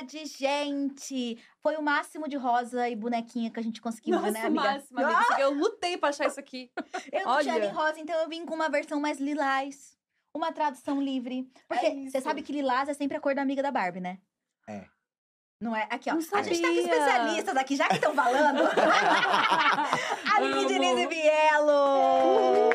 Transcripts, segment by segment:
tarde, gente! Foi o máximo de rosa e bonequinha que a gente conseguiu, Nossa, né, amiga? máximo, amiga. Aqui Eu lutei pra achar isso aqui. Eu não tinha Olha. nem rosa, então eu vim com uma versão mais lilás. Uma tradução livre. Porque É você sabe que lilás é sempre a cor da amiga da Barbie, né? É. Não é? Aqui, ó. Não a gente tá com especialistas aqui, já que estão falando. Aline Amo. Diniz e Bielo!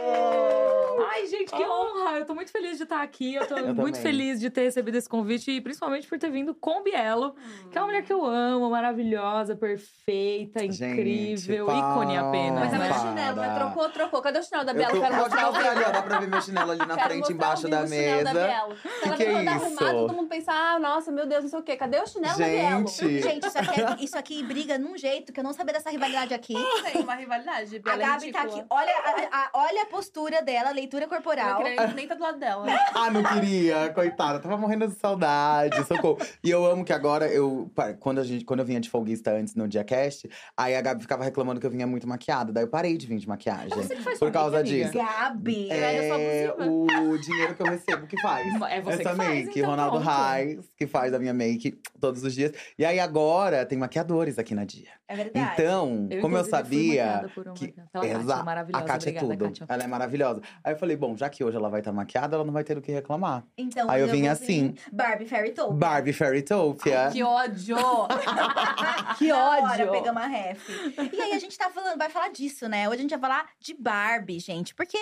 Ai, gente, que honra! Eu tô muito feliz de estar aqui. Eu tô Eu muito também. feliz de ter recebido esse convite e principalmente por ter vindo com Bielo, que é uma mulher que eu amo, maravilhosa, perfeita, Gente, incrível, palmas. ícone apenas. Mas é né? meu chinelo, mas trocou, trocou. Cadê o chinelo da Eu Bela? tô, Quero pode mostrar o mostrar ali, ó. vivo. Dá pra ver meu chinelo ali na Quero frente, embaixo da chinelo mesa. Bielo. Que Ela que é isso? arrumada, todo mundo pensa, ah, nossa, meu Deus, não sei o quê. Cadê o chinelo da Bielo? Gente, Gente, isso aqui, isso aqui briga num jeito que eu não sabia dessa rivalidade aqui. Tem uma rivalidade. A Bielo é Gabi tá ridícula. aqui. Olha a, a- olha a postura dela, a leitura Corporal. queria nem tá do lado dela. Ah, não queria, coitada. Tava morrendo de saudade, socorro. E eu amo que agora, eu, quando, a gente, quando eu vinha de folguista antes no Diacast, aí a Gabi ficava reclamando que eu vinha muito maquiada. Daí eu parei de vir de maquiagem. Você que faz Por causa make, amiga. disso. Gabi. É, eu sou É o dinheiro que eu recebo que faz. É você Essa que faz, make, então Ronaldo pronto. Reis, que faz a minha make todos os dias. E aí agora tem maquiadores aqui na Dia. É verdade. Então, como eu inclusive, fui sabia. por uma- que- pela Kátia, Exa- maravilhosa. a Kátia Obrigada, é tudo. Kátia. Ela é maravilhosa. Aí eu falei, bom, já que hoje ela vai estar maquiada, ela não vai ter o que reclamar. Então, Aí eu hoje vim assim. Barbie Fairy Tale. Barbie Fairytopia. Que ódio! que Na hora, ódio! pegamos a ref. E aí a gente tá falando, vai falar disso, né? Hoje a gente vai falar de Barbie, gente. Porque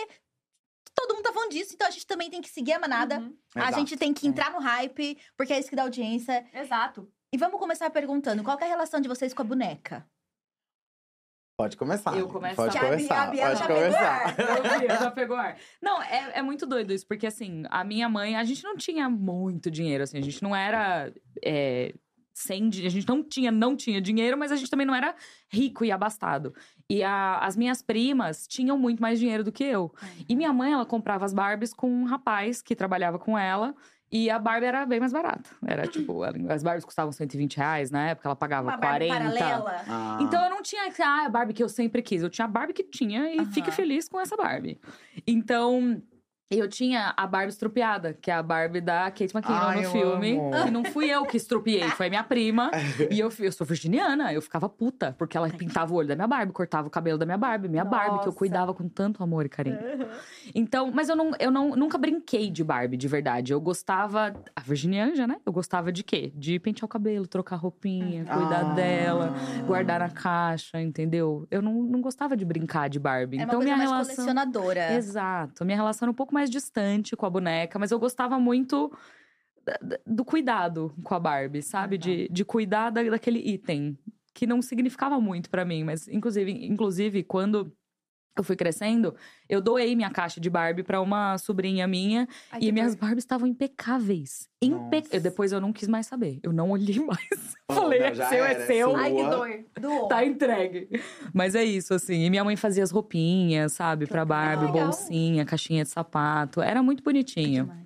todo mundo tá falando disso, então a gente também tem que seguir a manada. Uhum, A Exato. gente tem que entrar no hype, porque é isso que dá audiência. Exato. E vamos começar perguntando, qual que é a relação de vocês com a boneca? Pode começar. Eu começo? Pode começar. a Bia Pode já pegou começar. ar. Eu vi, já pegou ar. Não, é, é muito doido isso, porque assim, a minha mãe, a gente não tinha muito dinheiro, assim, a gente não era. é, sem, di- a gente não tinha, não tinha dinheiro, mas a gente também não era rico e abastado. E a- as minhas primas tinham muito mais dinheiro do que eu. E minha mãe, ela comprava as Barbies com um rapaz que trabalhava com ela. E a Barbie era bem mais barata. Era tipo, as Barbies custavam 120 reais na época, ela pagava Uma Barbie 40. paralela? Ah. Então eu não tinha ah, a Barbie que eu sempre quis. Eu tinha a Barbie que tinha e fique feliz com essa Barbie. Então. Eu tinha a Barbie estrupiada, que é a Barbie da Kate McKinnon Ai, no filme. amo. Que não fui eu que estrupiei, foi minha prima. e eu, eu sou virginiana, eu ficava puta, porque ela pintava o olho da minha Barbie, cortava o cabelo da minha Barbie, minha Barbie, que eu Nossa. cuidava com tanto amor e carinho. Então, mas eu, não, eu não, nunca brinquei de Barbie, de verdade. Eu gostava. A Virginianja, né? Eu gostava de quê? De pentear o cabelo, trocar roupinha, cuidar Ah. dela, guardar na caixa, entendeu? Eu não, não gostava de brincar de Barbie. É uma então, coisa minha mais relação. colecionadora. Exato. Minha relação era um pouco mais distante com a boneca, mas eu gostava muito do cuidado com a Barbie, sabe? De, de cuidar da- daquele item. Que não significava muito pra mim, mas inclusive, inclusive quando eu fui crescendo, eu doei minha caixa de Barbie pra uma sobrinha minha Ai, e minhas. Barbies estavam impecáveis. Impe... Eu- Depois eu não quis mais saber. Eu não olhei mais. Oh, Falei, não, é seu, era, é é seu. sua. Ai, que dor. Do Tá entregue. Mas é isso, assim. E minha mãe fazia as roupinhas, sabe? Pra Barbie, bolsinha, caixinha de sapato. Era muito bonitinho. Demais.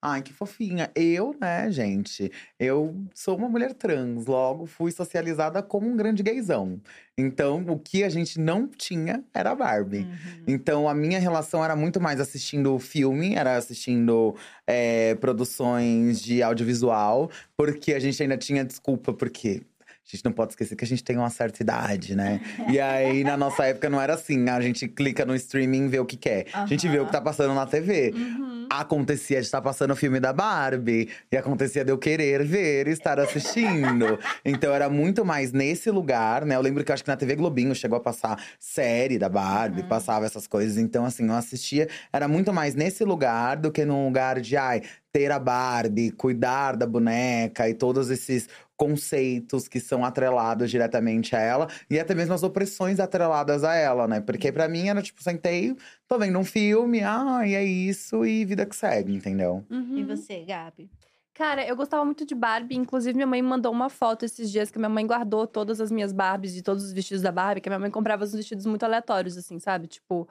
Ai, que fofinha. Eu, né, gente, eu sou uma mulher trans, logo fui socializada como um grande gaysão. Então, o que a gente não tinha era a Barbie. Uhum. Então, a minha relação era muito mais assistindo filme, era assistindo é, produções de audiovisual, porque a gente ainda tinha desculpa, porque. A gente não pode esquecer que a gente tem uma certa idade, né? E aí, na nossa época, não era assim. A gente clica no streaming e vê o que quer. A gente vê o que tá passando na TV. Uhum. Acontecia de estar passando o filme da Barbie. E acontecia de eu querer ver e estar assistindo. então era muito mais nesse lugar, né? Eu lembro que eu acho que na TV Globinho chegou a passar série da Barbie, Uhum. passava essas coisas. Então, assim, eu assistia. Era muito mais nesse lugar do que num lugar de, ai, ter a Barbie, cuidar da boneca e todos esses conceitos que são atrelados diretamente a ela e até mesmo as opressões atreladas a ela, né? Porque pra mim era tipo, sentei, tô vendo um filme, ah, e é isso, e vida que segue, entendeu? Uhum. E você, Gabi? Cara, eu gostava muito de Barbie. Inclusive, minha mãe mandou uma foto esses dias que minha mãe guardou todas as minhas Barbies e todos os vestidos da Barbie, que a minha mãe comprava uns vestidos muito aleatórios, assim, sabe? Tipo,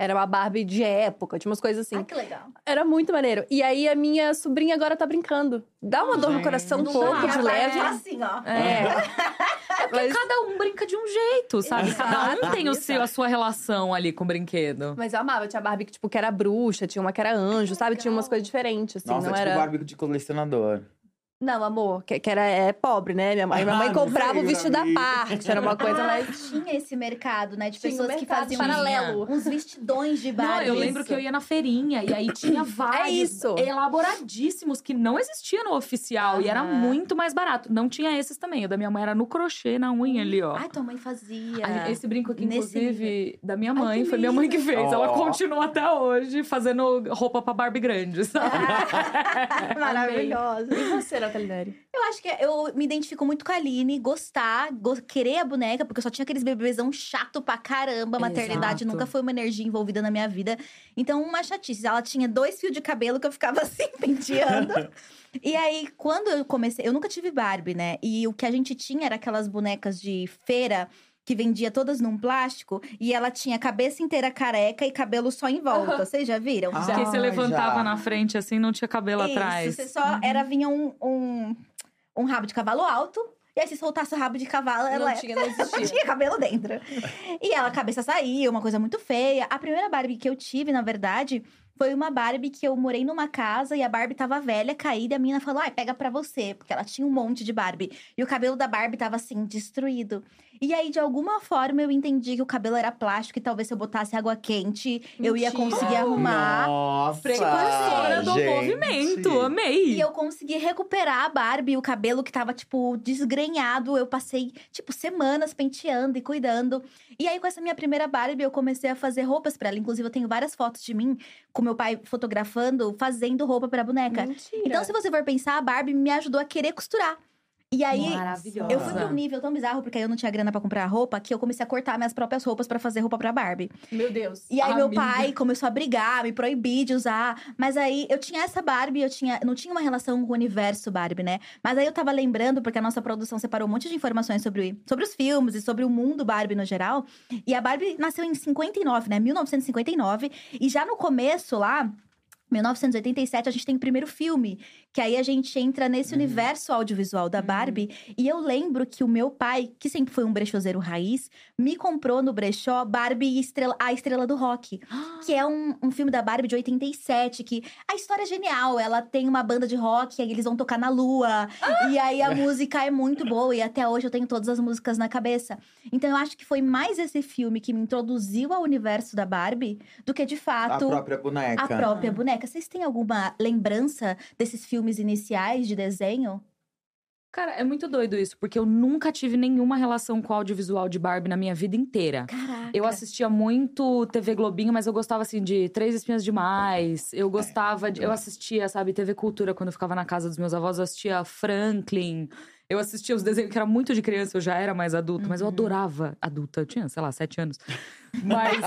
era uma Barbie de época, tinha umas coisas assim. Ah, que legal. Era muito maneiro. E aí, a minha sobrinha agora tá brincando. Dá uma dor no coração um pouco dá, de a leve. tá assim, ó. É. Porque cada um brinca de um jeito, sabe? Cada um tem o Exato. seu, a sua relação ali com o brinquedo. Mas eu amava. Tinha Barbie que, tipo, que era bruxa, tinha uma que era anjo, sabe? Tinha umas coisas diferentes, assim. Nossa, não tipo era. Barbie de colecionador. Não, amor, que, que era é pobre, né? Minha mãe, minha mãe Ah, comprava não o sei, vestido Gabi. parte. Era uma coisa Ah, mais. tinha esse mercado, né? De Tinha um pessoas que mercado faziam paralelo. uns vestidões de Não, Barbie. eu lembro que eu ia na feirinha e aí tinha vários É isso. elaboradíssimos que não existia no oficial e era muito mais barato. Não tinha esses também. O da minha mãe era no crochê, na unha ali, ó. Ai, tua mãe fazia. A- Esse brinco aqui, Nesse inclusive, da minha Ai, mãe, que foi minha mãe que fez. Ela Ó. continua até hoje fazendo roupa pra Barbie grande, sabe? Maravilhosa. E você, Eu acho que eu me identifico muito com a Aline, gostar, go- querer a boneca, porque eu só tinha aqueles bebezão chato pra caramba. A maternidade Exato. nunca foi uma energia envolvida na minha vida. Então, uma chatice. Ela tinha dois fios de cabelo que eu ficava assim, penteando. e aí, quando eu comecei. Eu nunca tive Barbie, né? E o que a gente tinha era aquelas bonecas de feira. Que vendia todas num plástico e ela tinha cabeça inteira careca e cabelo só em volta. Vocês já viram? Ah, Porque você levantava já. na frente assim, não tinha cabelo Isso, atrás. Você só era vinha um, um, um rabo de cavalo alto. E aí, se soltasse o rabo de cavalo, ela Não tinha, não não tinha cabelo dentro. E ela, a cabeça saía, uma coisa muito feia. A primeira Barbie que eu tive, na verdade, foi uma Barbie que eu morei numa casa e a Barbie tava velha, caída. E a menina falou: ai, pega pra você, porque ela tinha um monte de Barbie. E o cabelo da Barbie tava assim, destruído. E aí, de alguma forma, eu entendi que o cabelo era plástico e talvez se eu botasse água quente, eu ia Mentira. conseguir arrumar. Nossa, Precursora do gente. movimento, amei. E eu consegui recuperar a Barbie, o cabelo que tava, tipo, desgrenhado. Eu passei, tipo, semanas penteando e cuidando. E aí, com essa minha primeira Barbie, eu comecei a fazer roupas pra ela. Inclusive, eu tenho várias fotos de mim, com meu pai fotografando, fazendo roupa pra boneca. Mentira. Então, se você for pensar, a Barbie me ajudou a querer costurar. E aí, Maravilhosa. eu fui pra um nível tão bizarro, porque aí eu não tinha grana pra comprar roupa, que eu comecei a cortar minhas próprias roupas pra fazer roupa pra Barbie. Meu Deus. E aí, meu Amiga. pai começou a brigar, me proibir de usar. Mas aí, eu tinha essa Barbie, eu tinha, não tinha uma relação com o universo Barbie, né? Mas aí, eu tava lembrando, porque a nossa produção separou um monte de informações sobre, sobre os filmes e sobre o mundo Barbie no geral. E a Barbie nasceu em 59, né? 1959. E já no começo lá. 1987, a gente tem o primeiro filme, que aí a gente entra nesse Uhum. universo audiovisual da Barbie. E eu lembro que o meu pai, que sempre foi um brechoseiro raiz, me comprou no brechó Barbie e Estrela- A Estrela do Rock. Que é um, um filme da Barbie de 87, que a história é genial. Ela tem uma banda de rock, aí eles vão tocar na lua. E aí a música é muito boa, e até hoje eu tenho todas as músicas na cabeça. Então eu acho que foi mais esse filme que me introduziu ao universo da Barbie do que de A fato própria boneca. a própria boneca. Vocês têm alguma lembrança desses filmes iniciais de desenho? Cara, é muito doido isso, porque eu nunca tive nenhuma relação com o audiovisual de Barbie na minha vida inteira. Caraca. Eu assistia muito TV Globinho, mas eu gostava, assim, de Três Espinhas Demais. Eu gostava de... Eu assistia, sabe, TV Cultura, quando eu ficava na casa dos meus avós. Eu assistia Franklin. Eu assistia os desenhos que era muito de criança, eu já era mais adulta. Mas eu Uhum. adorava adulta. Eu tinha, sei lá, sete anos. Mas,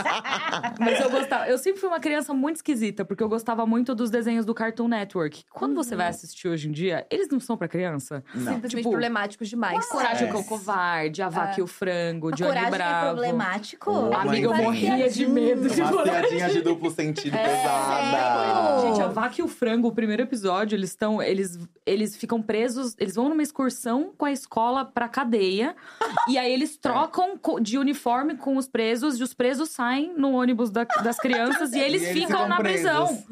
mas eu gostava. Eu sempre fui uma criança muito esquisita, porque eu gostava muito dos desenhos do Cartoon Network. Quando você vai assistir hoje em dia, eles não são pra criança. Não. Simplesmente Tipo, problemáticos demais. Coragem É. com o Covarde, A Vaca e o Frango, A Johnny coragem é Bravo. problemático? Ô, Amiga, eu morria de medo de piadinhas de duplo sentido É, pesada. sério? Gente, a vaca e o frango, o primeiro episódio, eles estão. Eles, eles ficam presos, eles vão numa excursão com a escola pra cadeia. e aí eles trocam de uniforme com os presos, e os presos saem no ônibus da- das crianças e eles E eles ficam ficam na presos. prisão.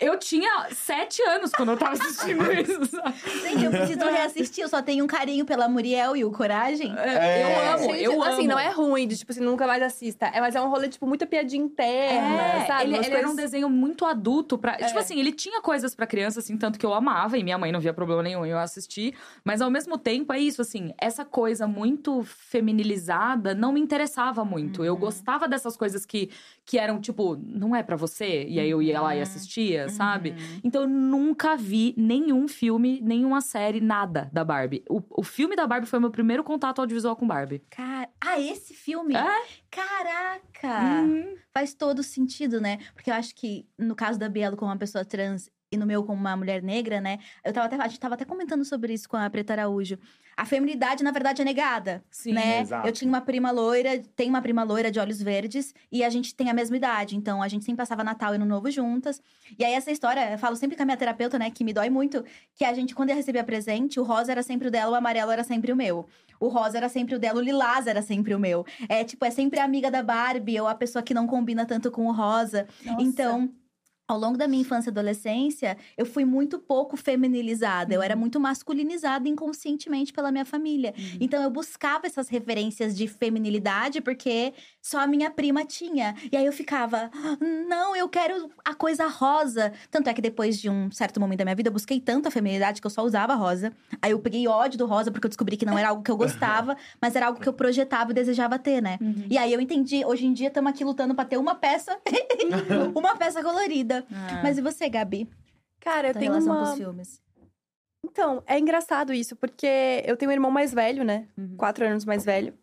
Eu tinha sete anos quando eu tava assistindo isso, sabe? Gente, eu preciso reassistir. Eu só tenho um carinho pela Muriel e o Coragem. É, eu amo, Gente, eu assim, amo. não é ruim, de, tipo assim, nunca mais assista. É, mas é um rolê, tipo, muita piadinha interna, É, sabe? ele, ele era um desenho muito adulto pra. Tipo É. assim, ele tinha coisas pra criança, assim, tanto que eu amava, e minha mãe não via problema nenhum em eu assistir. Mas ao mesmo tempo, é isso, assim, essa coisa muito feminilizada não me interessava muito. Eu gostava dessas coisas que, que eram, tipo, não é pra você, e aí eu ia lá e assistia, sabe? Então eu nunca vi nenhum filme, nenhuma série, nada da Barbie. O, o filme da Barbie foi meu primeiro contato audiovisual com Barbie. Cara... Ah, esse filme? É? Caraca! Uhum. Faz todo sentido, né? Porque eu acho que, no caso da Bielo como uma pessoa trans e no meu como uma mulher negra, né? Eu tava até, a gente tava até comentando sobre isso com a Preta Araújo. A feminilidade, na verdade, é negada. Sim. né? Exato. Eu tinha uma prima loira, tem uma prima loira de olhos verdes, e a gente tem a mesma idade. Então, a gente sempre passava Natal e Ano Novo juntas. E aí, essa história, eu falo sempre com a minha terapeuta, né, que me dói muito, que a gente, quando ia receber presente, o rosa era sempre o dela, o amarelo era sempre o meu. O rosa era sempre o dela, o lilás era sempre o meu. É, tipo, é sempre a amiga da Barbie, ou a pessoa que não combina tanto com o rosa. Nossa. Então. Ao longo da minha infância e adolescência, eu fui muito pouco feminilizada. Eu era muito masculinizada inconscientemente pela minha família. Então eu buscava essas referências de feminilidade porque só a minha prima tinha. E aí eu ficava, não, eu quero a coisa rosa. Tanto é que depois de um certo momento da minha vida, eu busquei tanto a feminilidade que eu só usava rosa. Aí eu peguei ódio do rosa porque eu descobri que não era algo que eu gostava, mas era algo que eu projetava e desejava ter, né? E aí eu entendi, hoje em dia estamos aqui lutando pra ter uma peça, uma peça colorida. Ah. Mas e você, Gabi? Cara, eu tenho relação com uma. os filmes? Então, é engraçado isso, porque eu tenho um irmão mais velho, né? Uhum. Quatro anos mais velho.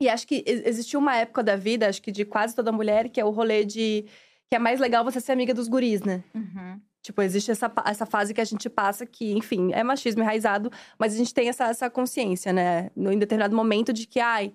E acho que ex- existiu uma época da vida, acho que de quase toda mulher, que é o rolê de. que é mais legal você ser amiga dos guris, né? Uhum. Tipo, existe essa, essa fase que a gente passa que, enfim, é machismo enraizado, mas a gente tem essa, essa consciência, né? No, em determinado momento de que, ai,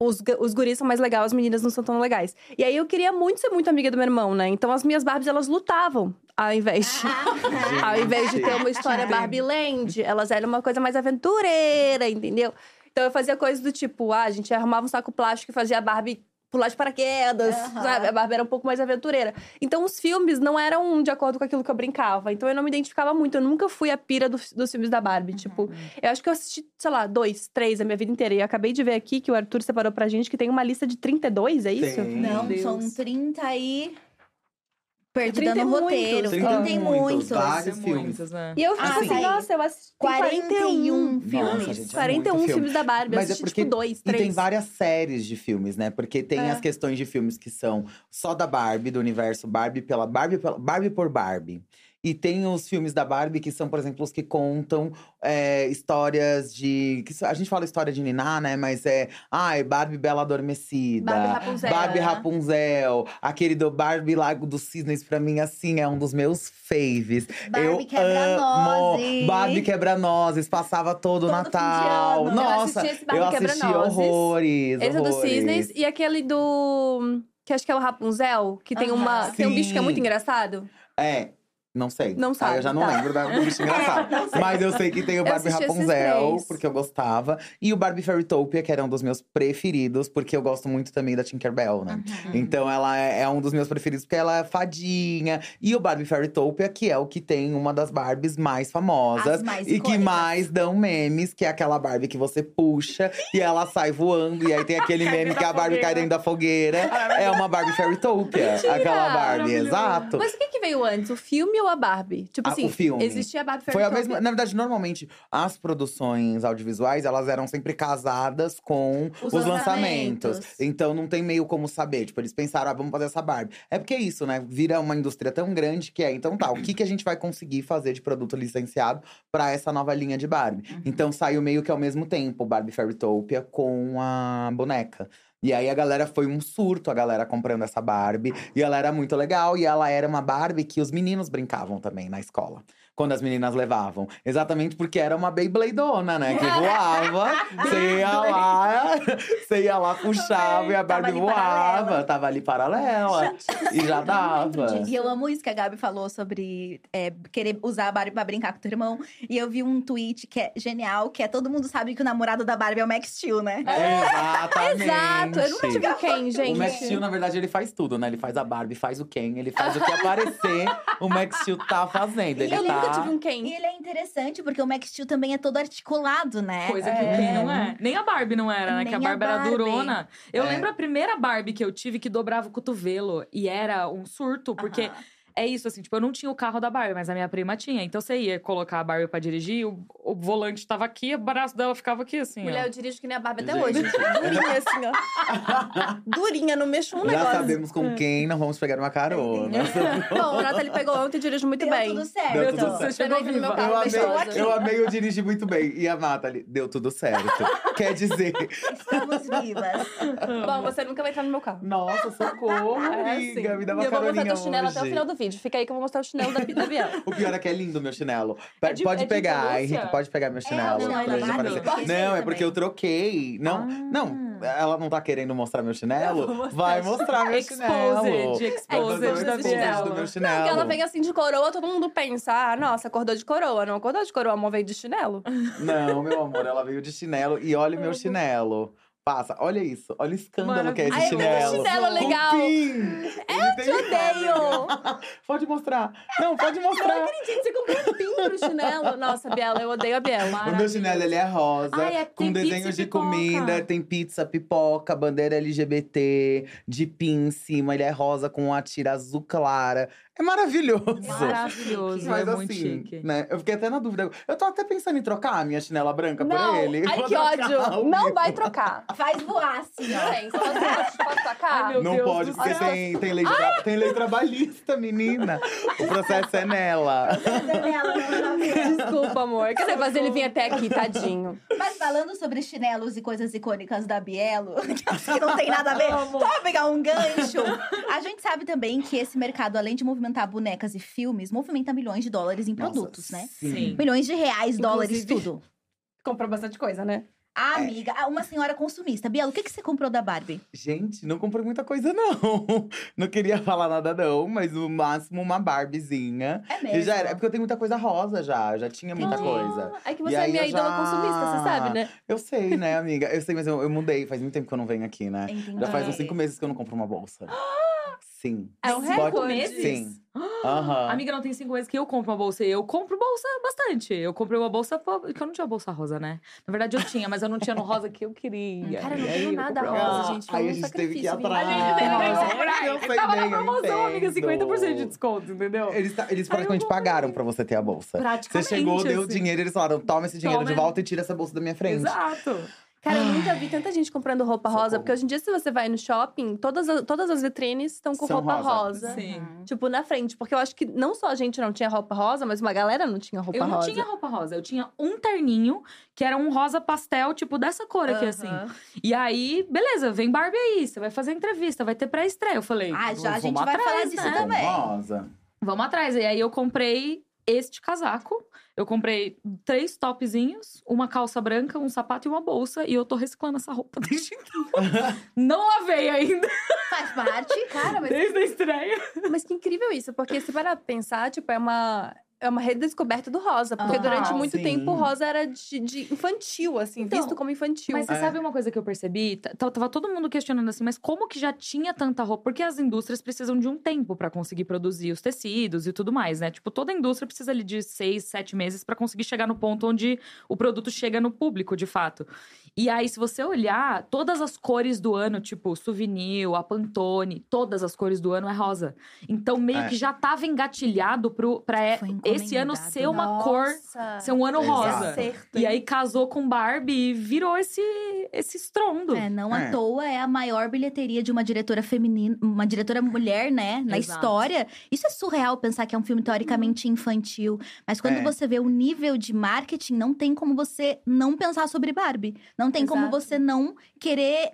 os, os guris são mais legais, as meninas não são tão legais. E aí eu queria muito ser muito amiga do meu irmão, né? Então as minhas Barbies, elas lutavam ao invés de. Ao invés de ter uma história Barbie Land, elas eram uma coisa mais aventureira, entendeu? Então eu fazia coisas do tipo, ah, a gente arrumava um saco plástico e fazia a Barbie pular de paraquedas, Aham. sabe? A Barbie era um pouco mais aventureira. Então os filmes não eram de acordo com aquilo que eu brincava. Então eu não me identificava muito. Eu nunca fui a pira do- dos filmes da Barbie. Tipo, eu acho que eu assisti, sei lá, dois, três a minha vida inteira. E eu acabei de ver aqui que o Arthur separou pra gente que tem uma lista de 32, é isso? Tem. Não, Deus. são 30 e. Perdida 30 no e roteiro. muitos. 30 e muitos. vários Tem filmes. muitos, né? E eu fico Ah, assim, sim. nossa, eu assisti. tem 41 Nossa, filmes. gente, é 41 muito filme. filmes da Barbie. Mas eu é assisti, porque- tipo, dois, E três. tem várias séries de filmes, né? Porque tem É. as questões de filmes que são só da Barbie, do universo Barbie pela Barbie, pela, Barbie por Barbie. E tem os filmes da Barbie que são, por exemplo, os que contam é, histórias de. Que, a gente fala história de Niná, né? Mas é. Ai, Barbie Bela Adormecida. Barbie Rapunzel. Barbie Rapunzel. Aquele do Barbie Lago dos Cisnes, pra mim, assim, é um dos meus faves. Barbie eu quebra-nozes. amo. Barbie quebra-nozes. Passava todo, o Todo Natal. fim de ano. Eu Nossa, assisti esse Barbie eu assisti horrores. Esse é do horrores. Cisnes e aquele do. Que acho que é o Rapunzel, que tem Aham. uma. Tem um bicho que é muito engraçado. É. Não sei. Não Ah, sabe, eu já não tá. lembro da- do bicho engraçado. Mas eu sei que tem o Barbie Rapunzel, porque eu gostava. E o Barbie Fairytopia, que era um dos meus preferidos, porque eu gosto muito também da Tinkerbell, né? Uhum. Então ela é, é um dos meus preferidos, porque ela é fadinha. E o Barbie Fairytopia, que é o que tem uma das Barbies mais famosas. As mais e que icônicas. mais dão memes, que é aquela Barbie que você puxa e ela sai voando. E aí tem aquele meme que a Barbie cai dentro da fogueira. É uma Barbie Fairytopia, aquela Barbie, exato. Mas o que, que veio antes? O filme ou a Barbie? Tipo Ah, assim, o filme. existia a Barbie Foi a mesma. Na verdade, normalmente, as produções audiovisuais, elas eram sempre casadas com Os os, lançamentos. lançamentos. Então não tem meio como saber. Tipo, eles pensaram, ah, vamos fazer essa Barbie. É porque é isso, né? Vira uma indústria tão grande que é. Então tá, o que, que a gente vai conseguir fazer de produto licenciado pra essa nova linha de Barbie? Uhum. Então saiu meio que ao mesmo tempo, Barbie Fairytopia com a boneca. E aí a galera foi um surto, a galera comprando essa Barbie. E ela era muito legal. E ela era uma Barbie que os meninos brincavam também na escola. Quando as meninas levavam. Exatamente porque era uma Beybladeona, né? Que voava. Você ia lá, você ia lá, puxava e a Tava Barbie ali voava. paralela. Tava ali paralela. e já dava. E eu amo isso que a Gabi falou sobre é, querer usar a Barbie pra brincar com o teu irmão. E eu vi um tweet que é genial, que é todo mundo sabe que o namorado da Barbie é o Max Steel, né? Exatamente. Exato, eu nunca tive o Ken, gente. O Max Steel, na verdade, ele faz tudo, né? Ele faz a Barbie, faz o Ken, ele faz o que aparecer, o Max Steel tá fazendo. Ele tá. Nunca tive um E Ken. ele é interessante, porque o Max Steel também é todo articulado, né? Coisa que é. o Ken não é. Nem a Barbie não era, né? que a Nem a Barbie era Barbie. durona. Eu É. lembro a primeira Barbie que eu tive que dobrava o cotovelo. E era um surto, porque Aham. É isso, assim, tipo, eu não tinha o carro da Barbie, mas a minha prima tinha. Então você ia colocar a Barbie pra dirigir, o, o volante tava aqui, o braço dela ficava aqui, assim. Mulher, ó. eu dirijo que nem a Barbie até Gente. hoje. Durinha, assim, ó. Durinha, não mexo um Já negócio. sabemos com quem não vamos pegar uma carona. Bom, o Nathalie pegou ontem e dirijo muito Deu bem. tudo certo. Deu tudo certo. Você chegou no meu viva. carro Eu é amei, eu amei eu dirigi muito bem. E a Nathalie, deu tudo certo. Quer dizer, Estamos vivas. Bom, você nunca vai entrar no meu carro. nossa, socorro, É, amiga. assim. Me dá E uma eu vou mostrar caroninha teu chinelo até o final do vídeo. Fica aí que eu vou mostrar o chinelo da, da Biel. O pior é que é lindo o meu chinelo. É de- pode é pegar? Henrique, pode pegar meu chinelo. não, pra não, não, não, Não, é porque eu troquei. Não, Ah. não, ela não tá querendo mostrar meu Eu chinelo? mostrar. Vai mostrar meu chinelo. Exposed, Vai exposed da exposed do meu Não, chinelo. porque ela vem assim de coroa, todo mundo pensa, ah, nossa, acordou de coroa. Não acordou de coroa, a mão veio de chinelo. Não, meu amor, ela veio de chinelo. E olha o meu chinelo. Passa, olha isso. Olha o escândalo que é esse Ai, eu chinelo. chinelo Com legal. pin. Eu te odeio. Pode mostrar. Não, pode mostrar. Gente, você comprou um pin pro chinelo? Nossa, Biela, eu odeio a Biela. O meu chinelo ele é rosa, Ai, é- com desenhos de pipoca. comida, tem pizza, pipoca, bandeira LGBT, de pin em cima, ele é rosa com uma tira azul clara. É maravilhoso. Maravilhoso, Mas é muito assim, chique. né? Eu fiquei até na dúvida. Eu tô até pensando em trocar a minha chinela branca Não, por ele. ai que ódio. Não vai trocar. Faz voar, assim. Gente? Ai, meu Não Deus pode, porque céu. tem, tem, lei, tra- tem lei trabalhista, menina. O processo é nela. Desculpa, amor. Quer dizer, fazer ele vir até aqui, tadinho. Mas falando sobre chinelos e coisas icônicas da Bielo, que não tem nada a ver, só pegar um gancho. A gente sabe também que esse mercado, além de movimentar bonecas e filmes, movimenta milhões de dólares em produtos, Nossa, né? Sim. Milhões de reais, dólares, Inclusive- tudo. Comprou bastante coisa, né? Ah, amiga, ah, uma senhora consumista. Bielo, o que, que você comprou da Barbie? Gente, não comprei muita coisa, não. Não queria falar nada, não, mas o máximo uma Barbiezinha. É mesmo? já era, é porque eu tenho muita coisa rosa já, eu já tinha muita Entendi. coisa. É que E você é aí minha ídola já- consumista, você sabe, né? Eu sei, né, amiga? Eu sei, mas eu, eu mudei, faz muito tempo que eu não venho aqui, né? Entendi. Já faz uns cinco meses que eu não compro uma bolsa. Sim. É um Pode- recorde. meses? Sim. Aham. Amiga, não tem cinco meses que eu compro uma bolsa. Eu compro bolsa bastante. Eu comprei uma bolsa que eu não tinha bolsa rosa, né? Na verdade, eu tinha, mas eu não tinha no rosa que eu queria. Cara, eu não aí tenho nada rosa, uma- gente. Foi Aí um a gente teve que ir sacrifício, atrás. A gente teve que comprar. eu sei Tava na eu promoção, amiga, entendo. 50% de desconto, entendeu? Eles, ta- eles praticamente pagaram pra você ter a bolsa. Você Praticamente, chegou, deu o assim. dinheiro, eles falaram: toma esse dinheiro Toma. de volta e tira essa bolsa da minha frente. Exato. Cara, eu nunca vi tanta gente comprando roupa rosa, Socorro. porque hoje em dia, se você vai no shopping, todas, as- todas as vitrines estão com São roupa rosa. rosa. Sim. Tipo, na frente. Porque eu acho que não só a gente não tinha roupa rosa, mas uma galera não tinha roupa Eu não rosa. tinha roupa rosa, eu tinha um terninho que era um rosa pastel, tipo dessa cor aqui, assim. Aham. E aí, beleza, vem Barbie aí, você vai fazer entrevista, vai ter pré-estreia. Eu falei, Ah, já a vamos gente vai atrás, falar disso né? também. Rosa. Vamos atrás. E aí eu comprei este casaco. Eu comprei três topzinhos, uma calça branca, um sapato e uma bolsa. E eu tô reciclando essa roupa desde então. Não lavei ainda, Faz parte. Cara, mas, desde a estreia. mas que incrível isso. Porque se parar pra pensar, tipo, é uma… É uma redescoberta do rosa. Porque Ah, durante muito sim. tempo o rosa era de, de infantil, assim. Então, visto como infantil. Mas você É. sabe uma coisa que eu percebi? Tava todo mundo questionando assim, mas como que já tinha tanta roupa? Porque as indústrias precisam de um tempo pra conseguir produzir os tecidos e tudo mais, né? Tipo, toda indústria precisa ali de seis, sete meses pra conseguir chegar no ponto onde o produto chega no público, de fato. E aí, se você olhar, todas as cores do ano, tipo, Souvenir, a Pantone, todas as cores do ano é rosa. Então, meio É. que já tava engatilhado pro, pra esse ano ser uma cor, Nossa. ser um ano Exato. rosa. Certo. E aí casou com Barbie e virou esse, esse estrondo. É, não É. à toa é a maior bilheteria de uma diretora feminina, uma diretora mulher, né, na Exato. história. Isso é surreal pensar que é um filme teoricamente infantil, mas quando É. você vê o nível de marketing, não tem como você não pensar sobre Barbie. Não tem como Exato. você não querer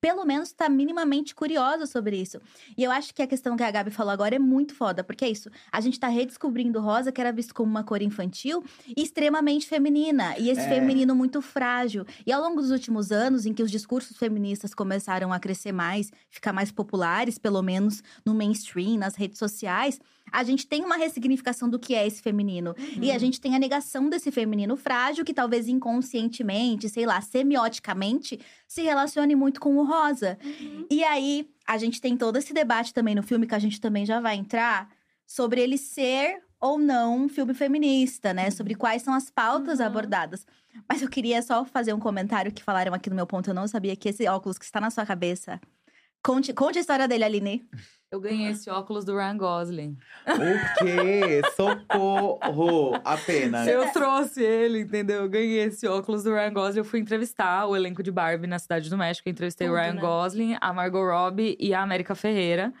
pelo menos estar minimamente curiosa sobre isso. E eu acho que a questão que a Gabi falou agora é muito foda, porque é isso. A gente tá redescobrindo rosa, que era visto como uma cor infantil, e extremamente feminina. E esse É. feminino muito frágil. E ao longo dos últimos anos, em que os discursos feministas começaram a crescer mais, ficar mais populares, pelo menos no mainstream, nas redes sociais, a gente tem uma ressignificação do que é esse feminino. E Uhum. a gente tem a negação desse feminino frágil, que talvez inconscientemente, sei lá, semioticamente, se relacione muito com o rosa. Uhum. E aí, a gente tem todo esse debate também no filme, que a gente também já vai entrar, sobre ele ser ou não um filme feminista, né? Sobre quais são as pautas Uhum. abordadas. Mas eu queria só fazer um comentário que falaram aqui no meu ponto. Eu não sabia que esse óculos que está na sua cabeça. Conte, conte a história dele, Aline. Eu ganhei esse óculos do Ryan Gosling. O quê? Socorro! Apenas. Eu trouxe ele, entendeu? Eu ganhei esse óculos do Ryan Gosling. Eu fui entrevistar o elenco de Barbie na Cidade do México. Eu entrevistei Tudo, o Ryan né? Gosling, a Margot Robbie e a América Ferreira.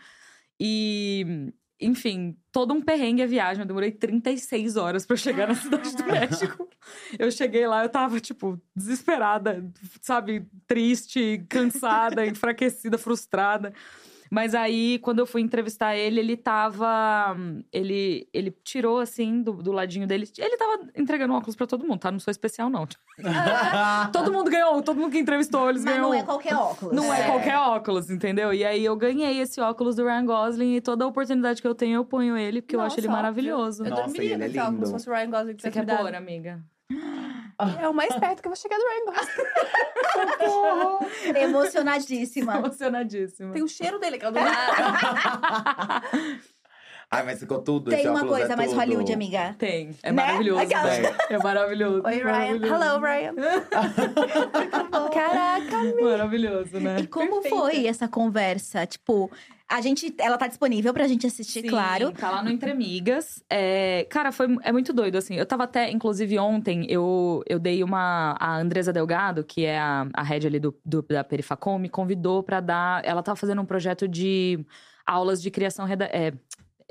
E, enfim, todo um perrengue a viagem. Eu demorei 36 horas pra chegar na Cidade do México. Eu cheguei lá, eu tava, tipo, desesperada, sabe? Triste, cansada, enfraquecida, frustrada. Mas aí, quando eu fui entrevistar ele, ele tava. Ele, ele tirou, assim, do, do ladinho dele. Ele tava entregando óculos pra todo mundo, tá? Não sou especial, não. todo mundo ganhou, todo mundo que entrevistou, eles Mas ganhou. não é qualquer óculos. Não é. É. qualquer óculos, entendeu? E aí eu ganhei esse óculos do Ryan Gosling e toda a oportunidade que eu tenho, eu ponho ele, porque eu acho ele Nossa, maravilhoso. Eu Nossa, dormiria ele é nesse óculos lindo. se fosse o Ryan Gosling que Você tivesse quer pôr, amiga? É o mais perto que eu vou chegar do Ryan Gosling. Emocionadíssima. Emocionadíssima. Tem o cheiro dele, aquela do nada. Ai, mas ficou tudo. Tem esse uma óculos coisa é mais tudo. Hollywood, amiga. Tem. É Né? maravilhoso. Aquela- né? É maravilhoso. Oi, Ryan. maravilhoso. Hello, Ryan. Caraca, Maravilhoso, né? E como Perfeita. foi essa conversa? Tipo, a gente, ela tá disponível pra gente assistir, Sim, claro. Tá lá no Entre Amigas. É, cara, foi, é muito doido, assim. Eu tava até, inclusive, ontem, eu, eu dei uma. A Andresa Delgado, que é a, a head ali do, do- da Perifacom, me convidou pra dar. Ela tava fazendo um projeto de aulas de criação. É,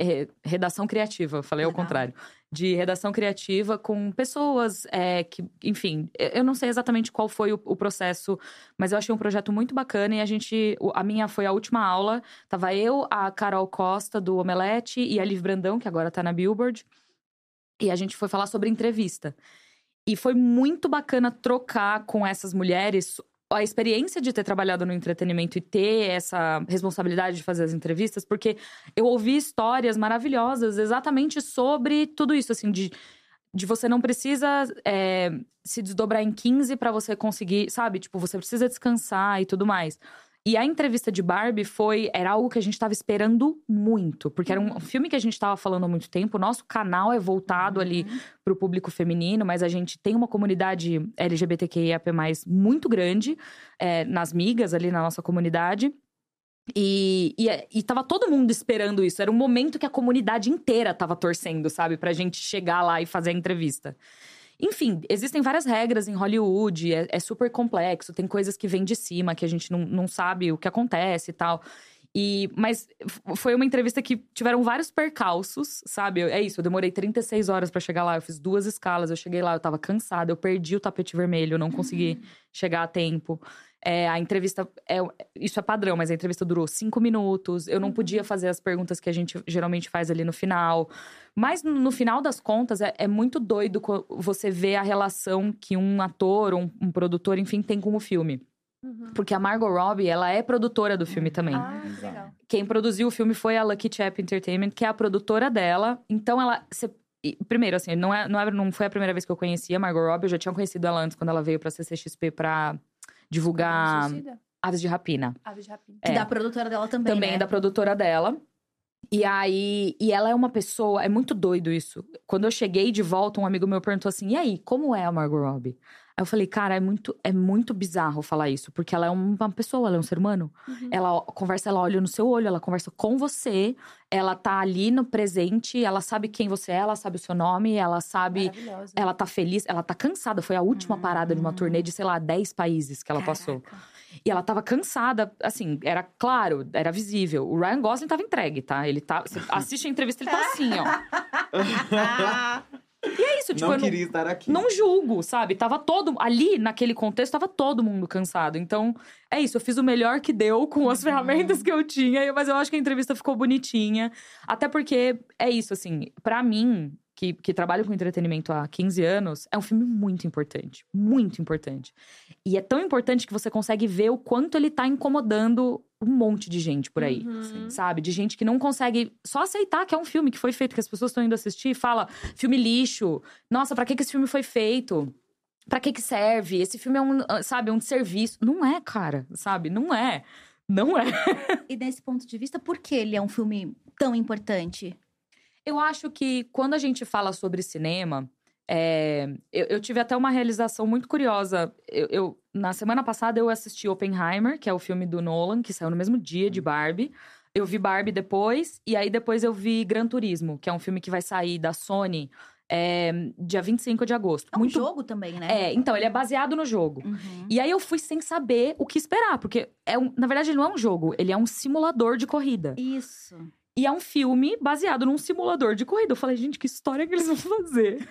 é, redação criativa, falei ao Legal. contrário. De redação criativa com pessoas é, que, enfim, eu não sei exatamente qual foi o, o processo, mas eu achei um projeto muito bacana e a gente. A minha foi a última aula. Tava eu, a Carol Costa, do Omelete, e a Liv Brandão, que agora tá na Billboard. E a gente foi falar sobre entrevista. E foi muito bacana trocar com essas mulheres a experiência de ter trabalhado no entretenimento e ter essa responsabilidade de fazer as entrevistas, porque eu ouvi histórias maravilhosas exatamente sobre tudo isso, assim, de, de você não precisa é, se desdobrar em 15 pra você conseguir, sabe? Tipo, você precisa descansar e tudo mais. E a entrevista de Barbie foi era algo que a gente tava esperando muito, porque era um filme que a gente tava falando há muito tempo. O nosso canal é voltado ali pro público feminino, mas a gente tem uma comunidade LGBTQIAP+, muito grande é, nas migas ali na nossa comunidade. E, e, e tava todo mundo esperando isso. Era um momento que a comunidade inteira tava torcendo, sabe? Pra gente chegar lá e fazer a entrevista. Enfim, existem várias regras em Hollywood, é, é super complexo, tem coisas que vêm de cima, que a gente não, não sabe o que acontece e tal. E, mas foi uma entrevista que tiveram vários percalços, sabe? É isso, eu demorei 36 horas pra chegar lá, eu fiz duas escalas, eu cheguei lá, eu tava cansada, eu perdi o tapete vermelho, eu não consegui chegar a tempo. É, a entrevista, é, isso é padrão, mas a entrevista durou cinco minutos. Eu não podia fazer as perguntas que a gente geralmente faz ali no final. Mas no, final das contas, é, é muito doido você ver a relação que um ator, um, um produtor, enfim, tem com o filme. Porque a Margot Robbie, ela é produtora do filme também. Ah, que legal. Quem produziu o filme foi a Lucky Chap Entertainment, que é a produtora dela. Então ela. cê- primeiro, assim, não, é, não, é- não foi a primeira vez que eu conhecia a Margot Robbie, eu já tinha conhecido ela antes, quando ela veio pra CCXP pra divulgar Suicida? Aves de Rapina. Aves de rapina. Que É. da produtora dela também, Também né? é da produtora dela. E aí, e ela é uma pessoa, é muito doido isso. Quando eu cheguei de volta, um amigo meu perguntou assim: "E aí, como é a Margot Robbie?" Aí eu falei: "Cara, é muito é muito bizarro falar isso, porque ela é uma pessoa, ela é um ser humano. Uhum. Ela conversa, ela olha no seu olho, ela conversa com você, ela tá ali no presente, ela sabe quem você é, ela sabe o seu nome, ela sabe ela tá feliz, ela tá cansada. Foi a última parada de uma turnê de, sei lá, 10 países que ela passou. Caraca. E ela tava cansada, assim, era claro, era visível. O Ryan Gosling tava entregue, tá? Ele tá. Assiste a entrevista, ele tá assim, ó. E é isso, tipo, não eu não, queria estar aqui. não julgo, sabe? Tava todo. Ali, naquele contexto, tava todo mundo cansado. Então, é isso. Eu fiz o melhor que deu com as ferramentas que eu tinha, mas eu acho que a entrevista ficou bonitinha. Até porque é isso, assim, pra mim, que, que trabalho com entretenimento há 15 anos, é um filme muito importante. Muito importante. E é tão importante que você consegue ver o quanto ele tá incomodando um monte de gente por aí. Uhum. Sabe? De gente que não consegue só aceitar que é um filme que foi feito, que as pessoas estão indo assistir e fala: filme lixo. Nossa, pra que, que esse filme foi feito? Pra que, que serve? Esse filme é um, ah, sabe, um serviço. Não é, cara, sabe? Não é. Não é. E nesse ponto de vista, por que ele é um filme tão importante? Eu acho que quando a gente fala sobre cinema, é, eu, eu tive até uma realização muito curiosa. Eu, eu- na semana passada eu assisti Oppenheimer, que é o filme do Nolan, que saiu no mesmo dia de Barbie. Eu vi Barbie depois, e aí depois eu vi Gran Turismo, que é um filme que vai sair da Sony é, dia 25 de agosto. É um muito jogo também, né? É, então, ele é baseado no jogo. Uhum. E aí eu fui sem saber o que esperar, porque é um, na verdade ele não é um jogo, ele é um simulador de corrida. Isso. E é um filme baseado num simulador de corrida. Eu falei, gente, que história que eles vão fazer?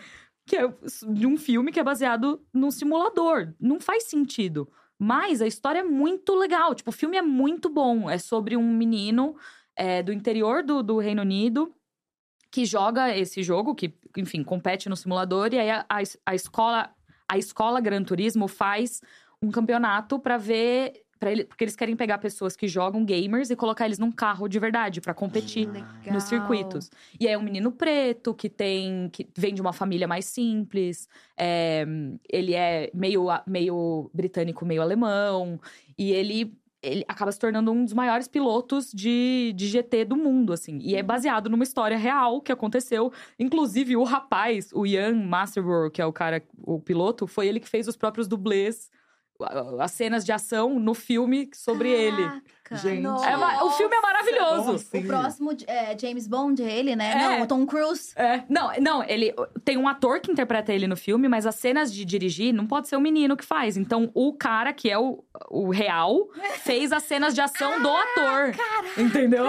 Que é de um filme que é baseado num simulador. Não faz sentido. Mas a história é muito legal. Tipo, o filme é muito bom. É sobre um menino é, do interior do, do Reino Unido que joga esse jogo, que, enfim, compete no simulador. E aí a, a, a escola, a escola Gran Turismo faz um campeonato pra ver Pra ele, porque eles querem pegar pessoas que jogam gamers e colocar eles num carro de verdade pra competir Legal. nos circuitos. E aí é um menino preto que tem que vem de uma família mais simples. é, ele é meio, meio britânico, meio alemão. E ele, ele acaba se tornando um dos maiores pilotos de, de GT do mundo, assim. E é baseado numa história real que aconteceu. Inclusive, o rapaz, o Ian Masterborough, que é o cara, o piloto, foi ele que fez os próprios dublês, as cenas de ação no filme sobre ele. Caraca. Gente. É o filme é maravilhoso. Assim? O próximo é, James Bond, ele, né? É. Não, o Tom Cruise. É, não, não, ele tem um ator que interpreta ele no filme, mas as cenas de dirigir não pode ser o menino que faz. Então, o cara que é o, o real fez as cenas de ação do ator. entendeu?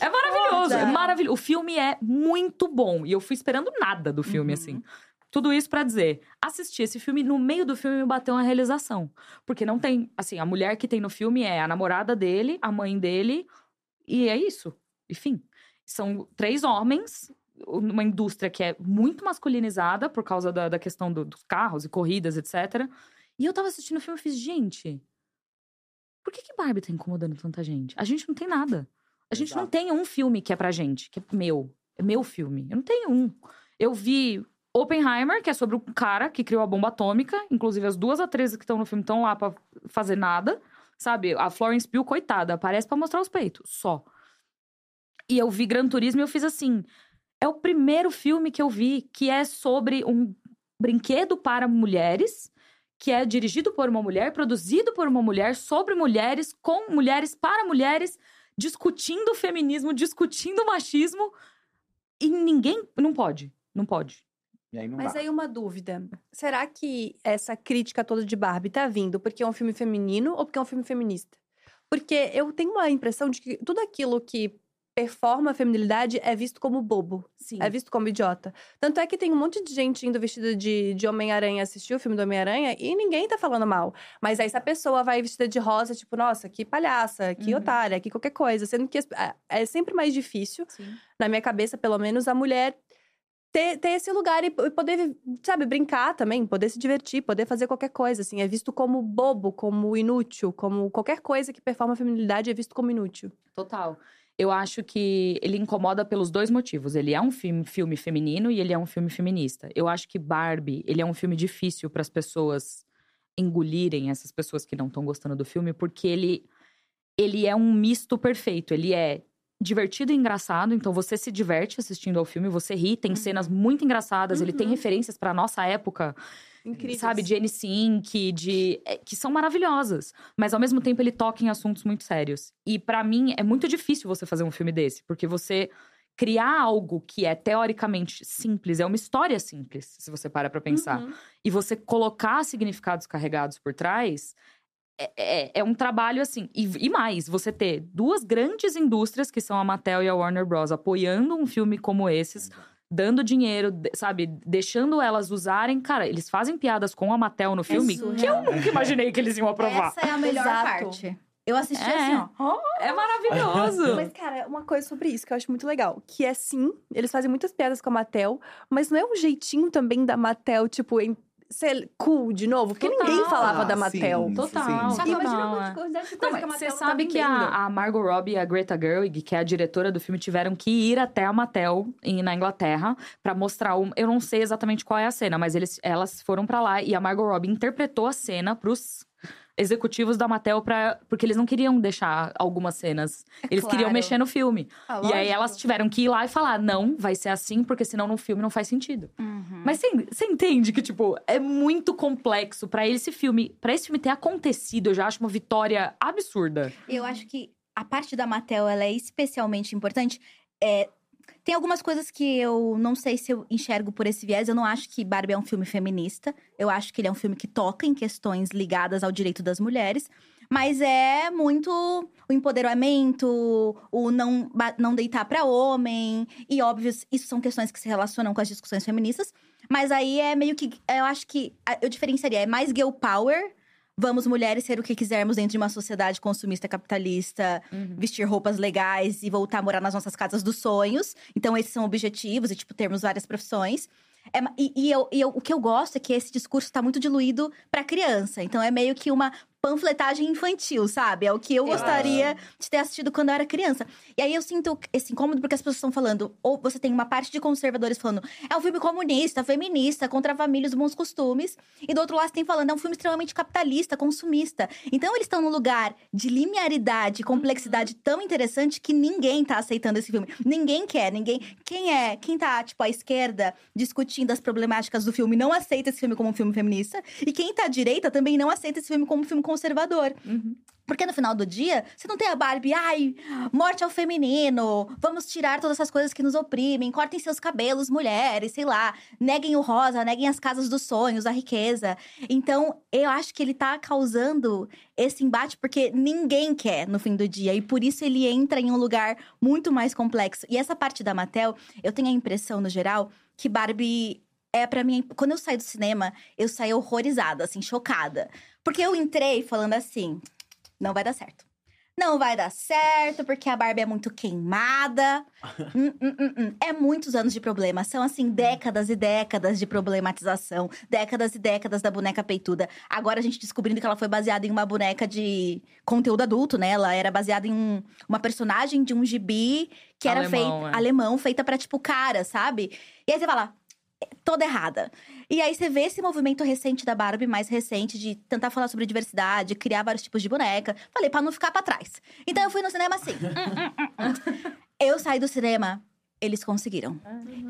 é maravilhoso, é maravilhoso. O filme é muito bom e eu fui esperando nada do filme Uhum. assim. Tudo isso pra dizer, assisti esse filme, no meio do filme me bateu uma realização. Porque não tem, assim, a mulher que tem no filme é a namorada dele, a mãe dele, e é isso. Enfim, são três homens, uma indústria que é muito masculinizada por causa da, da questão do- dos carros e corridas, etc. E eu tava assistindo o filme e fiz, gente, por que, que Barbie tá incomodando tanta gente? A gente não tem nada. A gente não Exato. tem um filme que é pra gente, que é meu. É meu filme. Eu não tenho um. Eu vi Oppenheimer, que é sobre o cara que criou a bomba atômica. Inclusive, as duas atrizes que estão no filme estão lá pra fazer nada. Sabe? A Florence Pugh, coitada, aparece pra mostrar os peitos. Só. E eu vi Gran Turismo e eu fiz assim. É o primeiro filme que eu vi que é sobre um brinquedo para mulheres, que é dirigido por uma mulher, produzido por uma mulher, sobre mulheres, com mulheres, para mulheres, discutindo o feminismo, discutindo o machismo. E ninguém. Não pode. Não pode. E aí não Mas dá. aí uma dúvida. Será que essa crítica toda de Barbie tá vindo porque é um filme feminino ou porque é um filme feminista? Porque eu tenho uma impressão de que tudo aquilo que performa a feminilidade é visto como bobo, Sim. é visto como idiota. Tanto é que tem um monte de gente indo vestida de, de Homem-Aranha assistir o filme do Homem-Aranha e ninguém tá falando mal. Mas aí se a pessoa vai vestida de rosa, tipo, nossa, que palhaça, que Uhum. otária, que qualquer coisa. Sendo que é- é sempre mais difícil Sim. na minha cabeça, pelo menos, a mulher ter, ter esse lugar e poder, sabe, brincar também, poder se divertir, poder fazer qualquer coisa, assim. É visto como bobo, como inútil, como qualquer coisa que performa a feminilidade é visto como inútil. Total. Eu acho que ele incomoda pelos dois motivos. Ele é um filme, filme feminino e ele é um filme feminista. Eu acho que Barbie, ele é um filme difícil para as pessoas engolirem essas pessoas que não estão gostando do filme, porque ele ele é um misto perfeito. Ele é divertido e engraçado, então você se diverte assistindo ao filme, você ri, tem Uhum. cenas muito engraçadas, ele tem Uhum. referências para nossa época Incrível. sabe, de N5, de é, que são maravilhosas, mas ao mesmo tempo ele toca em assuntos muito sérios. E pra mim é muito difícil você fazer um filme desse, porque você criar algo que é teoricamente simples, é uma história simples, se você para pra pensar, Uhum. e você colocar significados carregados por trás, é, é- é um trabalho assim. E, e mais, você ter duas grandes indústrias, que são a Mattel e a Warner Bros., apoiando um filme como esses, dando dinheiro, sabe? Deixando elas usarem. Cara, eles fazem piadas com a Mattel no filme que eu nunca imaginei que eles iam aprovar. Essa é a melhor Exato. parte. Eu assisti É. assim, ó. É maravilhoso. Mas, cara, uma coisa sobre isso que eu acho muito legal. Que é sim, eles fazem muitas piadas com a Mattel, mas não é um jeitinho também da Mattel, tipo, em ser cool de novo? Porque Total. ninguém falava Ah, da sim, Mattel. sim. Total. Sabe, imagina é. quantidade de Não, coisa mas que a você Mattel não sabe tá que a, a Margot Robbie e a Greta Gerwig, que é a diretora do filme, tiveram que ir até a Mattel em- na Inglaterra pra mostrar um, eu não sei exatamente qual é a cena, mas eles, elas foram pra lá e a Margot Robbie interpretou a cena pros executivos da Mattel para porque eles não queriam deixar algumas cenas. eles queriam claro. mexer no filme. Ah, E aí elas tiveram que ir lá e falar: "Não, vai ser assim, porque senão no filme não faz sentido". Uhum. Mas você, entende que, tipo, é muito complexo pra esse filme. Pra esse filme ter acontecido, eu já acho uma vitória absurda. Eu acho que a parte da Mattel, ela é especialmente importante. É, tem algumas coisas que eu não sei se eu enxergo por esse viés. Eu não acho que Barbie é um filme feminista. Eu acho que ele é um filme que toca em questões ligadas ao direito das mulheres. Mas é muito o empoderamento, o não, não deitar pra homem. E, óbvio, isso são questões que se relacionam com as discussões feministas. Mas aí é meio que. Eu acho que. Eu diferenciaria. É mais girl power. Vamos, mulheres, ser o que quisermos dentro de uma sociedade consumista capitalista, vestir roupas legais e voltar a morar nas nossas casas dos sonhos. Então, esses são objetivos e, tipo, termos várias profissões. É e e eu, e eu- o que eu gosto é que esse discurso está muito diluído para criança. Então, é meio que uma panfletagem infantil, sabe? É o que eu gostaria de ter assistido quando eu era criança. E aí eu sinto esse incômodo porque as pessoas estão falando, ou você tem uma parte de conservadores falando, é um filme comunista, feminista, contra a família e os bons costumes. E do outro lado você tem falando, é um filme extremamente capitalista, consumista. Então eles estão num lugar de linearidade e complexidade tão interessante que ninguém tá aceitando esse filme. Ninguém quer, ninguém. Quem é? Quem tá, tipo, à esquerda discutindo as problemáticas do filme não aceita esse filme como um filme feminista. E quem tá à direita também não aceita esse filme como um filme conservador. Uhum. Porque no final do dia, você não tem a Barbie, ai, morte ao feminino, vamos tirar todas essas coisas que nos oprimem, cortem seus cabelos, mulheres, sei lá, neguem o rosa, neguem as casas dos sonhos, a riqueza. Então, eu acho que ele tá causando esse embate porque ninguém quer no fim do dia. E por isso ele entra em um lugar muito mais complexo. E essa parte da Mattel, eu tenho a impressão, no geral, que Barbie é para mim. Quando eu saí do cinema, eu saí horrorizada, assim, chocada. Porque eu entrei falando assim: não vai dar certo. Não vai dar certo, porque a Barbie é muito queimada. Hum, hum, hum, hum. É muitos anos de problema. São, assim, décadas e décadas de problematização. Décadas e décadas da boneca peituda. Agora a gente descobrindo que ela foi baseada em uma boneca de conteúdo adulto, né? Ela era baseada em um- uma personagem de um gibi que era Alemão, feita é. alemão, feita pra, tipo, cara, sabe? E aí você fala, "É toda errada. E aí você vê esse movimento recente da Barbie, mais recente, de tentar falar sobre diversidade, criar vários tipos de boneca. Falei, pra não ficar pra trás. Então eu fui no cinema assim. Hum, hum, hum. Eu saí do cinema. Eles conseguiram.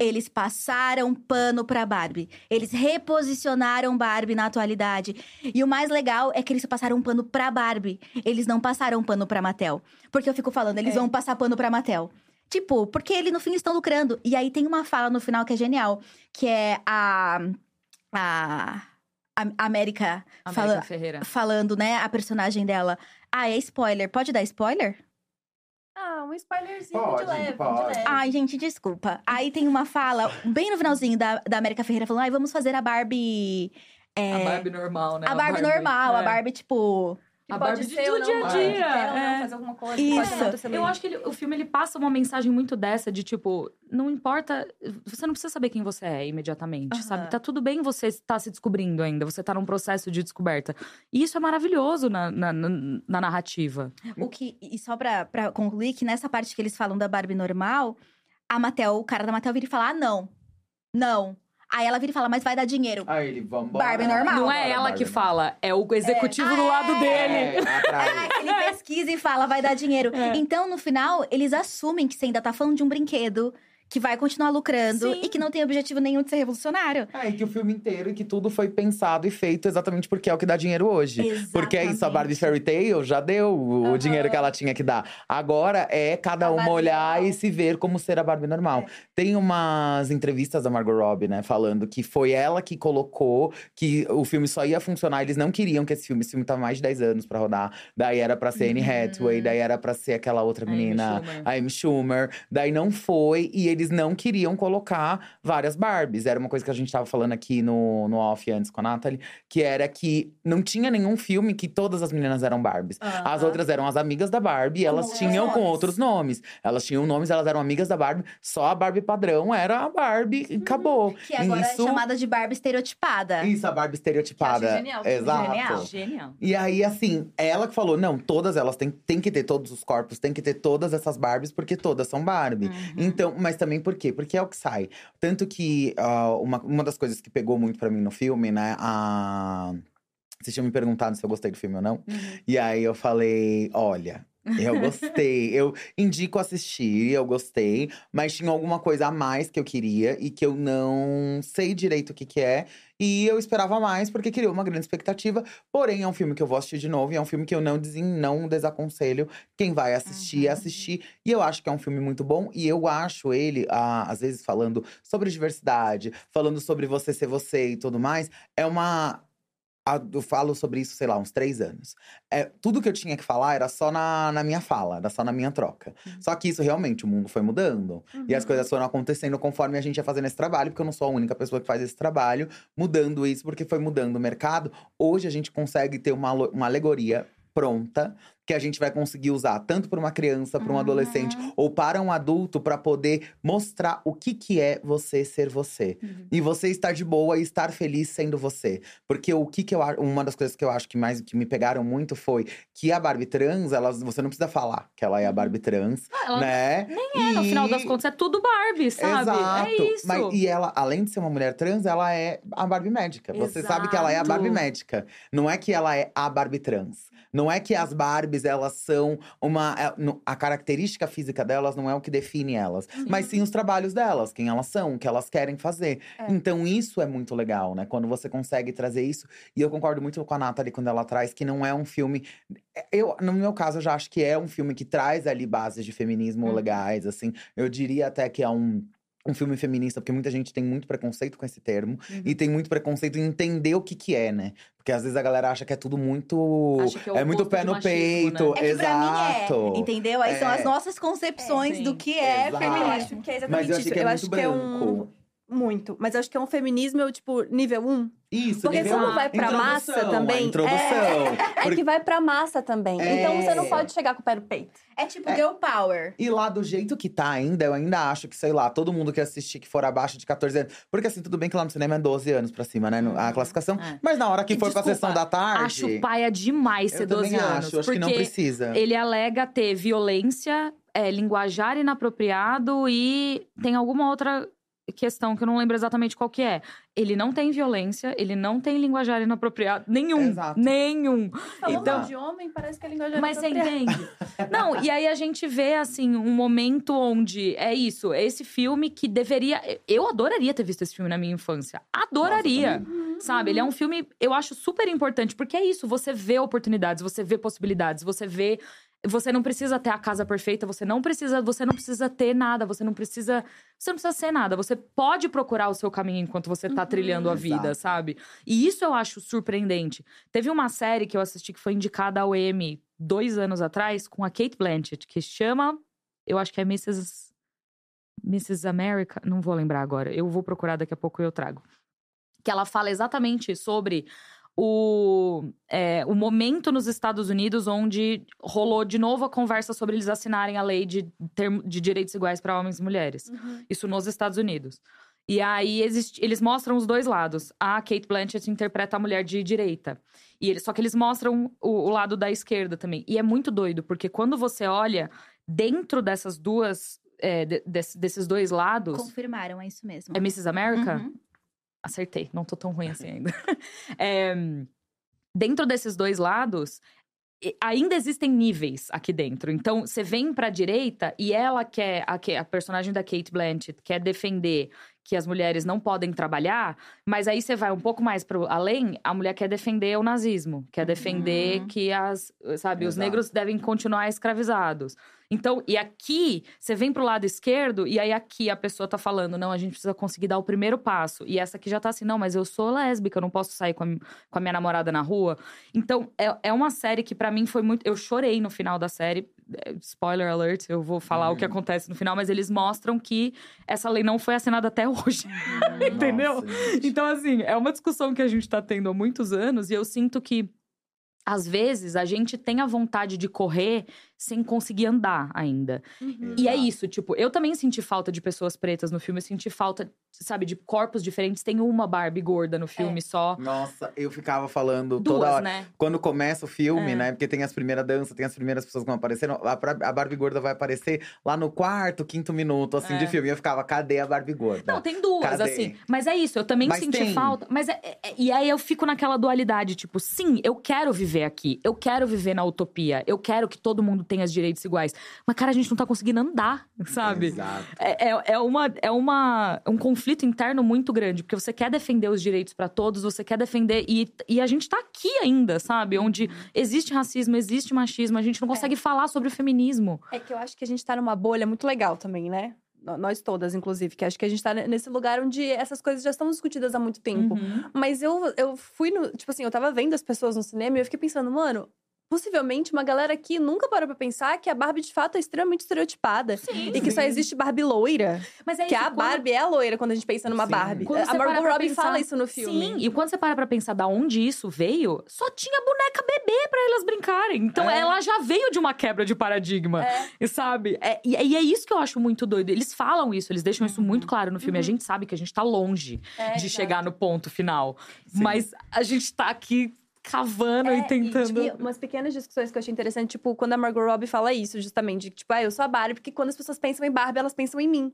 Eles passaram pano pra Barbie. Eles reposicionaram Barbie na atualidade. E o mais legal é que eles passaram pano pra Barbie. Eles não passaram pano pra Mattel. Porque eu fico falando, eles É. vão passar pano pra Mattel. Tipo, porque eles no fim estão lucrando. E aí tem uma fala no final que é genial, que é a. A. a América, América fala- Ferreira. falando, né, a personagem dela. Ah, é spoiler. Pode dar spoiler? Ah, um spoilerzinho Pode, de leve, pode. de leve. Ai, gente, desculpa. Aí tem uma fala, bem no finalzinho da, da América Ferreira, falando: ai, vamos fazer a Barbie. é, A Barbie normal, né? a Barbie normal, a é. Barbie, tipo. Que A pode Barbie ser do dia a dia, é. fazer alguma coisa, pode Isso. Eu acho que ele- o filme ele passa uma mensagem muito dessa de tipo, não importa, você não precisa saber quem você é imediatamente, sabe? Tá tudo bem você estar se descobrindo ainda, você tá num processo de descoberta. E isso é maravilhoso na, na, na- na narrativa. O que. E só pra, pra concluir, que nessa parte que eles falam da Barbie normal, a Mattel, o cara da Mattel vira e fala: ah, não. Não. Aí ela vira e fala, mas vai dar dinheiro. Aí ele, vamos Barbie normal. Não é ela que fala, é o executivo do lado dele. É, atrás. É, que ele pesquisa e fala, vai dar dinheiro. É. Então, no final, eles assumem que você ainda tá falando de um brinquedo que vai continuar lucrando Sim. e que não tem objetivo nenhum de ser revolucionário. É, e que o filme inteiro e que tudo foi pensado e feito exatamente porque é o que dá dinheiro hoje. Porque é isso, a Barbie Fairy Tale já deu o Aham. dinheiro que ela tinha que dar. Agora é cada A uma Barbie olhar normal. e se ver como ser a Barbie normal. Tem umas entrevistas da Margot Robbie, né, falando que foi ela que colocou que o filme só ia funcionar. Eles não queriam que esse filme, esse filme tava mais de 10 anos pra rodar. Daí era pra ser Anne Hathaway, daí era pra ser aquela outra A Amy menina, Schumer. a Amy Schumer. Daí não foi, e eles não queriam colocar várias Barbies. Era uma coisa que a gente tava falando aqui no, no off antes com a Natalie, que era que não tinha nenhum filme que todas as meninas eram Barbies. As outras eram as amigas da Barbie, e elas tinham com outros nomes. Elas tinham nomes, elas eram amigas da Barbie. Só a Barbie padrão era a Barbie e acabou. Que agora Isso- é chamada de Barbie estereotipada. Isso, a Barbie estereotipada. Que genial, Exato. genial. Genial. E aí, assim, ela que falou: não, todas elas têm, têm que ter todos os corpos, tem que ter todas essas Barbies, porque todas são Barbie. Uhum. Então, mas também por quê? Porque é o que sai. Tanto que ah, uma, uma das coisas que pegou muito pra mim no filme, né? A... Vocês tinham me perguntado se eu gostei do filme ou não. E aí eu falei: olha. Eu gostei, eu indico assistir, eu gostei, mas tinha alguma coisa a mais que eu queria e que eu não sei direito o que, que é. E eu esperava mais, porque criou uma grande expectativa. Porém, é um filme que eu vou assistir de novo e é um filme que eu não, desen, não desaconselho quem vai assistir, Uhum. assistir. E eu acho que é um filme muito bom. E eu acho ele, ah, às vezes, falando sobre diversidade, falando sobre você ser você e tudo mais, é uma. Eu falo sobre isso, sei lá, uns três anos. É, tudo que eu tinha que falar era só na, na minha fala, era só na minha troca. Só que isso realmente, o mundo foi mudando. E as coisas foram acontecendo conforme a gente ia fazendo esse trabalho, porque eu não sou a única pessoa que faz esse trabalho, mudando isso, porque foi mudando o mercado. Hoje a gente consegue ter uma, uma alegoria pronta que a gente vai conseguir usar tanto para uma criança, para um Uhum. adolescente ou para um adulto para poder mostrar o que que é você ser você. Uhum. E você estar de boa e estar feliz sendo você. Porque o que que eu uma das coisas que eu acho que mais que me pegaram muito foi que a Barbie trans, ela, você não precisa falar que ela é a Barbie trans, Ela né? nem é, no final das contas, é tudo Barbie, sabe? Exato. É isso. Mas, e ela, além de ser uma mulher trans, ela é a Barbie médica. Você sabe que ela é a Barbie Exato. médica. Não é que ela é a Barbie trans. Não é que as Barbies, elas são uma. é, A característica física delas não é o que define elas. Mas sim os trabalhos delas, quem elas são, o que elas querem fazer. É. Então isso é muito legal, né? Quando você consegue trazer isso. E eu concordo muito com a Nathalie quando ela traz que não é um filme. Eu, no meu caso, eu já acho que é um filme que traz ali bases de feminismo Uhum. legais, assim. Eu diria até que é um. Um filme feminista, porque muita gente tem muito preconceito com esse termo. Uhum. E tem muito preconceito em entender o que que é, né? Porque às vezes a galera acha que é tudo muito… É é muito pé no machismo, peito, né? É que pra exato. mim é, entendeu? Aí são É. as nossas concepções É, do sim. que é Exato. Eu acho feminismo. que é Mas exatamente eu isso. que é eu muito acho que é um. Muito. Mas acho que é um feminismo, tipo, nível 1. Isso, Porque nível como um. vai pra massa também. É Porque- que vai pra massa também. Então você não É. pode chegar com o pé no peito. É tipo É. girl power. E lá do jeito que tá ainda, eu ainda acho que, sei lá, todo mundo que assistir que for abaixo de 14 anos. Porque assim, tudo bem que lá no cinema é 12 anos pra cima, né? A Uhum. classificação. É. Mas na hora que E for pra desculpa, sessão da tarde. Acho paia demais ser eu 12 também anos. acho, acho porque que não precisa. ele alega ter violência, é, linguajar inapropriado e tem alguma outra questão que eu não lembro exatamente qual que é. Ele não tem violência, ele não tem linguajar inapropriado. Nenhum. Exato. Nenhum. Falando Então- de homem, parece que a linguagem Mas você entende? Não, e aí a gente vê, assim, um momento onde é isso, é esse filme que deveria. Eu adoraria ter visto esse filme na minha infância. Adoraria. Nossa, sabe? Ele é um filme, eu acho super importante, porque é isso, você vê oportunidades, você vê possibilidades, você vê. Você não precisa ter a casa perfeita, você não precisa, você não precisa ter nada, você não precisa, você não precisa ser nada. Você pode procurar o seu caminho enquanto você tá Uhum, trilhando a vida, exato. sabe? E isso eu acho surpreendente. Teve uma série que eu assisti que foi indicada ao Emmy dois anos atrás com a Kate Blanchett, que chama, eu acho que é Mrs. Mrs. America, não vou lembrar agora. Eu vou procurar daqui a pouco e eu trago. Que ela fala exatamente sobre o, é, o momento nos Estados Unidos onde rolou de novo a conversa sobre eles assinarem a lei de, termo- de direitos iguais para homens e mulheres. Uhum. Isso nos Estados Unidos. E aí existe- eles mostram os dois lados. A Kate Blanchett interpreta a mulher de direita. E eles, só que eles mostram o, o lado da esquerda também. E é muito doido, porque quando você olha dentro dessas duas. é, de- desse- desses dois lados. Confirmaram, é isso mesmo. É Mrs. America? Uhum. Acertei, não tô tão ruim assim ainda. É, dentro desses dois lados, ainda existem níveis aqui dentro. Então, você vem pra direita e ela quer, a, a personagem da Kate Blanchett quer defender que as mulheres não podem trabalhar, mas aí você vai um pouco mais pro além, a mulher quer defender o nazismo, quer defender Uhum. que as, sabe, os Exato. negros devem continuar escravizados. Então, e aqui, você vem pro lado esquerdo, e aí aqui a pessoa tá falando, não, a gente precisa conseguir dar o primeiro passo. E essa aqui já tá assim, não, mas eu sou lésbica, eu não posso sair com a, com a minha namorada na rua. Então, é, é uma série que pra mim foi muito. Eu chorei no final da série. Spoiler alert, eu vou falar o que Uhum. acontece no final, mas eles mostram que essa lei não foi assinada até hoje. Entendeu? Nossa. Então, assim, é uma discussão que a gente tá tendo há muitos anos e eu sinto que, às vezes, a gente tem a vontade de correr sem conseguir andar ainda. Uhum. E é isso, tipo, eu também senti falta de pessoas pretas no filme, eu senti falta, sabe, de corpos diferentes. Tem uma Barbie gorda no filme só. Nossa, eu ficava falando Duas, toda hora. né? Quando começa o filme, É. né? Porque tem as primeiras danças, tem as primeiras pessoas que vão aparecendo. A, Barbie gorda vai aparecer lá no quarto, quinto minuto, assim, É. de filme. E eu ficava, cadê a Barbie gorda? Não, tem duas, Cadê? assim. Mas é isso, eu também Mas senti tem. falta. Mas é, é- é- e aí eu fico naquela dualidade, tipo, sim, eu quero viver aqui. Eu quero viver na utopia. Eu quero que todo mundo tenha os direitos iguais. Mas, cara, a gente não tá conseguindo andar, sabe? Exato. É, é, é uma, é uma, um conflito interno muito grande, porque você quer defender os direitos pra todos, você quer defender. E, e a gente tá aqui ainda, sabe? Onde existe racismo, existe machismo, a gente não consegue falar sobre o feminismo. É que eu acho que a gente tá numa bolha muito legal também, né? Nós todas, inclusive, que acho que a gente tá ne- nesse lugar onde essas coisas já estão discutidas há muito tempo. Uhum. Mas eu, eu fui no. Tipo assim, eu tava vendo as pessoas no cinema e eu fiquei pensando, mano, possivelmente uma galera aqui nunca parou pra pensar que a Barbie de fato é extremamente estereotipada. Sim. E que só existe Barbie loira. Mas é que isso, a quando- Barbie é a loira quando a gente pensa numa Sim. Barbie. Quando a para Margot Robbie pensar- fala isso no filme. Sim, e quando você para pra pensar da onde isso veio, só tinha boneca bebê pra elas brincarem. Então É. ela já veio de uma quebra de paradigma, É. e sabe? É, e, e é isso que eu acho muito doido. Eles falam isso, eles deixam isso Uhum. muito claro no filme. A gente sabe que a gente tá longe É, de exato. chegar no ponto final. Sim. Mas a gente tá aqui cavando É, e tentando. E, tipo, umas pequenas discussões que eu achei interessante, tipo, quando a Margot Robbie fala isso, justamente, de, tipo, ah, eu sou a Barbie, porque quando as pessoas pensam em Barbie, elas pensam em mim.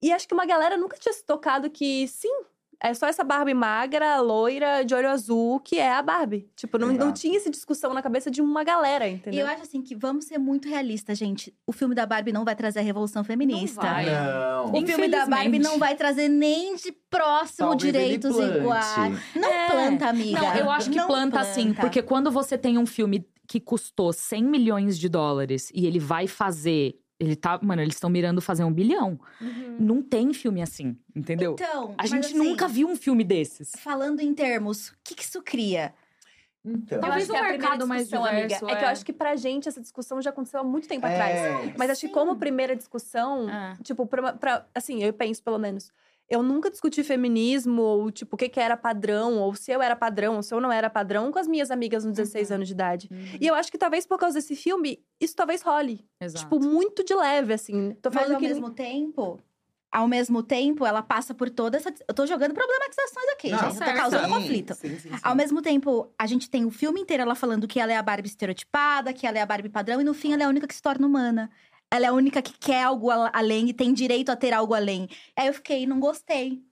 E acho que uma galera nunca tinha se tocado que, sim, é só essa Barbie magra, loira, de olho azul, que é a Barbie. Tipo, não, não tinha essa discussão na cabeça de uma galera, E entendeu? eu acho assim que vamos ser muito realistas, gente. O filme da Barbie não vai trazer a revolução feminista. vai. Não. O filme da Barbie não vai trazer nem de próximo Talvez direitos iguais. Não É. planta, amiga. Não, eu acho que Não planta, sim, porque quando você tem um filme que custou 100 milhões de dólares e ele vai fazer. Ele tá. Mano, eles estão mirando fazer um bilhão. Uhum. Não tem filme assim, entendeu? Então, A gente assim, nunca viu um filme desses. Falando em termos, o que, que isso cria? Então. Talvez um é mercado mais discussão, diverso, amiga. É. que eu é. acho que pra gente essa discussão já aconteceu há muito tempo É. atrás. Mas acho que como primeira discussão, É. tipo, pra, pra- assim, eu penso pelo menos. Eu nunca discuti feminismo, ou tipo, o que, que era padrão, ou se eu era padrão, ou se eu não era padrão, com as minhas amigas nos 16 Uhum. anos de idade. E eu acho que talvez por causa desse filme, isso talvez role. Exato. Tipo, muito de leve, assim. Tô Mas falando ao que. mesmo tempo. Ao mesmo tempo, ela passa por toda essa. Eu tô jogando problematizações aqui, Não, gente. Tô certo. causando sim, conflito. sim, sim, sim. Ao mesmo tempo, a gente tem o filme inteiro ela falando que ela é a Barbie estereotipada, que ela é a Barbie padrão, e no fim ela é a única que se torna humana. Ela é a única que quer algo além e tem direito a ter algo além. Aí eu fiquei, não gostei.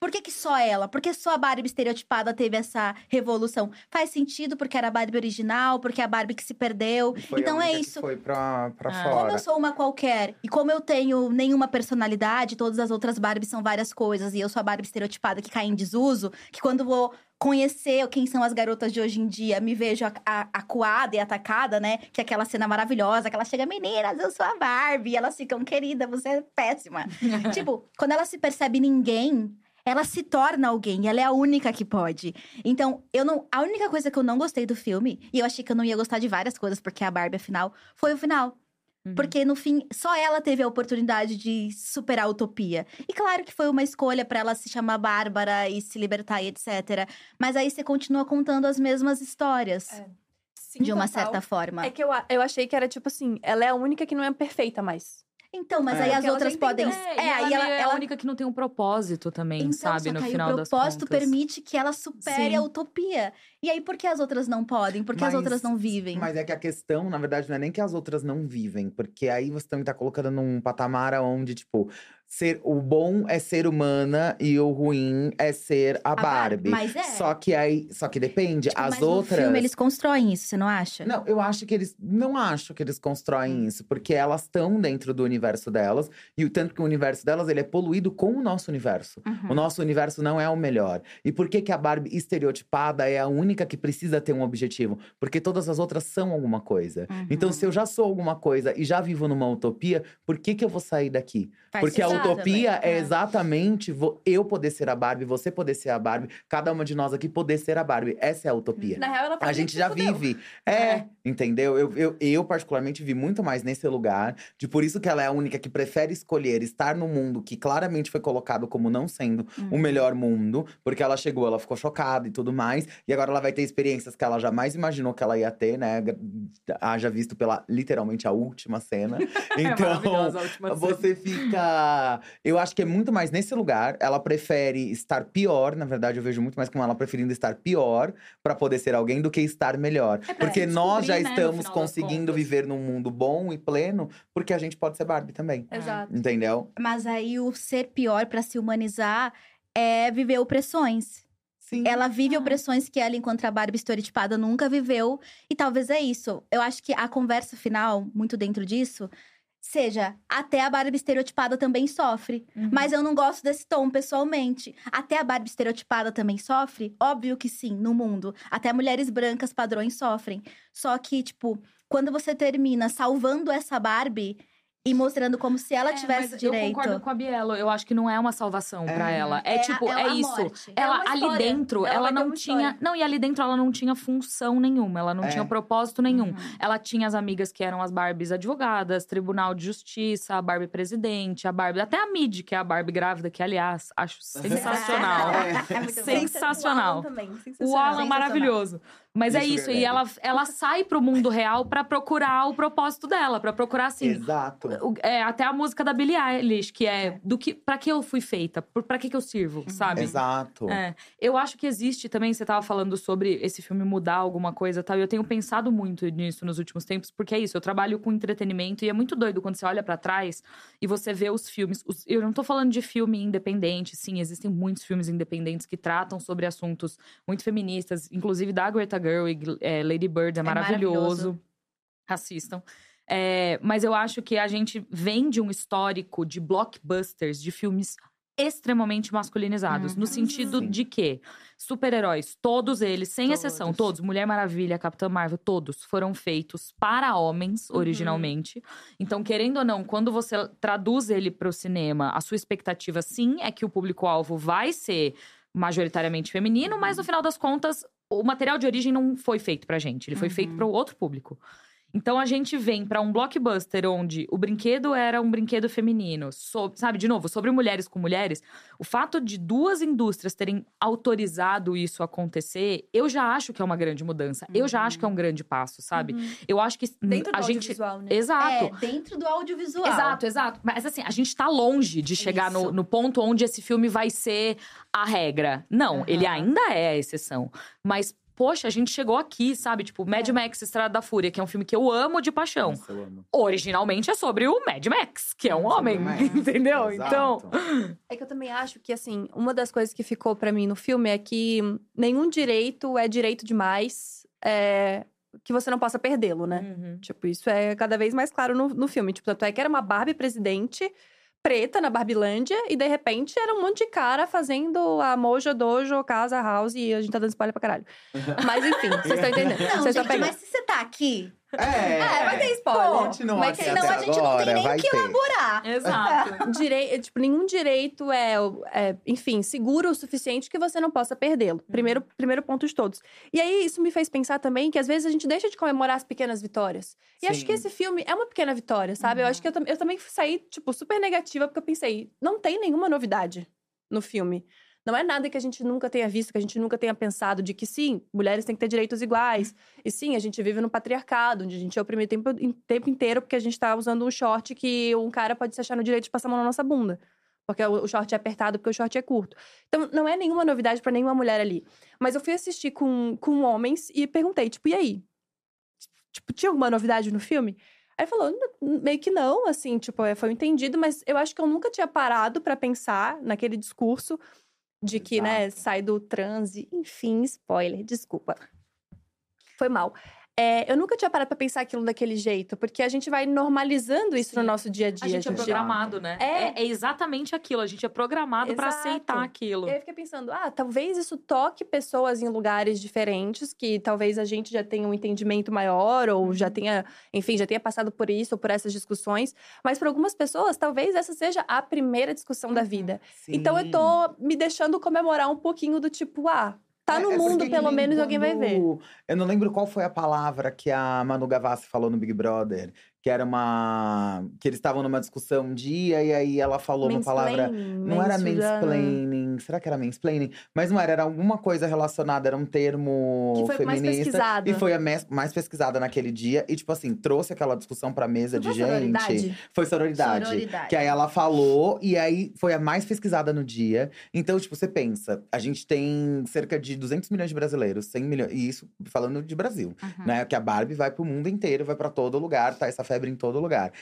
Por que, que só ela? Por que só a Barbie estereotipada teve essa revolução? Faz sentido porque era a Barbie original, porque é a Barbie que se perdeu. Foi então é isso. Foi pra, pra Ah. Como fora. eu sou uma qualquer e como eu tenho nenhuma personalidade, todas as outras Barbies são várias coisas e eu sou a Barbie estereotipada que cai em desuso, que quando vou conhecer quem são as garotas de hoje em dia, me vejo acuada e atacada, né? Que é aquela cena maravilhosa, que ela chega, meninas, eu sou a Barbie, e elas ficam, querida, você é péssima. tipo, quando ela se percebe ninguém, ela se torna alguém, ela é a única que pode. Então, eu não. A única coisa que eu não gostei do filme, e eu achei que eu não ia gostar de várias coisas, porque a Barbie, afinal, foi o final. Uhum. Porque no fim, só ela teve a oportunidade de superar a utopia. E claro que foi uma escolha pra ela se chamar Bárbara e se libertar e etc. Mas aí você continua contando as mesmas histórias. É. Sim, de uma total. certa forma. É que eu, eu achei que era tipo assim, ela é a única que não é perfeita mais. Então, mas É. aí as Porque outras podem. É, e aí ela, ela, é ela- a única que não tem um propósito também, Então, sabe? só No que aí final o das propósito contas. permite que ela supere Sim. a utopia. E aí, por que as outras não podem? Por que as Mas- outras não vivem? Mas é que a questão, na verdade, não é nem que as outras não vivem, porque aí você também tá colocando num patamar onde, tipo, ser, o bom é ser humana e o ruim é ser a, Barbie. Mas é. Só que aí, só que depende, Tipo, as outras. no filme eles constroem isso, você não acha? Não, eu acho que eles. Não acho que eles constroem Hum. isso, porque elas estão dentro do universo delas. E o tanto que o universo delas ele é poluído com o nosso universo. Uhum. O nosso universo não é o melhor. E por que, que a Barbie estereotipada é a única que precisa ter um objetivo? Porque todas as outras são alguma coisa. Uhum. Então, se eu já sou alguma coisa e já vivo numa utopia, por que, que eu vou sair daqui? Faz Porque a utopia também. é exatamente vo- eu poder ser a Barbie, você poder ser a Barbie, cada uma de nós aqui poder ser a Barbie. Essa é a utopia. Na real, ela A gente já fudeu. vive. É, É. entendeu? Eu, eu, eu, particularmente, vi muito mais nesse lugar. De por isso que ela é a única que prefere escolher estar no mundo que claramente foi colocado como não sendo Uhum. o melhor mundo. Porque ela chegou, ela ficou chocada e tudo mais. E agora ela vai ter experiências que ela jamais imaginou que ela ia ter, né? Haja visto pela, literalmente, a última cena. É Então, maravilhosa a última cena. você Eu acho que é muito mais nesse lugar. Ela prefere estar pior. Na verdade, eu vejo muito mais como ela preferindo estar pior pra poder ser alguém do que estar melhor. É porque nós já né, estamos conseguindo viver num mundo bom e pleno, porque a gente pode ser Barbie também. Exato. Entendeu? Mas aí o ser pior pra se humanizar é viver opressões. Sim. Ela vive Ah. opressões que ela, enquanto a Barbie estereotipada, nunca viveu. E talvez é isso. Eu acho que a conversa final, muito dentro disso, seja até a Barbie estereotipada também sofre. Uhum. Mas eu não gosto desse tom, pessoalmente. Até a Barbie estereotipada também sofre? Óbvio que sim, no mundo. Até mulheres brancas padrões sofrem. Só que, tipo, quando você termina salvando essa Barbie. E mostrando como se ela É, tivesse mas direito. Eu concordo com a Bielo. Eu acho que não é uma salvação pra É. ela. É, a- tipo, é, a isso. morte. É Ela ali dentro, Ela ela, ter não tinha. história. Não, e ali dentro ela não tinha função nenhuma. Ela não É. tinha propósito nenhum. Uhum. Ela tinha as amigas que eram as Barbies advogadas, Tribunal de Justiça, a Barbie presidente, a Barbie. Até a Mid, que é a Barbie grávida, que, aliás, acho sensacional. É muito. Sensacional. O Alan também, O sensacional. Alan é Sensacional. maravilhoso. Mas é Isso, isso, e ela, ela sai pro mundo real pra procurar o propósito dela, pra procurar assim. Exato. é, até a música da Billie Eilish, que é do que para que eu fui feita, pra que que eu sirvo, sabe? Exato. É, eu acho que existe também, você tava falando sobre esse filme mudar alguma coisa e tal, e eu tenho pensado muito nisso nos últimos tempos, porque é isso, eu trabalho com entretenimento e é muito doido quando você olha pra trás e você vê os filmes. os- eu não tô falando de filme independente, sim, existem muitos filmes independentes que tratam sobre assuntos muito feministas, inclusive da Greta Gerwig, é, Lady Bird é, É maravilhoso. maravilhoso. Assistam. É, mas eu acho que a gente vem de um histórico de blockbusters, de filmes extremamente masculinizados. Uhum. No sentido Sim. de que super-heróis, todos eles, sem exceção, Todos. todos, Mulher Maravilha, Capitã Marvel, todos foram feitos para homens, Uhum. originalmente. Então, querendo ou não, quando você traduz ele para o cinema, a sua expectativa, sim, é que o público-alvo vai ser majoritariamente feminino, mas no final das contas, o material de origem não foi feito pra gente, ele foi Uhum. feito para o outro público. Então a gente vem pra um blockbuster onde o brinquedo era um brinquedo feminino, sabe, de novo, sobre mulheres com mulheres. O fato de duas indústrias terem autorizado isso acontecer, eu já acho que é uma grande mudança. Eu já acho que é um grande passo, sabe? Eu acho que Uhum. Dentro a do gente audiovisual, né? Exato. É, dentro do audiovisual. Exato, exato. Mas assim, a gente tá longe de chegar no, no ponto onde esse filme vai ser a regra. Não, Aham. ele ainda é a exceção. Mas, poxa, a gente chegou aqui, sabe? Tipo, Mad Max Estrada da Fúria, que é um filme que eu amo de paixão. Nossa, eu amo. Originalmente é sobre o Mad Max, que é um homem, entendeu? Exato. Então, É que eu também acho que, assim, uma das coisas que ficou pra mim no filme é que nenhum direito é direito demais é, que você não possa perdê-lo, né? Uhum. Tipo, isso é cada vez mais claro no, no filme. Tipo, tanto é que era uma Barbie presidente preta na Barbilândia e de repente era um monte de cara fazendo a Mojo Dojo, Casa House e a gente tá dando spoiler pra caralho. Mas enfim, vocês estão entendendo. Não, gente, mas se você tá aqui, É, É, vai ter spoiler. Continua Mas senão a gente não tem agora, nem que ter. elaborar. Exato. Direi tipo, nenhum direito é, é, enfim, seguro o suficiente que você não possa perdê-lo. Primeiro, primeiro ponto de todos. E aí, isso me fez pensar também que às vezes a gente deixa de comemorar as pequenas vitórias. E acho Sim. que esse filme é uma pequena vitória, sabe? Eu acho que eu, eu também saí, tipo, super negativa, porque eu pensei, não tem nenhuma novidade no filme. Não é nada que a gente nunca tenha visto, que a gente nunca tenha pensado de que sim, mulheres têm que ter direitos iguais. E sim, a gente vive no patriarcado, onde a gente é oprimido o tempo, tempo inteiro porque a gente tá usando um short que um cara pode se achar no direito de passar a mão na nossa bunda. Porque o short é apertado, porque o short é curto. Então, não é nenhuma novidade pra nenhuma mulher ali. Mas eu fui assistir com, com homens e perguntei, tipo, e aí? Tipo, tinha alguma novidade no filme? Aí ele falou, "N- meio que não, assim, tipo, é, foi entendido, mas eu acho que eu nunca tinha parado pra pensar naquele discurso de que, né, Exato. sai do transe, enfim, spoiler, desculpa. Foi mal. É, eu nunca tinha parado pra pensar aquilo daquele jeito, porque a gente vai normalizando isso no Sim. nosso dia a dia. A gente é de- programado, né? É. É, é exatamente aquilo. A gente é programado pra Exato. aceitar aquilo. E aí eu fiquei pensando, ah, talvez isso toque pessoas em lugares diferentes, que talvez a gente já tenha um entendimento maior, ou Uhum. já tenha, enfim, já tenha passado por isso, ou por essas discussões. Mas para algumas pessoas, talvez essa seja a primeira discussão Uhum. da vida. Então eu Sim. tô me deixando comemorar um pouquinho do tipo, ah, tá É- no é mundo, pelo menos alguém vai ver. Eu não lembro qual foi a palavra que a Manu Gavassi falou no Big Brother. Que era uma. Que eles estavam numa discussão um dia e aí ela falou uma palavra. Não era mansplaining. Será que era mansplaining? Mas não era, era alguma coisa relacionada, era um termo Que foi mais feminista. pesquisado. E foi a mais pesquisada naquele dia. E, tipo assim, trouxe aquela discussão pra mesa Não de gente. sororidade? Foi sororidade. Sororidade. Que aí ela falou, e aí foi a mais pesquisada no dia. Então, tipo, você pensa, a gente tem cerca de 200 milhões de brasileiros, 100 milhões. E isso falando de Brasil, Uhum. né? Que a Barbie vai pro mundo inteiro, vai pra todo lugar, tá essa febre em todo lugar.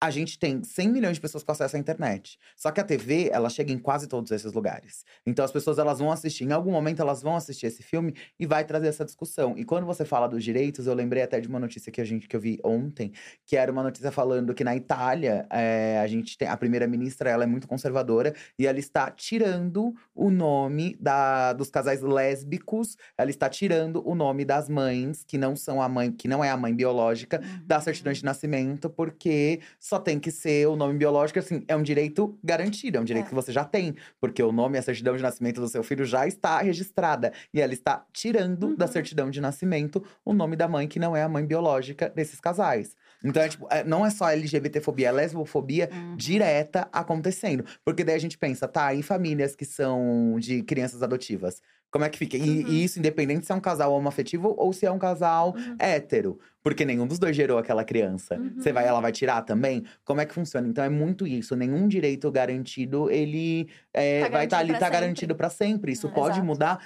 A gente tem 100 milhões de pessoas com acesso à internet. Só que a TV, ela chega em quase todos esses lugares. Então as pessoas elas vão assistir, em algum momento elas vão assistir esse filme e vai trazer essa discussão. E quando você fala dos direitos, eu lembrei até de uma notícia que a gente que eu vi ontem, que era uma notícia falando que na Itália, é, a gente tem a primeira-ministra, ela é muito conservadora e ela está tirando o nome da, dos casais lésbicos, ela está tirando o nome das mães que não são a mãe, que não é a mãe biológica da certidão de nascimento, porque só tem que ser o nome biológico, assim, é um direito garantido, é um direito É. que você já tem. Porque o nome e a certidão de nascimento do seu filho já está registrada. E ela está tirando da Uhum. certidão de nascimento o nome da mãe, que não é a mãe biológica desses casais. Então, é, tipo, é, não é só LGBTfobia, é lesbofobia Uhum. direta acontecendo. Porque daí a gente pensa, tá, e famílias que são de crianças adotivas? Como é que fica? E, Uhum. e isso independente se é um casal homoafetivo ou se é um casal Uhum. hétero. Porque nenhum dos dois gerou aquela criança. Uhum. Você vai, ela vai tirar também? Como é que funciona? Então é muito isso. Nenhum direito garantido, ele é, Tá vai estar ali, garantido pra tá sempre. garantido para sempre. Isso Hum, pode exato. mudar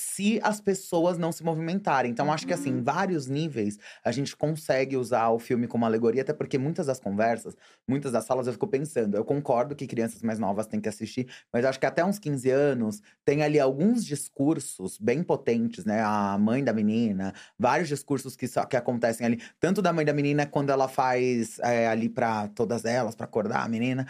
se as pessoas não se movimentarem. Então, acho que assim, Uhum. em vários níveis, a gente consegue usar o filme como alegoria, até porque muitas das conversas, muitas das salas eu fico pensando. Eu concordo que crianças mais novas têm que assistir, mas acho que até uns 15 anos tem ali alguns discursos bem potentes, né? A mãe da menina, vários discursos que, que acontecem ali, tanto da mãe da menina quando ela faz é, ali pra todas elas, pra acordar a menina.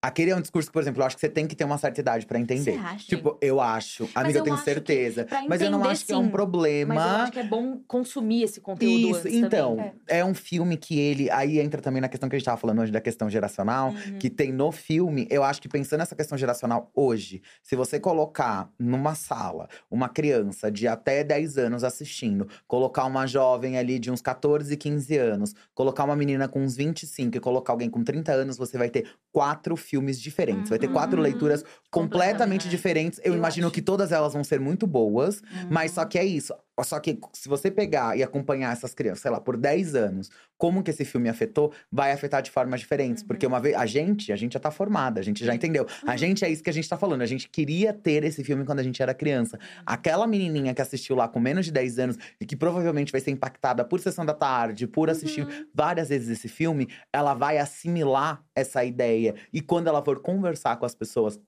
Aquele é um discurso que, por exemplo, eu acho que você tem que ter uma certa idade pra entender. Você acha? Tipo, eu acho. Amiga, eu eu tenho certeza. Mas eu não acho que é um sim. problema. Mas eu acho que é bom consumir esse conteúdo Isso, então, também. é. um filme que ele. Aí entra também na questão que a gente tava falando hoje da questão geracional, Uhum. que tem no filme. Eu acho que pensando nessa questão geracional hoje, se você colocar numa sala uma criança de até 10 anos assistindo, colocar uma jovem ali de uns 14, 15 anos, colocar uma menina com uns 25 e colocar alguém com 30 anos, você vai ter quatro filmes diferentes. Vai ter quatro Uhum. leituras completamente Completamente. diferentes. Eu, Eu imagino acho. que todas elas vão ser muito boas. Uhum. Mas só que é isso. Só que se você pegar e acompanhar essas crianças, sei lá, por 10 anos, como que esse filme afetou, vai afetar de formas diferentes. Porque uma vez. A gente, a gente já tá formada, a gente já entendeu. A gente é isso que a gente tá falando. A gente queria ter esse filme quando a gente era criança. Aquela menininha que assistiu lá com menos de 10 anos e que provavelmente vai ser impactada por sessão da tarde, por assistir Uhum. várias vezes esse filme, ela vai assimilar essa ideia. E quando ela for conversar com as pessoas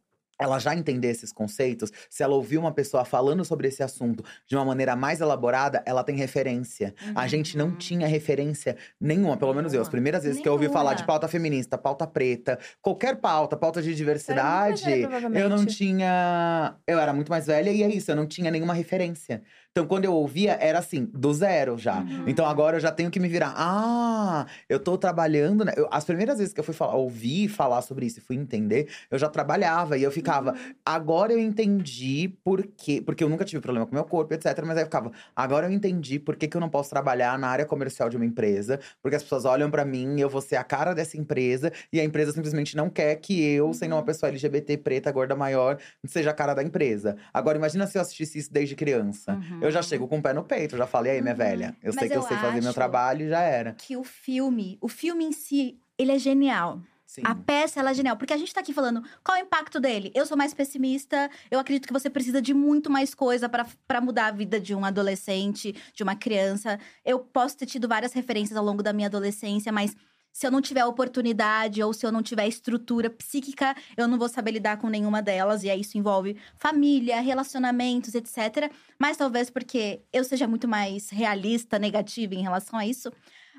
ela já entender esses conceitos, se ela ouvir uma pessoa falando sobre esse assunto de uma maneira mais elaborada, ela tem referência. A gente não Uhum. tinha referência nenhuma, pelo menos eu. As Nenhuma. primeiras vezes que eu ouvi falar de Nenhuma. pauta feminista, pauta preta, qualquer pauta, pauta de diversidade, velha, eu não tinha. Eu era muito mais velha e é isso, eu não tinha nenhuma referência. Então, quando eu ouvia, era assim, do zero já. Uhum. Então agora eu já tenho que me virar. Ah, eu tô trabalhando. Né? Eu- as primeiras vezes que eu fui falar, ouvir falar sobre isso e fui entender, eu já trabalhava e eu ficava. Uhum. Agora eu entendi por quê. Porque eu nunca tive problema com meu corpo, etc. Mas aí eu ficava. Agora eu entendi por que, que eu não posso trabalhar na área comercial de uma empresa. Porque as pessoas olham pra mim, eu vou ser a cara dessa empresa. E a empresa simplesmente não quer que eu, sendo uma pessoa LGBT, preta, gorda maior, seja a cara da empresa. Agora imagina se eu assistisse isso desde criança. Uhum. Eu já chego com o pé no peito, já falei, aí, minha Uhum. velha. Eu Mas sei que eu eu sei fazer meu trabalho e já era. Que o filme, o filme em si, ele é genial. Sim. A peça, ela é genial. Porque a gente tá aqui falando, qual é o impacto dele? Eu sou mais pessimista, eu acredito que você precisa de muito mais coisa pra mudar a vida de um adolescente, de uma criança. Eu posso ter tido várias referências ao longo da minha adolescência, mas se eu não tiver oportunidade ou se eu não tiver estrutura psíquica, eu não vou saber lidar com nenhuma delas. E aí isso envolve família, relacionamentos, etc. Mas talvez porque eu seja muito mais realista, negativa em relação a isso.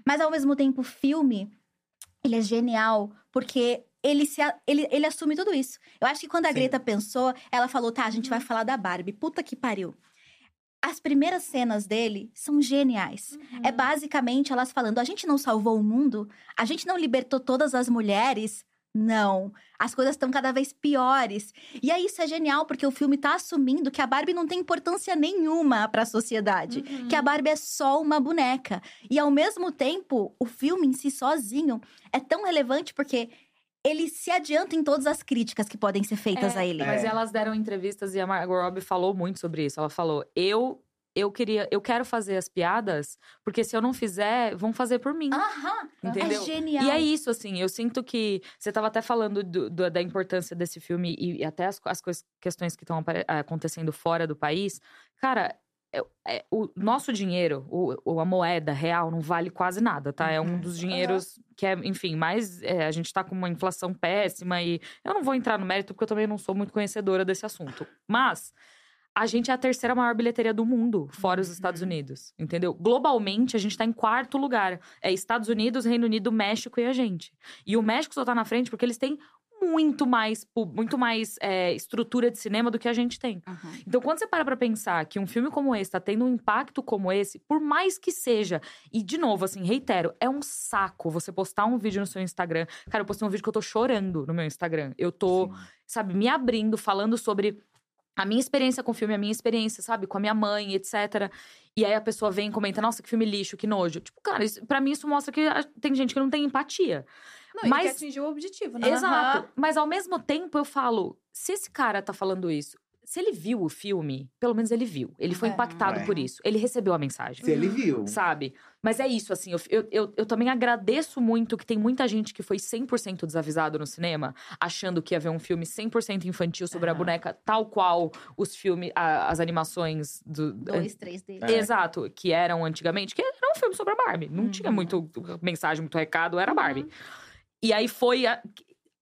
Mas ao mesmo tempo, o filme, ele é genial porque ele, se, ele, ele assume tudo isso. Eu acho que quando a Sim. Greta pensou, ela falou: tá, a gente vai falar da Barbie. Puta que pariu. As primeiras cenas dele são geniais. Uhum. É basicamente elas falando: a gente não salvou o mundo? A gente não libertou todas as mulheres? Não. As coisas estão cada vez piores. E aí isso é genial, porque o filme tá assumindo que a Barbie não tem importância nenhuma pra sociedade. Uhum. Que a Barbie é só uma boneca. E ao mesmo tempo, o filme em si sozinho é tão relevante porque ele se adianta em todas as críticas que podem ser feitas É, a ele. Mas É. elas deram entrevistas e a Margot Robbie falou muito sobre isso. Ela falou: eu. Eu queria, eu quero fazer as piadas, porque se eu não fizer, vão fazer por mim. Aham! Entendeu? É genial. E é isso, assim, eu sinto que você tava até falando do- do- da importância desse filme e, e até as, as cois- questões que estão acontecendo fora do país. Cara, é- é- o nosso dinheiro, o, a moeda real, não vale quase nada, tá? É um Uhum. dos dinheiros que é, enfim, mais. é, a gente tá com uma inflação péssima e eu não vou entrar no mérito porque eu também não sou muito conhecedora desse assunto. Mas. A gente é a terceira maior bilheteria do mundo, fora os Estados Uhum. Unidos, entendeu? Globalmente, a gente tá em quarto lugar. É Estados Unidos, Reino Unido, México e a gente. E o México só tá na frente porque eles têm muito mais, muito mais é, estrutura de cinema do que a gente tem. Uhum. Então, quando você para pra pensar que um filme como esse tá tendo um impacto como esse, por mais que seja, e de novo, assim, reitero, é um saco você postar um vídeo no seu Instagram. Cara, eu postei um vídeo que eu tô chorando no meu Instagram. Eu tô, Sim. sabe, me abrindo, falando sobre a minha experiência com o filme, a minha experiência, sabe, com a minha mãe, etc. E aí a pessoa vem e comenta, nossa, que filme lixo, que nojo. Tipo, cara, isso, pra mim isso mostra que tem gente que não tem empatia. Não, Mas- e que atingiu o objetivo, né? Exato. Mas ao mesmo tempo eu falo, se esse cara tá falando isso, se ele viu o filme, pelo menos ele viu. Ele foi É. impactado É. por isso. Ele recebeu a mensagem. Se ele viu. Sabe? Mas é isso, assim, eu, eu, eu, eu também agradeço muito que tem muita gente que foi 100% desavisado no cinema, achando que ia ver um filme 100% infantil sobre a Aham. boneca, tal qual os filmes, a- as animações do. Dois, três deles. É. Exato, que eram antigamente, que era um filme sobre a Barbie. Não tinha Uhum. muito mensagem, muito recado, era Barbie. E aí foi a-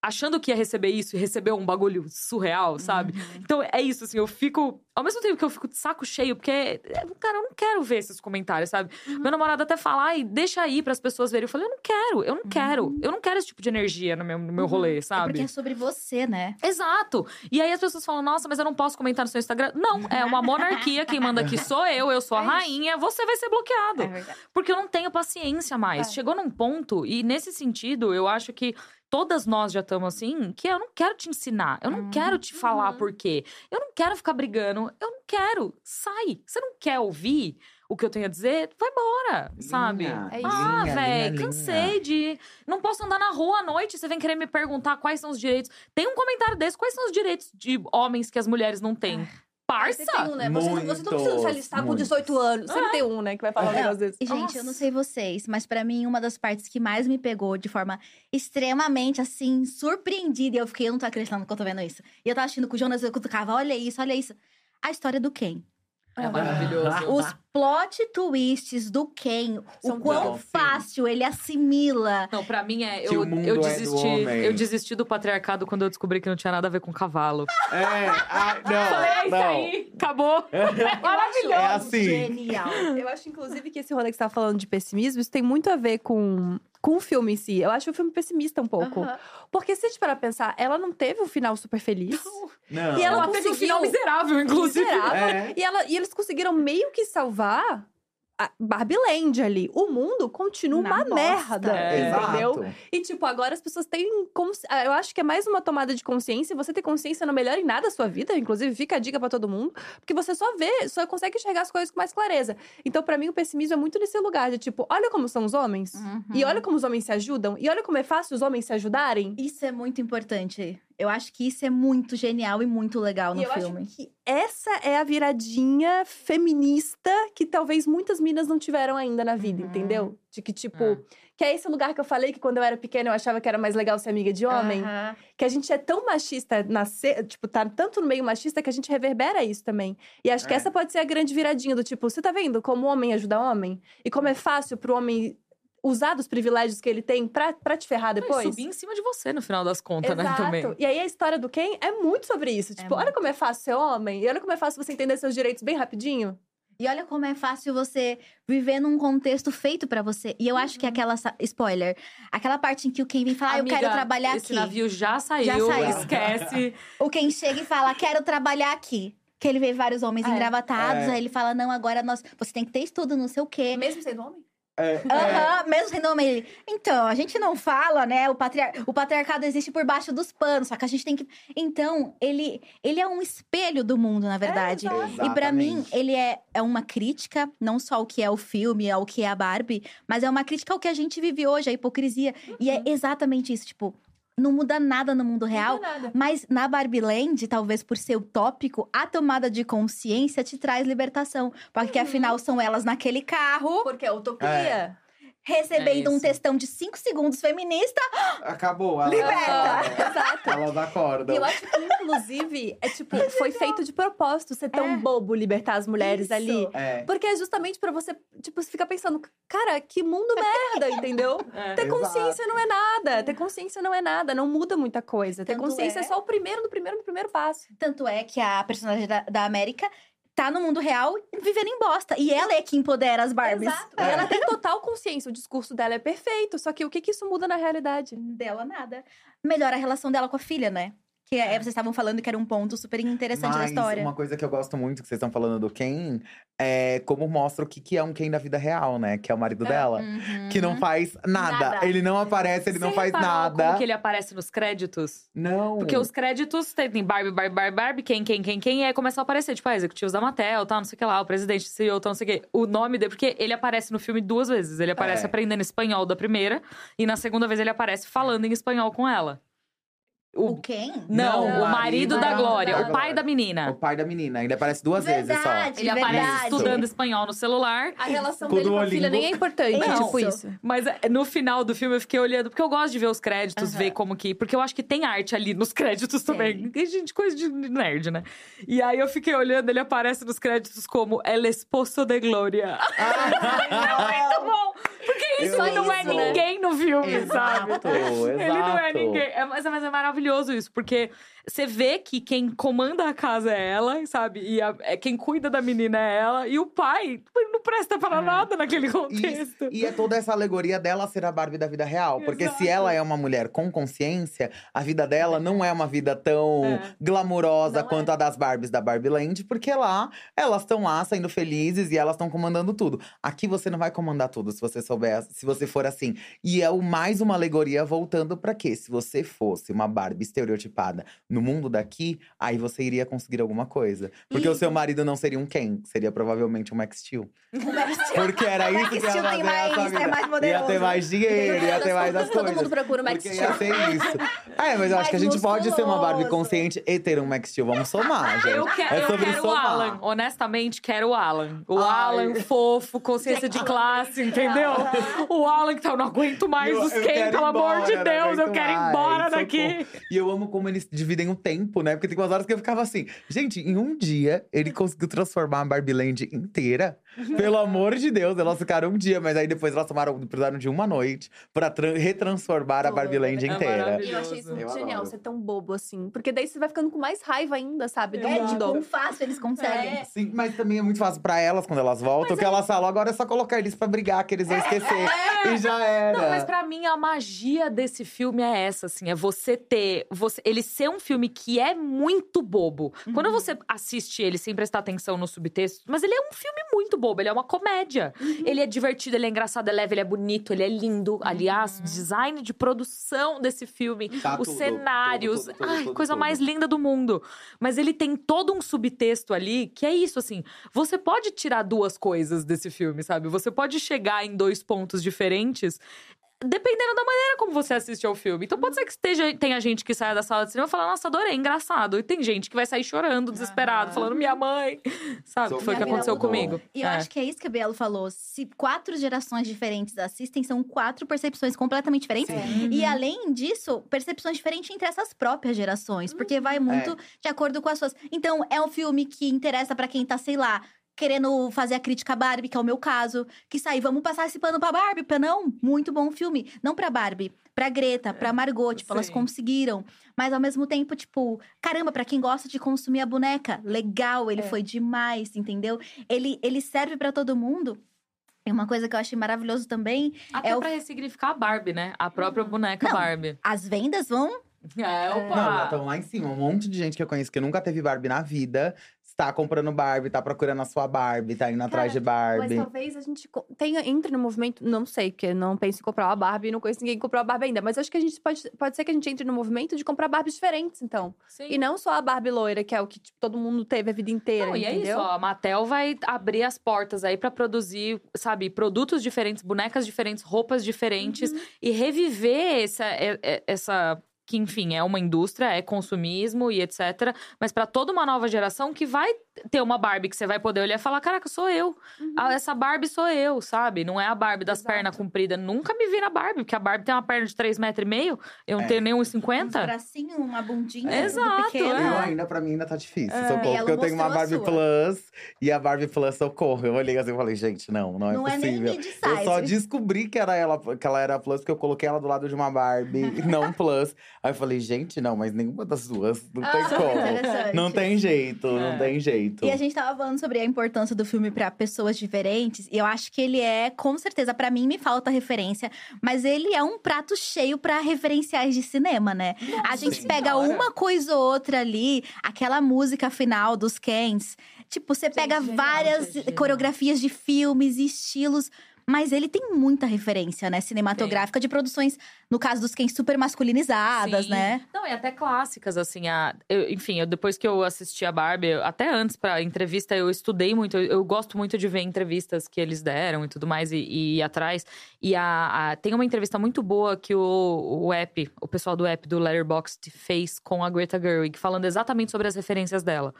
achando que ia receber isso e recebeu um bagulho surreal, sabe? Uhum. Então é isso, assim, eu fico. Ao mesmo tempo que eu fico de saco cheio, porque, é, cara, eu não quero ver esses comentários, sabe? Uhum. Meu namorado até fala, ai, deixa aí para as pessoas verem. Eu falei, eu não quero, eu não Uhum. quero. Eu não quero esse tipo de energia no meu, no meu rolê, É sabe? porque é sobre você, né? Exato. E aí as pessoas falam, nossa, mas eu não posso comentar no seu Instagram. Não, é uma monarquia, quem manda aqui sou eu, eu sou a É rainha, você vai ser bloqueado. É. Porque eu não tenho paciência mais. É. Chegou num ponto, e nesse sentido, eu acho que todas nós já estamos assim, que eu não quero te ensinar, eu não Uhum. quero te falar Uhum. por quê. Eu não quero ficar brigando, eu não quero. Sai. Você não quer ouvir o que eu tenho a dizer? Vai embora, sabe? Linha, É isso. Ah, linha, velho, linha, cansei de. Não posso andar na rua à noite, você vem querer me perguntar quais são os direitos. Tem um comentário desse, quais são os direitos de homens que as mulheres não têm? Você tem Parça! um, né? Você, você não precisa se alistar com muitos. 18 anos. Sempre tem um, né, que vai falar um Não, negócio desse. E, gente, eu não Nossa. sei vocês, mas pra mim, uma das partes que mais me pegou de forma extremamente, assim, surpreendida. E eu fiquei, eu não tô acreditando que eu tô vendo isso. E eu tava assistindo com o Jonas, eu cutucava, olha isso, olha isso. A história do Ken. É maravilhoso. Os plot twists do Ken. São o quão sim. fácil ele assimila. Não, pra mim é. Eu, eu é desisti. homem. eu desisti do patriarcado quando eu descobri que não tinha nada a ver com cavalo. É, ah, não, Falei, é isso não. aí. Acabou. Maravilhoso. É assim. Genial. Eu acho, inclusive, que esse rolê que você tá falando de pessimismo, isso tem muito a ver com, com o filme em si. Eu acho o filme pessimista um pouco. Porque se a gente parar pra pensar, ela não teve um final super feliz. Não. E ela Ela teve um conseguiu- final miserável, inclusive. Miserável. É. E, ela, e eles conseguiram meio que salvar Barbie Land ali. O mundo continua Na uma bosta. merda, É. entendeu? Exato. E, tipo, agora as pessoas têm. cons- ah, Eu acho que é mais uma tomada de consciência. Você ter consciência não melhora em nada a sua vida. Inclusive, fica a dica pra todo mundo. Porque você só vê, só consegue enxergar as coisas com mais clareza. Então, pra mim, o pessimismo é muito nesse lugar de tipo, olha como são os homens. Uhum. E olha como os homens se ajudam. E olha como é fácil os homens se ajudarem. Isso é muito importante. Eu acho que isso é muito genial e muito legal no e eu filme. acho que essa é a viradinha feminista que talvez muitas minas não tiveram ainda na vida, Uhum. entendeu? De que, tipo, É. que é esse lugar que eu falei que quando eu era pequena eu achava que era mais legal ser amiga de homem. Aham. Que a gente é tão machista, nascer, tipo, tá tanto no meio machista que a gente reverbera isso também. E acho que É. essa pode ser a grande viradinha do tipo, você tá vendo como o homem ajuda homem? E como é fácil pro homem usar dos privilégios que ele tem pra, pra te ferrar depois? subir em cima de você no final das contas, né? Exato. Também. E aí a história do Ken é muito sobre isso. Tipo, olha muito. como é fácil ser homem. E olha como é fácil você entender seus direitos bem rapidinho. E olha como é fácil você viver num contexto feito pra você. E eu acho que aquela. sa- Spoiler. Aquela parte em que o Ken vem falar, ah, eu quero trabalhar esse aqui. navio já saiu, Já saiu. esquece. O Ken chega e fala, quero trabalhar aqui. Que ele vê vários homens É. engravatados. É. Aí ele fala, não, agora nós. Você tem que ter estudo, não sei o quê. Mesmo sendo homem? É, é. Aham, mesmo sendo homem. Ele, então, a gente não fala, né? O, patriar... o patriarcado existe por baixo dos panos, só que a gente tem que. Então, ele, ele é um espelho do mundo, na verdade. exato. E pra mim, ele é, é uma crítica, não só ao que é o filme, ao que é a Barbie, mas é uma crítica ao que a gente vive hoje, a hipocrisia. E é exatamente isso, tipo, não muda nada no mundo real. Não é nada. Mas na Barbie Land, talvez por ser utópico, a tomada de consciência te traz libertação. Porque afinal são elas naquele carro, Porque é utopia. Recebendo É um textão de 5 segundos feminista. Acabou. Ela, Liberta! Exato. Elas acordam. E eu acho que, inclusive, é tipo, foi feito de propósito ser tão É. bobo libertar as mulheres Isso. ali. É. Porque é justamente pra você, tipo, você ficar pensando, cara, que mundo merda, entendeu? É. Ter Exato. consciência não é nada. Ter consciência não é nada. Não muda muita coisa. Ter Tanto consciência é... é- só o primeiro do primeiro do primeiro passo. Tanto é que a personagem da, da América tá no mundo real vivendo em bosta. E ela é que empodera as Barbies. Exato. E ela tem total consciência, o discurso dela é perfeito. Só que o que, que isso muda na realidade? Dela nada. Melhora a relação dela com a filha, né? Que é, vocês estavam falando que era um ponto super interessante da Mas história. uma coisa que eu gosto muito, que vocês estão falando do Ken, é como mostra o que, que é um Ken da vida real, né? Que é o marido dela. Uhum. Que não faz nada. Nada. Ele não aparece, ele não Você faz reparou nada. Como que ele aparece nos créditos? Não. Porque os créditos tem Barbie, Barbie, Barbie, Barbie, quem, quem, quem, quem, e aí começam a aparecer, tipo, ah, executivos da Mattel, tal, não sei o que lá, o presidente, CEO, tal, não sei o que. O nome dele, porque ele aparece no filme duas vezes. Ele aparece É. aprendendo espanhol da primeira, e na segunda vez ele aparece falando em espanhol com ela. O O, quem? não, Não, o marido da da Glória, o pai da O menina. pai da menina. Ele aparece duas vezes Verdade, Ele verdade. aparece estudando espanhol no celular. A relação Com dele o com a filha nem é importante, Não. tipo isso. Mas é, no final do filme eu fiquei olhando, porque eu gosto de ver os créditos, ver como que. Porque eu acho que tem arte ali nos créditos também. Tem gente, coisa de nerd, né? E aí eu fiquei olhando, ele aparece nos créditos como El Esposo de Glória. Muito bom! Porque isso Eu não é amo. ninguém no filme, sabe? Exato, Ele não é exato. ninguém. É, mas, mas é maravilhoso isso, porque você vê que quem comanda a casa é ela, sabe? E a- é, quem cuida da menina é ela. E o pai tipo, não presta pra É. nada naquele contexto. e é toda essa alegoria dela ser a Barbie da vida real. Porque Exato. se ela é uma mulher com consciência, a vida dela não é uma vida tão É. glamurosa Não quanto a das Barbies da Barbie Land, porque lá elas estão lá sendo felizes e elas estão comandando tudo. Aqui você não vai comandar tudo se você souber, se você for assim. E é o mais uma alegoria voltando pra quê? Se você fosse uma Barbie estereotipada no mundo daqui, aí você iria conseguir alguma coisa. Porque o seu marido não seria um Ken, seria provavelmente um Max Steel. Porque era O isso Max que ia Steel fazer tem na mais- sua é mais Ia ter mais dinheiro, ia ter mais as Todo coisas. mundo procura o Max Steel. ia ser isso. É, mas eu acho que a Mais gente pode ser uma Barbie musculoso. consciente e ter um Max Steel. Vamos somar, gente. Eu, quero, é eu sobre quero o somar. Alan. Honestamente, quero o Alan. O Ai. Alan fofo, consciência de classe, entendeu? O Alan que tá, eu não aguento mais Eu- os eu Ken, quero pelo amor embora, de não Deus. Eu quero ir mais, embora daqui. E eu amo como eles dividem o tempo, né? Porque tem umas horas que eu ficava assim, gente, em um dia ele conseguiu transformar a Barbie Land inteira. Pelo amor de Deus, elas ficaram um dia, mas aí depois elas tomaram, precisaram de uma noite pra tran- retransformar a Barbie Land É inteira. E eu achei isso muito genial, ser tão bobo assim. Porque daí você vai ficando com mais raiva ainda, sabe? Do É, mundo. de quão fácil eles conseguem. É. Sim, mas também é muito fácil pra elas quando elas voltam, que elas falam, agora é só colocar eles pra brigar, que eles vão esquecer. E já era. Não, mas pra mim a magia desse filme é essa, assim, é você ter, você, ele ser um filme que é muito bobo. Quando você assiste ele sem prestar atenção no subtexto, mas ele é um filme muito bobo, ele é uma comédia. Ele é divertido, ele é engraçado, é leve, ele é bonito, ele é lindo. Aliás, o design de produção desse filme, Tá os tudo, cenários, tudo, tudo, ai, coisa mais linda do mundo. Mas ele tem todo um subtexto ali que é isso, assim. Você pode tirar duas coisas desse filme, sabe? Você pode chegar em dois pontos diferentes. Dependendo da maneira como você assiste ao filme. Então pode ser que esteja, tenha gente que saia da sala de cinema e fala, nossa, adorei, engraçado. E tem gente que vai sair chorando, desesperado, falando, minha mãe. Sabe? Que foi o que aconteceu mudou. comigo. E eu É. acho que é isso que a Belo falou. Se quatro gerações diferentes assistem, são quatro percepções completamente diferentes. E além disso, percepções diferentes entre essas próprias gerações. Porque vai muito de acordo com as suas. Então, é um filme que interessa pra quem tá, sei lá. Querendo fazer a crítica à Barbie, que é o meu caso. Que sai, vamos passar esse pano pra Barbie, pra não? Muito bom filme. Não pra Barbie, pra Greta, pra Margot. Tipo, elas sim. conseguiram. Mas ao mesmo tempo, tipo, caramba, pra quem gosta de consumir a boneca, legal, ele É. foi demais, entendeu? Ele, ele serve pra todo mundo. E uma coisa que eu achei maravilhoso também, Até é o- pra ressignificar a Barbie, né? A própria boneca Não. Barbie. as vendas vão É, Não, já estão lá em cima. Um monte de gente que eu conheço que nunca teve Barbie na vida está comprando Barbie, tá procurando a sua Barbie, tá indo atrás de Mas Barbie. talvez a gente tenha, entre no movimento, não sei, porque eu não penso em comprar uma Barbie, não conheço ninguém que comprou a Barbie ainda, mas acho que a gente pode, pode ser que a gente entre no movimento de comprar Barbies diferentes, então. Sim. E não só a Barbie loira, que é o que tipo, todo mundo teve a vida inteira, Não, e é entendeu? isso, ó, a Mattel vai abrir as portas aí pra produzir, sabe, produtos diferentes, bonecas diferentes, roupas diferentes Uhum. e reviver essa, essa que enfim é uma indústria, é consumismo e etc. Mas pra toda uma nova geração que vai ter uma Barbie que você vai poder olhar e falar, caraca, sou eu. Uhum. Ah, essa Barbie sou eu, sabe? Não é a Barbie das Exato. pernas compridas. Nunca me vi na Barbie, porque a Barbie tem uma perna de 3,5 metros e meio. Eu não É. tenho nem uns 1,50. bracinhos, uma bundinha Exato, pequena. Eu é. ainda, pra mim, ainda tá difícil. É. Socorro, porque eu tenho uma Barbie. Plus e a Barbie Plus socorro. Eu olhei assim e falei, gente, não, não é Não é nem possível. eu só descobri que, era ela, que ela era Plus porque eu coloquei ela do lado de uma Barbie, não Plus. Aí eu falei, gente, não, mas nenhuma das duas. Não Ah, tem como. Não tem jeito, É. não tem jeito. E a gente tava falando sobre a importância do filme pra pessoas diferentes. E eu acho que ele é, com certeza, pra mim me falta referência, mas ele é um prato cheio pra referenciais de cinema, né? a gente pega Senhora. uma coisa ou outra ali, aquela música final dos Kens. Tipo, você pega genial, várias genial. coreografias de filmes e estilos. Mas ele tem muita referência, né? Cinematográfica de produções, no caso dos Kens, super masculinizadas, Sim. né? Não, e até clássicas, assim. A, eu- enfim, eu, depois que eu assisti a Barbie, até antes pra entrevista, eu estudei muito. Eu, eu gosto muito de ver entrevistas que eles deram e tudo mais, e, e ir atrás. E a, a- tem uma entrevista muito boa que o, o app, o pessoal do app do Letterboxd fez com a Greta Gerwig, falando exatamente sobre as referências dela.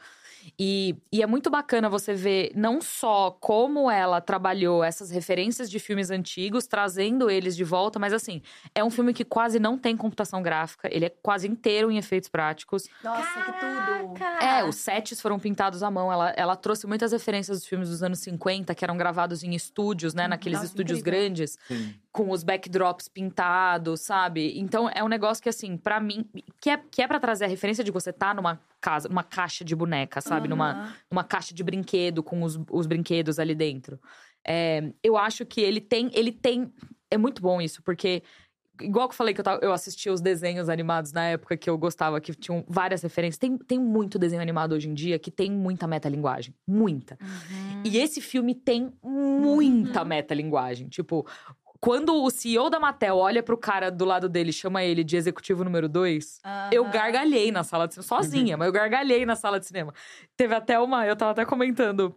E, e é muito bacana você ver não só como ela trabalhou essas referências de filmes antigos, trazendo eles de volta, mas assim, é um filme que quase não tem computação gráfica, ele é quase inteiro em efeitos práticos. Nossa, que tudo. Caraca! É, os sets foram pintados à mão. Ela, ela trouxe muitas referências dos filmes dos anos 50, que eram gravados em estúdios, né? Naqueles Nossa, estúdios incrível. grandes Sim. Com os backdrops pintados, sabe? Então é um negócio que, assim, pra mim, que é, que é pra trazer a referência de você tá numa casa, numa caixa de boneca, sabe? Numa, Aham. numa caixa de brinquedo com os, os brinquedos ali dentro. É, eu acho que ele tem. Ele tem. É muito bom isso, porque. Igual que eu falei que eu, tava, eu assistia os desenhos animados na época que eu gostava, que tinham várias referências. Tem, tem muito desenho animado hoje em dia que tem muita metalinguagem. Muita. Uhum. E esse filme tem muita metalinguagem. Tipo, quando o CEO da Mattel olha pro cara do lado dele e chama ele de executivo número 2, eu gargalhei na sala de cinema, sozinha, mas eu gargalhei na sala de cinema. Teve até uma, eu tava até comentando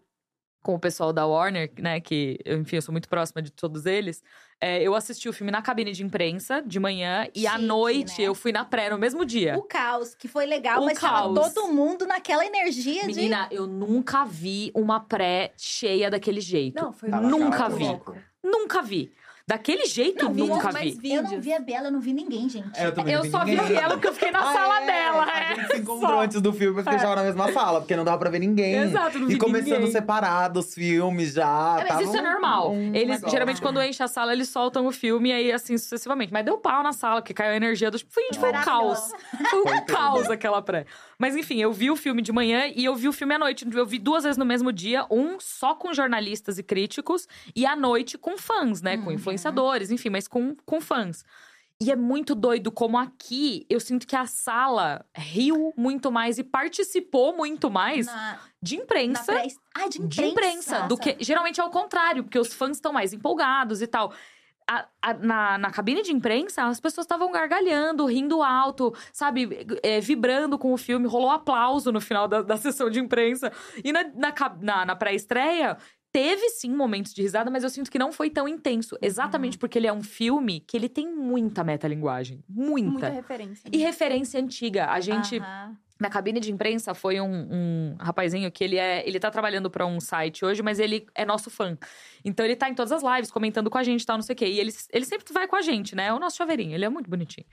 com o pessoal da Warner, né, que, enfim, eu sou muito próxima de todos eles. É, eu assisti o filme na cabine de imprensa de manhã e à Chique, noite né? eu fui na pré no mesmo dia. O caos, que foi legal, O mas tava caos. todo mundo naquela energia de. Menina, eu nunca vi uma pré cheia daquele jeito. Não, foi Tava Nunca vi. louco. Nunca vi. Daquele jeito, Não, nunca mais vi. vídeos. Eu não vi a Bela, eu não vi ninguém, gente. É, eu Eu vi só vi ninguém. ela porque eu fiquei na Ah, sala é? dela. A é. gente se encontrou Só. antes do filme, porque estava na mesma sala, porque não dava pra ver ninguém. Exato, não vi E começando ninguém. separado os filmes já. É, mas isso é normal. um eles, negócio. geralmente, quando enche a sala, eles soltam o filme e aí, assim, sucessivamente. Mas deu pau na sala, porque caiu a energia dos. Foi, gente, foi um caos. Foi um caos aquela pré. Mas enfim, eu vi o filme de manhã e eu vi o filme à noite. Eu vi duas vezes no mesmo dia, um só com jornalistas e críticos, e à noite com fãs, né? Com Uhum. Influenciadores, enfim, mas com, com fãs. E é muito doido como aqui eu sinto que a sala riu muito mais e participou muito mais Na, de imprensa pré... Ah, de imprensa. de imprensa, do que geralmente é o contrário, porque os fãs estão mais empolgados e tal. A- a- na, na cabine de imprensa, as pessoas estavam gargalhando, rindo alto, sabe, é, vibrando com o filme. Rolou aplauso no final da, da sessão de imprensa. E na, na- na pré-estreia, teve sim momentos de risada, mas eu sinto que não foi tão intenso. Exatamente porque ele é um filme que ele tem muita metalinguagem. Muita. Muita referência. E referência antiga. A gente na cabine de imprensa foi um, um rapazinho que ele é. Ele tá trabalhando pra um site hoje, mas ele é nosso fã. Então ele tá em todas as lives, comentando com a gente e tal, não sei o quê. E ele, ele sempre vai com a gente, né? É o nosso chaveirinho, ele é muito bonitinho.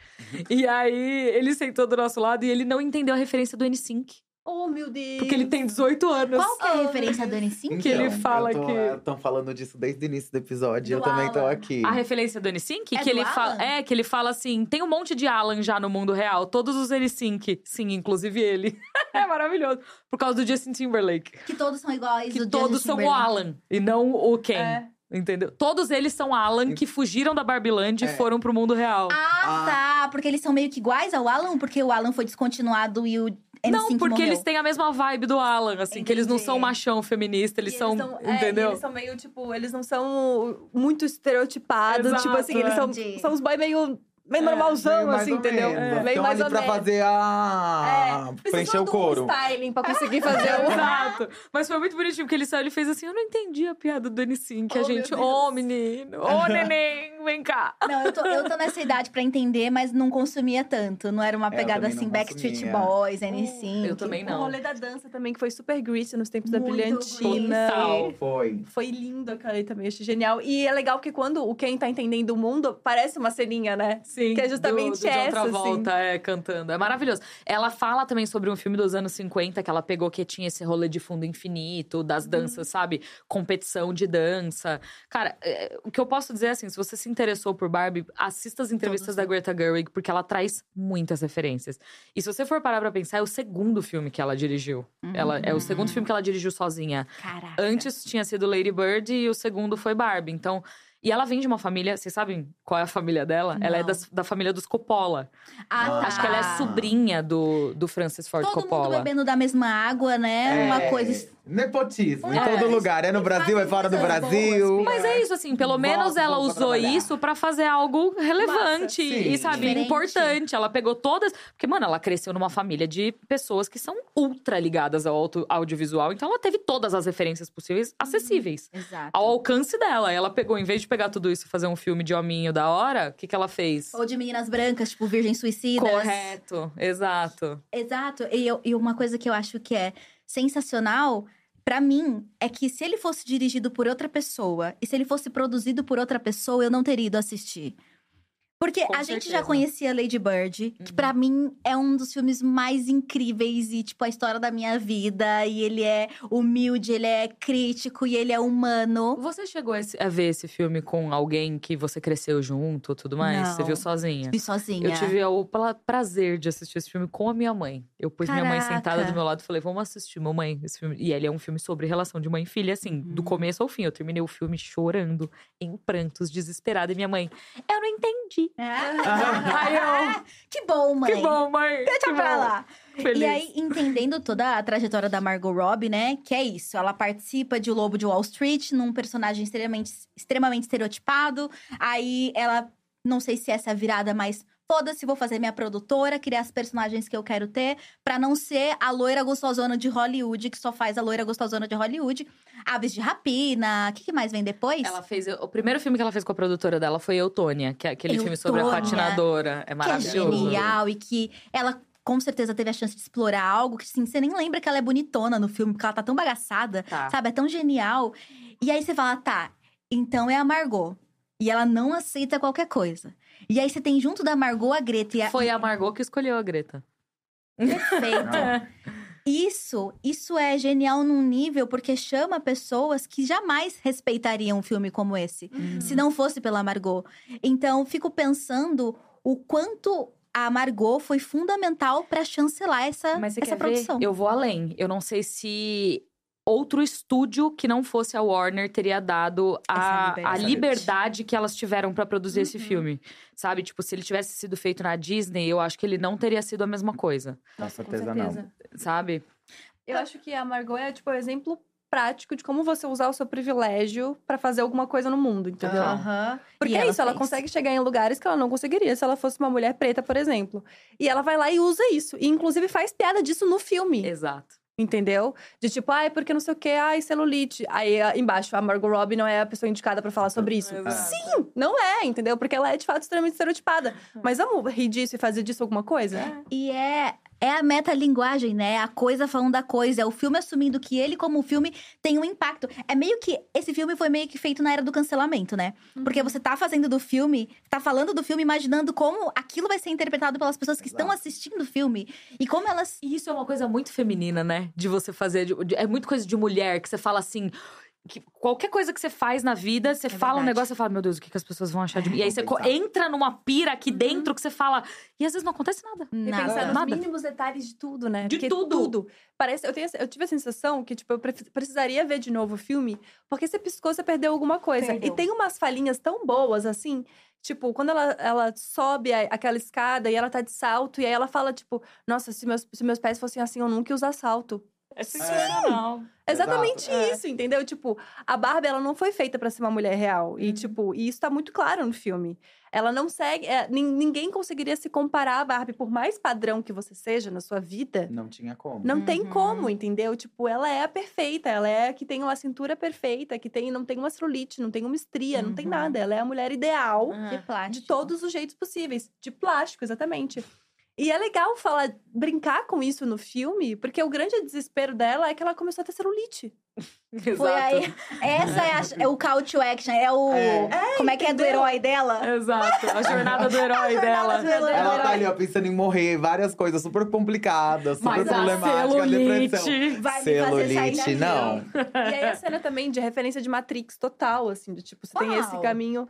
e aí ele sentou do nosso lado e ele não entendeu a referência do N5. Oh, meu Deus. Porque ele tem 18 anos. Qual que é a Oh, referência do N5? que ele fala eu tô, que- Estão falando disso desde o início do episódio. Do eu também tô Alan. aqui. A referência do N5, É que do ele Alan? fala. É, que ele fala assim: tem um monte de Alan já no mundo real. Todos os N5. Sim, inclusive ele. é maravilhoso. Por causa do Justin Timberlake. Que todos são iguais. Que o todos Justin são o Timberlake. Alan e não o Ken. É. Entendeu? Todos eles são Alan que fugiram da Barbiland e É. foram pro mundo real. Ah, tá. Porque eles são meio que iguais ao Alan? Porque o Alan foi descontinuado e o N5 não, porque morreu. eles têm a mesma vibe do Alan, assim, que eles não Entendi. são machão feminista, eles E são. é, entendeu? e eles são meio, tipo, eles não são muito estereotipados. Exato, tipo assim, eles são, entendi. são os boys meio, meio É, normalzão, Meio assim, entendeu? menos. Meio Estão mais ali ou pra menos. fazer a. É, preencher o de um couro. styling pra conseguir fazer o... Exato. Mas foi muito bonitinho, porque ele saiu e fez assim: eu não entendi a piada do N5. Que a Oh, gente, ô Deus. menino, ô neném, vem cá. Não, eu tô, eu tô nessa idade pra entender, mas não consumia tanto. Não era uma É, pegada assim, Backstreet. Boys, N5. Eu também O não. rolê da dança também, que foi super greasy nos tempos da Muito brilhantina. Total. Foi. Foi lindo aquela aí também, achei genial. E é legal porque quando o quem tá entendendo o mundo, parece uma ceninha, né? Sim. Que é justamente do, do essa, John Travolta, é, cantando. É maravilhoso. Ela fala também sobre um filme dos anos 50 que ela pegou que tinha esse rolê de fundo infinito, das danças, sabe? Competição de dança. Cara, é, o que eu posso dizer é assim, se você se se interessou por Barbie, assista as entrevistas da né? Greta Gerwig, porque ela traz muitas referências. E se você for parar pra pensar, é o segundo filme que ela dirigiu. Ela, é o segundo filme que ela dirigiu sozinha. Caraca. Antes tinha sido Lady Bird e o segundo foi Barbie. Então. E ela vem de uma família. Vocês sabem qual é a família dela? Ela é Não. das- da família dos Coppola. Ah, tá. Acho que ela é sobrinha do, do Francis Ford Todo Coppola. mundo bebendo da mesma água, né? Uma É, coisa. Nepotismo, em É, todo eles- lugar. É no Brasil, é fora do Brasil. boas, Mas é isso, assim, pelo menos ela usou trabalhar. isso pra fazer algo relevante Sim. e, sabe, Diferente. importante. Ela pegou todas. Porque, mano, ela cresceu numa família de pessoas que são ultra ligadas ao auto- audiovisual. Então, ela teve todas as referências possíveis acessíveis. Exato. Ao alcance dela. Ela pegou, em vez de pegar tudo isso e fazer um filme de hominho da hora, o que, que ela fez? Ou de meninas brancas, tipo Virgem Suicidas. Correto, exato. Exato. E, eu- e uma coisa que eu acho que é sensacional, pra mim, é que se ele fosse dirigido por outra pessoa e se ele fosse produzido por outra pessoa, eu não teria ido assistir. Porque Com a gente já certeza. conhecia Lady Bird, que Uhum. pra mim é um dos filmes mais incríveis e, tipo, a história da minha vida. E ele é humilde, ele é crítico e ele é humano. Você chegou a ver esse filme com alguém que você cresceu junto tudo mais? Você Não. viu sozinha? Vi sozinha. Eu tive o pra- prazer de assistir esse filme com a minha mãe. Eu pus minha mãe Caraca. sentada do meu lado e falei: Vamos assistir, mamãe, esse filme. E ele é um filme sobre relação de mãe e filha, assim, do começo ao fim. Eu terminei o filme chorando, em prantos, desesperada. E minha mãe, eu não entendi. Aí eu, que bom, mãe. que bom, mãe. Deixa que pra bom." lá. Feliz. E aí, entendendo toda a trajetória da Margot Robbie, né? Que é isso. Ela participa de O Lobo de Wall Street, num personagem extremamente, extremamente estereotipado. Aí ela, não sei se essa é virada, mas foda-se, vou fazer minha produtora, criar as personagens que eu quero ter, pra não ser a loira gostosona de Hollywood, que só faz a loira gostosona de Hollywood. Aves de Rapina. O que, que mais vem depois? Ela fez. O primeiro filme que ela fez com a produtora dela foi Eutônia, que é aquele filme sobre a Eutônia, patinadora. É que é maravilhoso. genial e que ela com certeza teve a chance de explorar algo que assim, você nem lembra que ela é bonitona no filme, porque ela tá tão bagaçada, Tá. sabe? É tão genial. E aí você fala, tá, então é a Margot. E ela não aceita qualquer coisa. E aí você tem junto da Margot a Greta e a Foi a Margot que escolheu a Greta. perfeito. Isso, isso é genial num nível porque chama pessoas que jamais respeitariam um filme como esse. Uhum. se não fosse pela Margot. Então, fico pensando o quanto a Margot foi fundamental pra chancelar essa, essa produção. ver? Eu vou além. Eu não sei se outro estúdio que não fosse a Warner teria dado a, a liberdade. liberdade que elas tiveram pra produzir esse Uhum. filme. Sabe? Tipo, se ele tivesse sido feito na Disney, eu acho que ele não teria sido a mesma coisa. Com Nossa, certeza não. Sabe? Eu acho que a Margot é, tipo, o exemplo prático de como você usar o seu privilégio pra fazer alguma coisa no mundo, entendeu? Aham. Porque E é isso, ela fez. consegue chegar em lugares que ela não conseguiria se ela fosse uma mulher preta, por exemplo. E ela vai lá e usa isso. E, inclusive, faz piada disso no filme. Exato. Entendeu? De tipo, ai, porque não sei o quê, ai, celulite. Aí ah, embaixo, a Margot Robbie não é a pessoa indicada pra falar sobre isso. Exato. Sim, não é, entendeu? Porque ela é de fato extremamente estereotipada. Mas vamos rir disso e fazer disso alguma coisa? E é, é a metalinguagem, né? A coisa falando da coisa. É o filme assumindo que ele, como filme, tem um impacto. É meio que. Esse filme foi meio que feito na era do cancelamento, né? Porque você tá fazendo do filme, tá falando do filme, imaginando como aquilo vai ser interpretado pelas pessoas que estão Exato. assistindo o filme. E como elas. E isso é uma coisa muito feminina, né? De você fazer. de- de- é muito coisa de mulher que você fala assim. Que qualquer coisa que você faz na vida, você fala um verdade. negócio e fala, meu Deus, o que, que as pessoas vão achar de mim? E aí você pensar. entra numa pira aqui dentro que você fala. E às vezes não acontece nada. E Nada. pensar nos Nada. mínimos detalhes de tudo, né? De Porque tudo. Parece, eu, tenho, eu tive a sensação que, tipo, eu pre- precisaria ver de novo o filme, porque você piscou, você perdeu alguma coisa. Perdeu. E tem umas falhinhas tão boas, assim. Tipo, quando ela, ela sobe a- aquela escada e ela tá de salto, e aí ela fala, tipo, nossa, se meus, se meus pés fossem assim, eu nunca ia usar salto. É sensacional. Exatamente Exato, é. isso, entendeu? Tipo, a Barbie, ela não foi feita pra ser uma mulher real. E, Uhum. tipo, e isso tá muito claro no filme. Ela não segue. é, nin- ninguém conseguiria se comparar à Barbie, por mais padrão que você seja na sua vida. Não tinha como. Não tem Uhum. como, entendeu? Tipo, ela é a perfeita, ela é a que tem uma cintura perfeita, que tem, não tem uma celulite, não tem uma estria, não tem Uhum. nada. Ela é a mulher ideal De plástico. de todos os jeitos possíveis. De plástico, exatamente. E é legal falar, brincar com isso no filme, porque o grande desespero dela é que ela começou a ter celulite. Foi aí. Essa é, a- é o call to action, é o. É. como é que é do herói dela? Exato. A jornada do herói dela. do herói. Ela tá ali, ó, pensando em morrer, várias coisas super complicadas, super Mas a problemáticas, depressão. celulite. Vai me fazer sair Celulite, não. E aí a cena também de referência de Matrix total, assim, de tipo, você tem esse caminho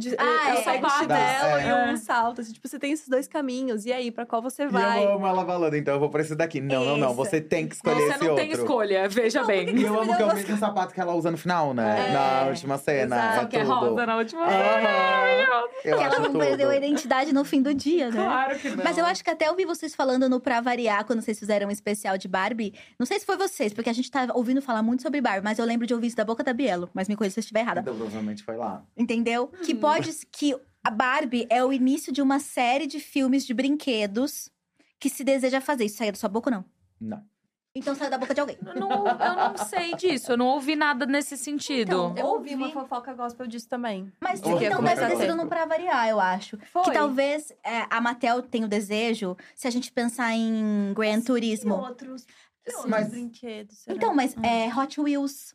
De, Ah, eu é. saio de Sapato. chinelo É. e um salto. Assim, tipo, você tem esses dois caminhos. E aí, pra qual você E vai? eu amo ela falando, então eu vou pra esse daqui. Não, não, não. Esse. Você tem que escolher Você esse não outro. tem escolha, veja bem. E eu amo que é o mesmo sapato que ela usa no final, né? É. Na última cena. Exato. É Só que é tudo. rosa na última Aham. Eu que ela acho não perdeu tudo. a identidade no fim do dia, né? Claro que não. Mas eu acho que até ouvi vocês falando no Pra Variar, quando vocês fizeram um especial de Barbie. Não sei se foi vocês, porque a gente tá ouvindo falar muito sobre Barbie, mas eu lembro de ouvir isso da boca da Bielo. Mas me corrija se eu estiver errada. Então provavelmente foi lá. Entendeu? Que Hum. Pode. Que a Barbie é o início de uma série de filmes de brinquedos que se deseja fazer. Isso saiu da sua boca ou não? Não. Então saiu da boca de alguém. Eu não, eu não sei disso, eu não ouvi nada nesse sentido. Então, Eu ouvi uma fofoca gospel disso também. Mas De que então deve ter sido no Pra Variar, eu acho. Foi. Que talvez é, a Mattel tenha o desejo, se a gente pensar em Gran E Turismo. outros, e outros Mas- brinquedos. será? Então, mas Hum. é, Hot Wheels,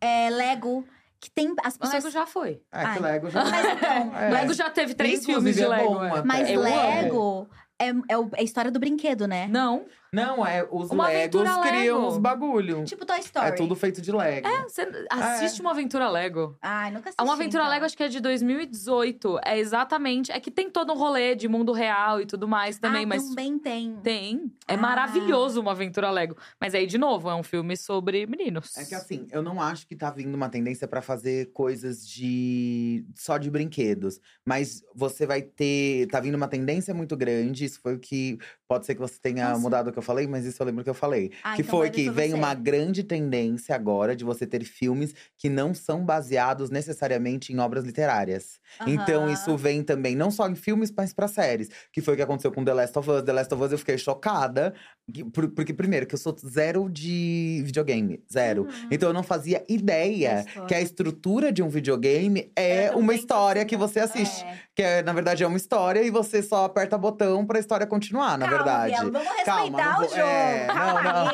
é, Lego, que tem as O pessoas. Lego já foi. É que Ai. Lego já. Mas então, É. Lego já teve três Inclusive, filmes de é Lego. bom é. até. Mas. Lego é, é, é a história do brinquedo, né? Não. Não, é os Uma Legos criam Lego. os bagulho. Tipo Toy Story. É tudo feito de Lego. Você assiste uma aventura Lego. Ai, nunca assisti. Uma aventura então. Lego, acho que é de 2018. É exatamente. É que tem todo um rolê de mundo real e tudo mais também, ah, mas. também tem. Tem. É Ah. maravilhoso uma aventura Lego. Mas aí, de novo, é um filme sobre meninos. É que assim, eu não acho que tá vindo uma tendência pra fazer coisas de só de brinquedos, mas você vai ter, tá vindo uma tendência muito grande, isso foi o que pode ser que você tenha Nossa. mudado o que eu falei, mas isso eu lembro que eu falei, Ah, que então foi que vem você. uma grande tendência agora de você ter filmes que não são baseados necessariamente em obras literárias. Então Aham. isso vem também não só em filmes, mas pra séries, que foi o que aconteceu com The Last of Us. The Last of Us eu fiquei chocada, que- por- porque primeiro que eu sou zero de videogame, zero. Uhum. Então eu não fazia ideia que a estrutura de um videogame é uma história que você assiste. É. Que é, na verdade é uma história e você só aperta botão pra história continuar, na Calma, verdade. Vamos respeitar Calma, não o vou- jogo. é, não, não.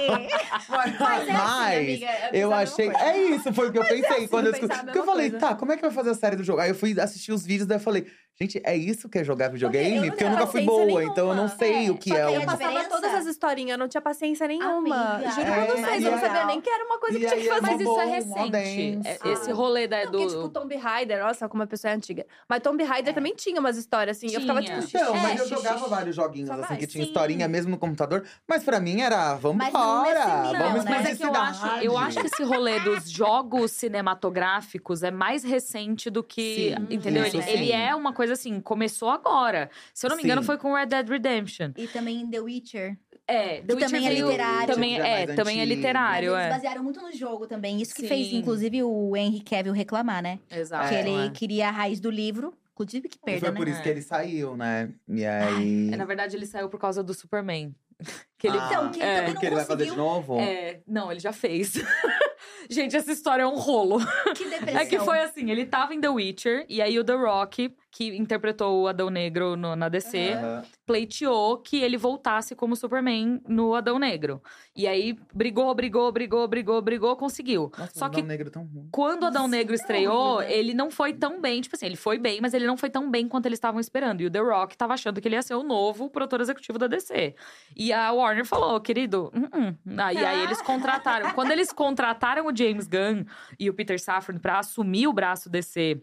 Mas, Mas é assim, amiga, é eu achei. É isso, foi o que eu pensei assim, quando eu pensar a escutei. Porque eu falei, coisa. tá, como é que vai fazer a série do jogo? Aí eu fui assistir os vídeos, daí eu falei, gente, é isso que é jogar videogame? eu Porque eu, nunca fui boa, paciência então eu não nenhuma. sei É, o que é Eu passava diferença- todas as historinhas, eu não tinha paciência nenhuma. Amiga, Juro é, pra vocês, eu não sabia nem que era uma coisa e que tinha que é fazer. Mas isso é recente. É- Esse rolê da, Não, porque, tipo, do. Tomb Raider, nossa, como a pessoa é antiga. Mas Tomb Raider também tinha umas histórias, assim. Eu ficava Tinha. tipo, Então, mas eu jogava xixi. vários joguinhos Só assim vai. que tinha Sim. historinha mesmo no computador, mas pra mim era vamos embora, vamos né? Mas é explodir que eu acho, cidade. eu acho que esse rolê dos jogos cinematográficos é mais recente do que. Sim, entendeu? ele é uma coisa assim, começou agora. Se eu não me engano, Sim. foi com Red Dead Redemption. E também The Witcher. É, The Que também Witcher é veio- literário. Também, é é, também é literário, eles é. basearam muito no jogo também. Isso que fez, Sim. inclusive, o Henry Cavill reclamar, né? Exato. que É, ele é. queria a raiz do livro. Inclusive, que E perda, foi né? por isso É. que ele saiu, né? E aí. É, Na verdade, ele saiu por causa do Superman. que ele Ah, Então, que ele é, também não que ele vai fazer de conseguiu. novo? É, não, ele já fez. Gente, essa história é um rolo. Que depressão. É que foi assim, ele tava em The Witcher, e aí o The Rock, que interpretou o Adão Negro no- na DC, Aham. pleiteou que ele voltasse como Superman no Adão Negro. E aí, brigou, brigou, brigou, brigou, brigou, conseguiu. Nossa, Só que negro tão ruim. quando o Adão Nossa, Negro é estreou, horrível. ele não foi tão bem. Tipo assim, ele foi bem, mas ele não foi tão bem quanto eles estavam esperando. E o The Rock tava achando que ele ia ser o novo produtor executivo da DC. E a Warner falou, querido, uh aí, aí eles contrataram. Quando eles contrataram o James Gunn e o Peter Safran pra assumir o braço DC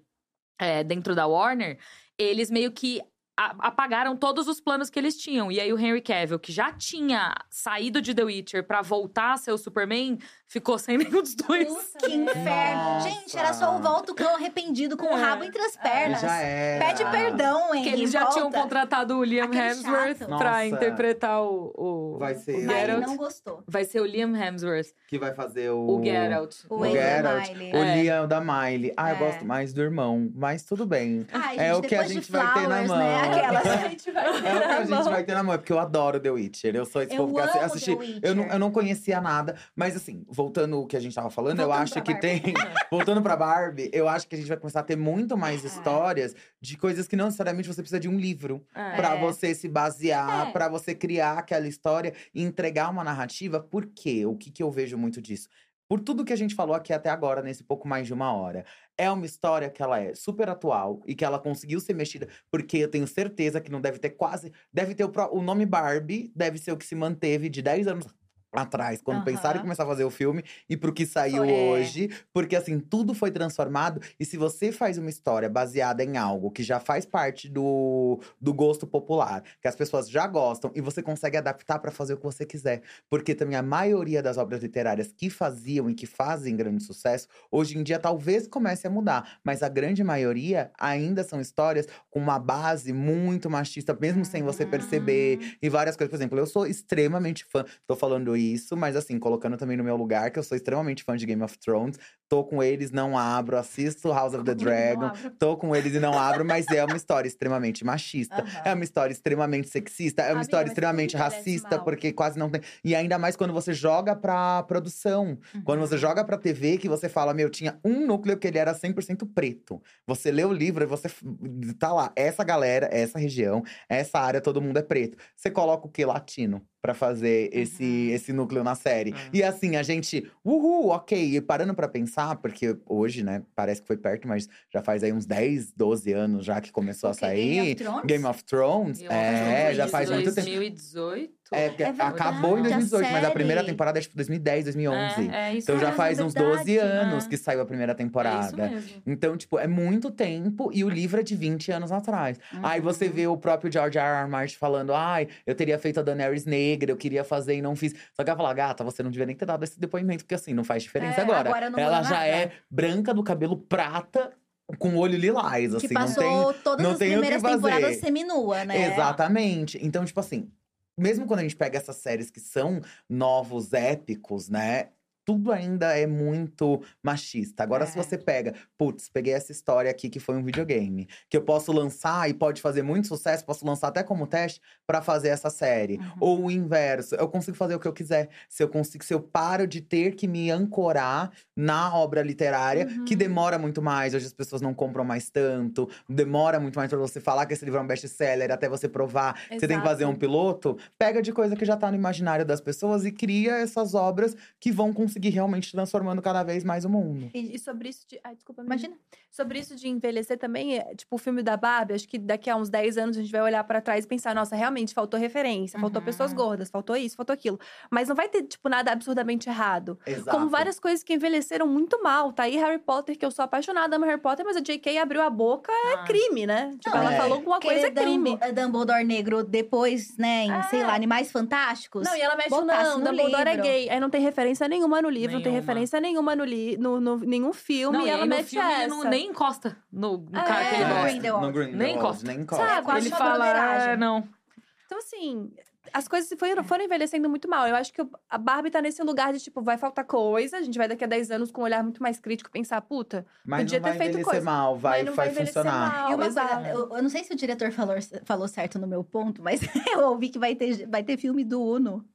é, dentro da Warner, eles meio que a- apagaram todos os planos que eles tinham. E aí o Henry Cavill, que já tinha saído de The Witcher pra voltar a ser o Superman, ficou sem nenhum dos dois. Que inferno. Nossa. Gente, era só o volta o cão arrependido com o É. rabo entre as pernas. Já era. Pede perdão, Henry. Que eles já volta. tinham contratado o Liam Aquele Hemsworth Nossa. interpretar o, o. Vai o ser. Mas ele Geralt. não gostou. Vai ser o Liam Hemsworth, Que vai fazer o. o Geralt. O O Geralt. Miley. O É. Liam da Miley. Ah, eu É. gosto mais do irmão, mas tudo bem. Ai, É gente, o que a gente vai ter na Flowers, mão. né? Aquelas. A gente vai É o que a gente vai ter na mão, é porque eu adoro The Witcher. Eu sou esse Eu povo que assi- amo assisti. The Witcher. Eu não, eu não conhecia nada, mas assim, voltando ao que a gente tava falando, eu Voltando acho pra que Barbie. tem. voltando pra Barbie, eu acho que a gente vai começar a ter muito mais É. histórias de coisas que não necessariamente você precisa de um livro. É. Pra você se basear, É. pra você criar aquela história e entregar uma narrativa. Por quê? O que, que eu vejo muito disso? Por tudo que a gente falou aqui até agora, nesse pouco mais de uma hora. É uma história que ela é super atual e que ela conseguiu ser mexida, porque eu tenho certeza que não deve ter quase. Deve ter o, o nome Barbie, deve ser o que se manteve de 10 anos atrás, quando Aham. pensaram em começar a fazer o filme e pro que saiu é. hoje, porque assim, tudo foi transformado. E se você faz uma história baseada em algo que já faz parte do, do gosto popular, que as pessoas já gostam, e você consegue adaptar pra fazer o que você quiser. Porque também a maioria das obras literárias que faziam e que fazem grande sucesso, hoje em dia talvez comece a mudar, mas a grande maioria ainda são histórias com uma base muito machista, mesmo sem você perceber, e várias coisas. Por exemplo, eu sou extremamente fã, tô falando isso, mas assim, colocando também no meu lugar, que eu sou extremamente fã de Game of Thrones. Tô com eles, não abro, assisto House of the Dragon, tô com eles e não abro, mas é uma história extremamente machista. Aham. É uma história extremamente sexista, é uma Amiga, história extremamente racista, porque quase não tem. E ainda mais quando você joga pra produção. Quando Uhum. você joga pra TV, que você fala, meu, tinha um núcleo que ele era 100% preto. Você lê o livro e você tá lá, essa galera, essa região, essa área, todo mundo é preto. Você coloca o que? Latino. Pra fazer esse, Uhum. esse núcleo na série. É. E assim, a gente, uhul, ok. E parando pra pensar, porque hoje, né, parece que foi perto, mas já faz aí uns 10, 12 anos já que começou a O quê? Game sair. of Thrones? Game of Thrones, of é, já faz muito tempo. 2018. É, porque É acabou em verdade, a 2018, mas a primeira temporada é tipo 2010, 2011. É, é isso Então já faz é uns 12 verdade. anos É. que saiu a primeira É isso temporada. mesmo. Então, tipo, é muito tempo e o livro é de 20 anos atrás. Aí você Uhum. vê o próprio George R. R. Martin falando: ai, eu teria feito a Daenerys negra, eu queria fazer e não fiz. Só que ela fala: gata, você não devia nem ter dado esse depoimento, porque assim, não faz diferença É, agora. agora não ela já nada. é branca do cabelo prata com olho lilás, assim, que não tem. passou todas não as tem que primeiras temporadas seminua, né? Exatamente. Então, tipo assim, mesmo quando a gente pega essas séries que são novos épicos, né? Tudo ainda é muito machista. Agora, se É. você pega, putz, peguei essa história aqui que foi um videogame, que eu posso lançar e pode fazer muito sucesso, posso lançar até como teste pra fazer essa série. Uhum. Ou o inverso, eu consigo fazer o que eu quiser. Se eu consigo, se eu paro de ter que me ancorar na obra literária, que Uhum. demora muito mais, hoje as pessoas não compram mais tanto, demora muito mais pra você falar que esse livro é um best-seller, até você provar que você tem que fazer um Exato. piloto, pega de coisa que já tá no imaginário das pessoas e cria essas obras que vão conseguir realmente transformando cada vez mais o mundo. E, e sobre isso de. Ai, desculpa. Imagina. Sobre isso de envelhecer também, é, tipo, o filme da Barbie, acho que daqui a uns 10 anos a gente vai olhar pra trás e pensar, nossa, realmente faltou referência, faltou Uhum. pessoas gordas, faltou isso, faltou aquilo. Mas não vai ter, tipo, nada absurdamente errado. Exato. Como várias coisas que envelheceram muito mal. Tá aí Harry Potter, que eu sou apaixonada, amo Harry Potter, mas a J.K. abriu a boca, é Ah. crime, né? Tipo, Não, ela é. falou alguma coisa, é crime. Dumbo- Dumbledore negro depois, né, em, sei É. lá, Animais Fantásticos. Não, e ela mexe, não, no Dumbledore é livro. gay. Aí não tem referência nenhuma no livro, não tem Nenhuma. referência nenhuma no, li, no, no nenhum filme, Não, e e ela mete filme essa. não, nem encosta no, no É, cara que ele gosta. Grindelwald. No Grindelwald, Nem encosta. Nem encosta. Quase ele uma fala. "Ah, não. Então, assim, as coisas foram, foram envelhecendo muito mal. Eu acho que a Barbie tá nesse lugar de, tipo, vai faltar coisa, a gente vai daqui a 10 anos com um olhar muito mais crítico pensar, puta, Mas Podia ter feito envelhecer coisa. mal, vai, mas não vai, vai funcionar. mal. E coisa, eu, eu não sei se o diretor falou, falou certo no meu ponto, mas eu ouvi que vai ter, vai ter filme do Uno.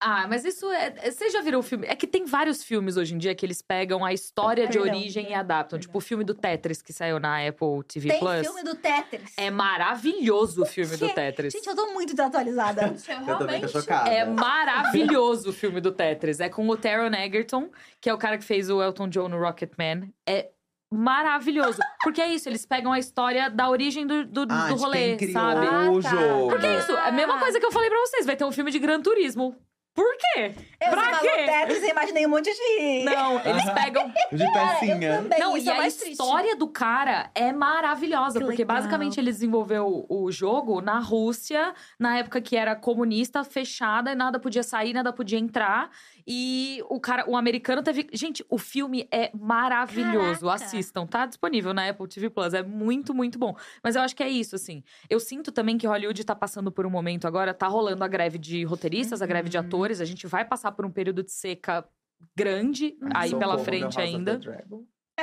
Ah, mas isso é. é- Vocês já viram o filme? É que tem vários filmes hoje em dia que eles pegam a história de origem e adaptam. perdão. Tipo o filme do Tetris que saiu na Apple TV Tem Plus. filme do Tetris. É maravilhoso o filme do? Tetris. Gente, eu tô muito desatualizada. Eu também tô chocada. É maravilhoso o filme do Tetris. É com o Taron Egerton, que é o cara que fez o Elton John no Rocketman. É maravilhoso. Porque é isso, eles pegam a história da origem do, do, Ah, do rolê, quem criou sabe? Ah, o tá. jogo. Porque é isso, é a mesma coisa que eu falei pra vocês. Vai ter um filme de Gran Turismo. Por quê? Eu Pra falou quê? Tetris e imaginei um monte de. Não, eles pegam De pecinha. eu também. Não, isso e é a mais triste. história do cara é maravilhosa, Que porque legal. basicamente ele desenvolveu o jogo na Rússia, na época que era comunista, fechada, e nada podia sair, nada podia entrar. E o cara, o americano teve. Gente, o filme é maravilhoso. Caraca. Assistam, tá disponível na Apple TV Plus. É muito, muito bom. Mas eu acho que é isso, assim. Eu sinto também que Hollywood tá passando por um momento agora, tá rolando a greve de roteiristas, a greve de Uhum. atores. A gente vai passar por um período de seca grande aí Socorro, pela meu frente ainda.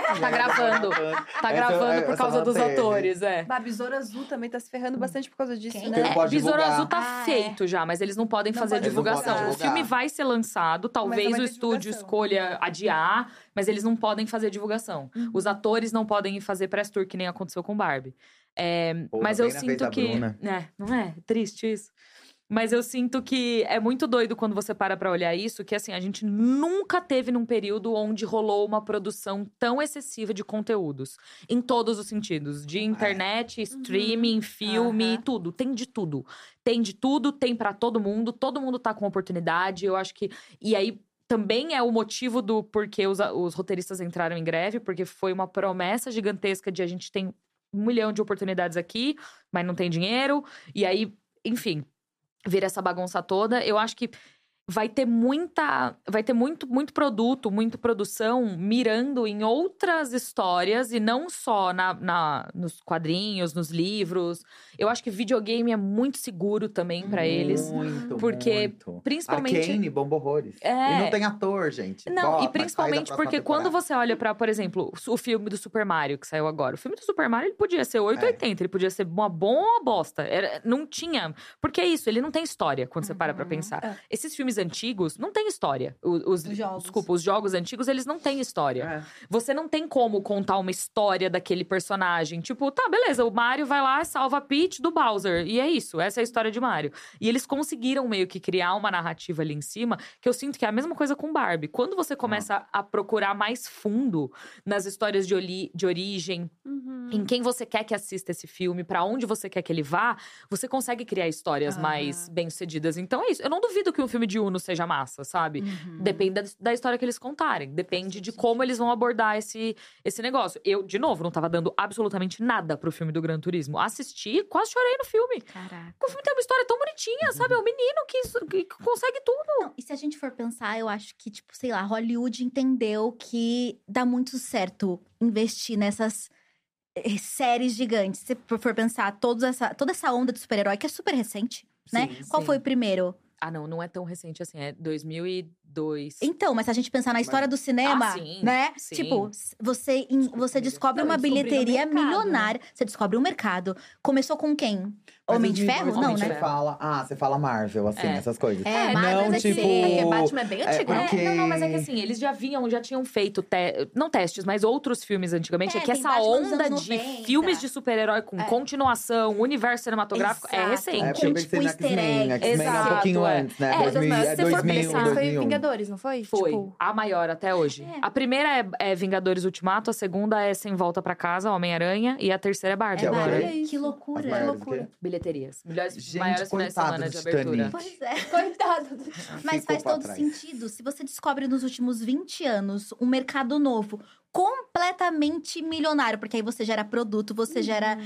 Dragon. Tá gravando. Tá Essa- gravando por essa causa não dos teve. atores, é. Bah, Besouro Azul também tá se ferrando bastante por causa disso, Quem? né? É, pode Besouro. Azul tá Ah, é. feito já, mas eles não podem Não fazer podem divulgação. divulgar. O filme vai ser lançado, talvez o estúdio escolha adiar, mas eles não podem fazer divulgação. Uhum. Os atores não podem fazer press tour, que nem aconteceu com Barbie. É, Pô, mas eu sinto que. Bruna. É, não é? Triste isso. Mas eu sinto que é muito doido quando você para pra olhar isso, que assim, a gente nunca teve num período onde rolou uma produção tão excessiva de conteúdos. Em todos os sentidos. De internet, streaming, filme, Aham. tudo. Tem de tudo. Tem de tudo, tem pra todo mundo. Todo mundo tá com oportunidade. Eu acho que. E aí. Também é o motivo do porquê os, os roteiristas entraram em greve, porque foi uma promessa gigantesca de a gente tem um milhão de oportunidades aqui, mas não tem dinheiro. E aí, enfim, vira essa bagunça toda. Eu acho que vai ter muita. Vai ter muito, muito produto, muita produção mirando em outras histórias e não só na, na- nos quadrinhos, nos livros. Eu acho que videogame é muito seguro também pra eles. Muito, porque, muito. principalmente- Arcane, bomba horrores. É. E não tem ator, gente. Não, Bota, e principalmente porque quando temporada. você olha pra, por exemplo, o filme do Super Mario que saiu agora. O filme do Super Mario ele podia ser 880, ele podia ser uma boa ou uma bosta. Era, não tinha. Porque é isso, ele não tem história quando você para pra Uhum. pensar. É. Esses filmes antigos não tem história. Os, Os jogos. Desculpa, os jogos antigos, eles não têm história. É. Você não tem como contar uma história daquele personagem. Tipo, tá, beleza, o Mario vai lá e salva a Peach do Bowser. E é isso, essa é a história de Mario. E eles conseguiram meio que criar uma narrativa ali em cima, que eu sinto que é a mesma coisa com Barbie. Quando você começa a procurar mais fundo nas histórias de, oli- de origem, Uhum. em quem você quer que assista esse filme, pra onde você quer que ele vá, você consegue criar histórias Aham. mais bem-sucedidas. Então é isso. Eu não duvido que um filme de Uno seja massa, sabe? Uhum. Depende da, da história que eles contarem. Depende de como eles vão abordar esse, esse negócio. Eu, de novo, não tava dando absolutamente nada pro filme do Gran Turismo. Assisti, quase chorei no filme. Caraca. O filme tem uma história tão bonitinha, sabe? É um menino que, que consegue tudo. Não, e se a gente for pensar, eu acho que, tipo, sei lá, Hollywood entendeu que dá muito certo investir nessas eh, séries gigantes. Se for for pensar, toda essa, toda essa onda de super-herói, que é super recente, né? Sim, Qual sim. foi o primeiro? Ah, não, não é tão recente assim. É 2002. Então, mas se a gente pensar na história do cinema, Ah, sim, né? sim. Tipo, você, em- você descobre Não, uma bilheteria né? milionária. Você descobre um mercado. Começou com quem? Mas Homem de Ferro? Não, né? Fala, ah, você fala Marvel, assim, É. essas coisas. É, É, Marvel não, é tipo. É que Batman é bem é, antigo, né? porque- É, não, não, mas é que assim, eles já vinham, já tinham feito, te- não testes, mas outros filmes antigamente. É, É, que essa onda de 90. filmes de super-herói com É. continuação, universo cinematográfico, é Exato. recente. É, porque eu pensei tipo, easter X-Men. egg. X-Men é um Exato, pouquinho é. antes, né? É, 2000, mas é se for 2000, pensar, Foi 2001. Vingadores, não foi? Foi. Tipo, A maior até hoje. É. A primeira é, é Vingadores Ultimato, a segunda é Sem Volta pra Casa, Homem-Aranha, e a terceira é Barbie Que é. Olha isso. Que loucura. maiores loucura. Bilheterias. Gente, maiores finais de semana do de abertura. Pois é. Coitado do Mas Ficou faz todo trás. sentido. Se você descobre nos últimos 20 anos um mercado novo, completamente milionário, porque aí você gera produto, você gera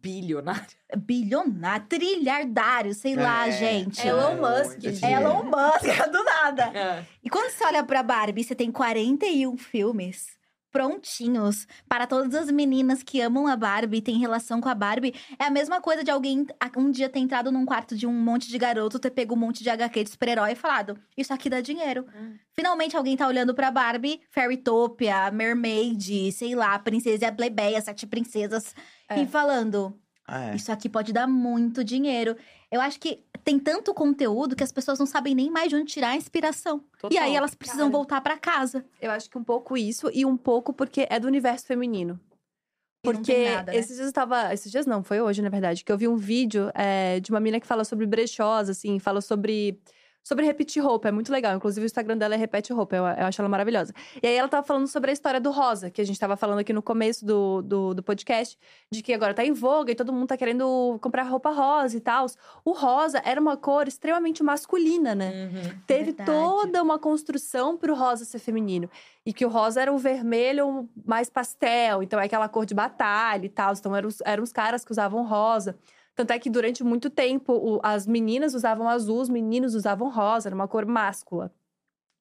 Bilionário. bilionário, trilhardário, sei lá, É, gente. É Elon Musk, gente. dinheiro. Elon Musk, do nada. É. E quando você olha pra Barbie, você tem 41 filmes prontinhos para todas as meninas que amam a Barbie, têm relação com a Barbie. É a mesma coisa de alguém um dia ter entrado num quarto de um monte de garoto, ter pego um monte de HQ de super-herói e falado: Isso aqui dá dinheiro. Hum. Finalmente alguém tá olhando pra Barbie, Fairytopia, Mermaid, sei lá, Princesa e a Plebeia, Sete Princesas, É. e falando: É. Isso aqui pode dar muito dinheiro. Eu acho que tem tanto conteúdo que as pessoas não sabem nem mais de onde tirar a inspiração. E aí Total. elas precisam Cara. voltar pra casa. Eu acho que um pouco isso e um pouco porque é do universo feminino. Porque nada, né? esses dias eu tava. Esses dias não, foi hoje, na verdade, que eu vi um vídeo é, de uma menina que fala sobre brechós, assim, fala sobre. Sobre repetir roupa, é muito legal. Inclusive, o Instagram dela é Repete Roupa, eu, eu acho ela maravilhosa. E aí, ela tava falando sobre a história do rosa, que a gente tava falando aqui no começo do, do, do podcast, de que agora tá em voga e todo mundo tá querendo comprar roupa rosa e tal. O rosa era uma cor extremamente masculina, né? Uhum. teve Verdade. toda uma construção pro rosa ser feminino. E que o rosa era o vermelho mais pastel, então é aquela cor de batalha e tal. Então eram eram os caras que usavam rosa. Tanto é que durante muito tempo o- as meninas usavam azul, os meninos usavam rosa, era uma cor máscula.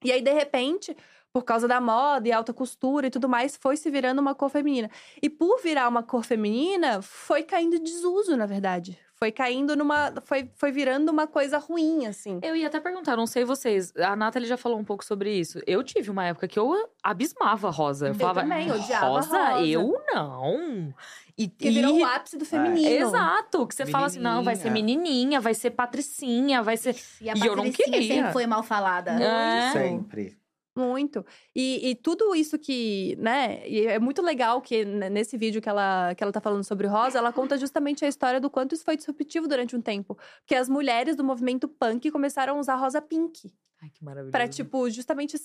E aí, de repente, por causa da moda e alta costura e tudo mais, foi se virando uma cor feminina. E por virar uma cor feminina, foi caindo desuso, na verdade. Foi caindo numa. Foi, foi virando uma coisa ruim, assim. Eu ia até perguntar, não sei vocês. A Nathalie já falou um pouco sobre isso. Eu tive uma época que eu abismava rosa. Eu, Eu falava, também, odiava rosa? rosa." Eu não. E, Que virou e- o ápice do feminino. Exato, que você fala assim, não, vai ser menininha, vai ser patricinha, vai ser... E a E eu não Patricinha queria. sempre foi mal falada. É. Sempre. Muito. E, e tudo isso que, né? E é muito legal que né, nesse vídeo que ela, que ela tá falando sobre rosa, ela conta justamente a história do quanto isso foi disruptivo durante um tempo. Porque as mulheres do movimento punk começaram a usar rosa pink. Ai, que maravilhoso. Pra, tipo, justamente,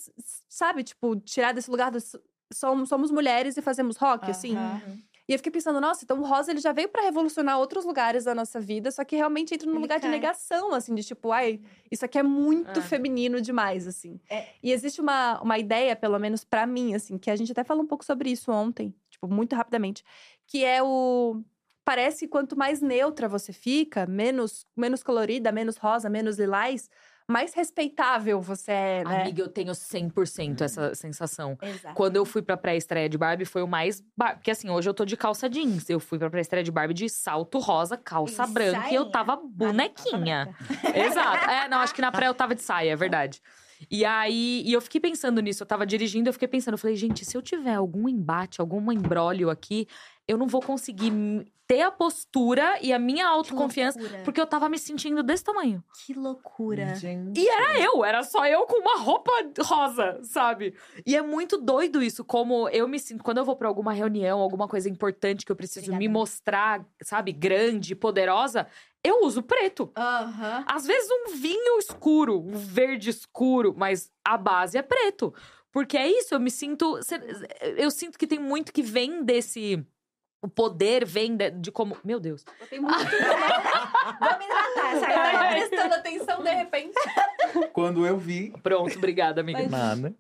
sabe? Tipo, tirar desse lugar do. Somos, somos mulheres e fazemos rock, assim. Aham. E eu fiquei pensando, nossa, então o rosa ele já veio pra revolucionar outros lugares da nossa vida, só que realmente entra num Ele lugar cai. de negação, assim, de tipo, ai, isso aqui é muito É. feminino demais, assim. É. E existe uma, uma ideia, pelo menos pra mim, assim, que a gente até falou um pouco sobre isso ontem, tipo, muito rapidamente, que é o. Parece que quanto mais neutra você fica, menos, menos colorida, menos rosa, menos lilás, mais respeitável você é, né? Amiga, eu tenho 100% essa sensação. Exato. Quando eu fui pra pré-estreia de Barbie, foi o mais. bar- Porque assim, hoje eu tô de calça jeans. Eu fui pra pré-estreia de Barbie de salto rosa, calça E branca e eu tava bonequinha. Exato. É, não, acho que na pré eu tava de saia, é verdade. E aí, e eu fiquei pensando nisso, eu tava dirigindo, eu fiquei pensando, eu falei, gente, se eu tiver algum embate, algum embrólio aqui, eu não vou conseguir ter a postura e a minha autoconfiança, porque eu tava me sentindo desse tamanho. Que loucura. Gente. E era eu, era só eu com uma roupa rosa, sabe? E é muito doido isso, como eu me sinto. Quando eu vou pra alguma reunião, alguma coisa importante que eu preciso me Obrigada. mostrar, sabe, grande, poderosa, eu uso preto. Aham. Às vezes um vinho escuro, um verde escuro, mas a base é preto. Porque é isso, eu me sinto. Eu sinto que tem muito que vem desse. O poder vem de, de como. Meu Deus. Botei muito Vamos hidratar essa Eu tava galera. prestando atenção de repente. Quando eu vi. Pronto, obrigada, amiga. Mas- Nada.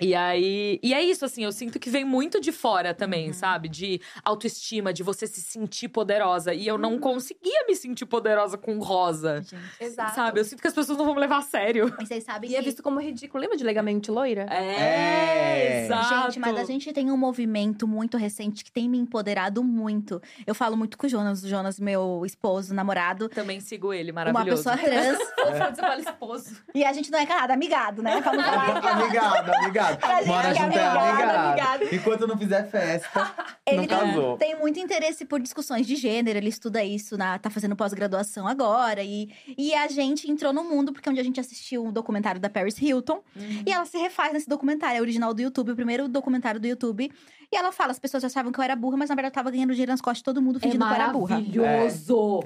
E aí, e é isso, assim, eu sinto que vem muito de fora também, Uhum. sabe? De autoestima, de você se sentir poderosa. E eu Uhum. não conseguia me sentir poderosa com rosa. Gente, Exato. Sabe? Eu sinto que as pessoas não vão me levar a sério. E vocês sabem E é visto como ridículo. Lembra de Legamente Loira? É. exato. Gente, mas a gente tem um movimento muito recente que tem me empoderado muito. Eu falo muito com o Jonas, o Jonas, meu esposo, namorado. Também sigo ele, Uma maravilhoso. pessoa trans. Fofo, você fala esposo. e a gente não é casado, amigado, né? Falar. Amigado, amigado. A gente Mora é junto é amigado, amigado. Enquanto não fizer festa, Ele não tem, casou. tem muito interesse por discussões de gênero, ele estuda isso, na, tá fazendo pós-graduação agora. E, e a gente entrou no mundo, porque um dia a gente assistiu um documentário da Paris Hilton. Uhum. E ela se refaz nesse documentário, é original do YouTube, o primeiro documentário do YouTube. E ela fala: as pessoas achavam que eu era burra, mas na verdade eu tava ganhando dinheiro nas costas de todo mundo, É fingindo que eu era burra. maravilhoso.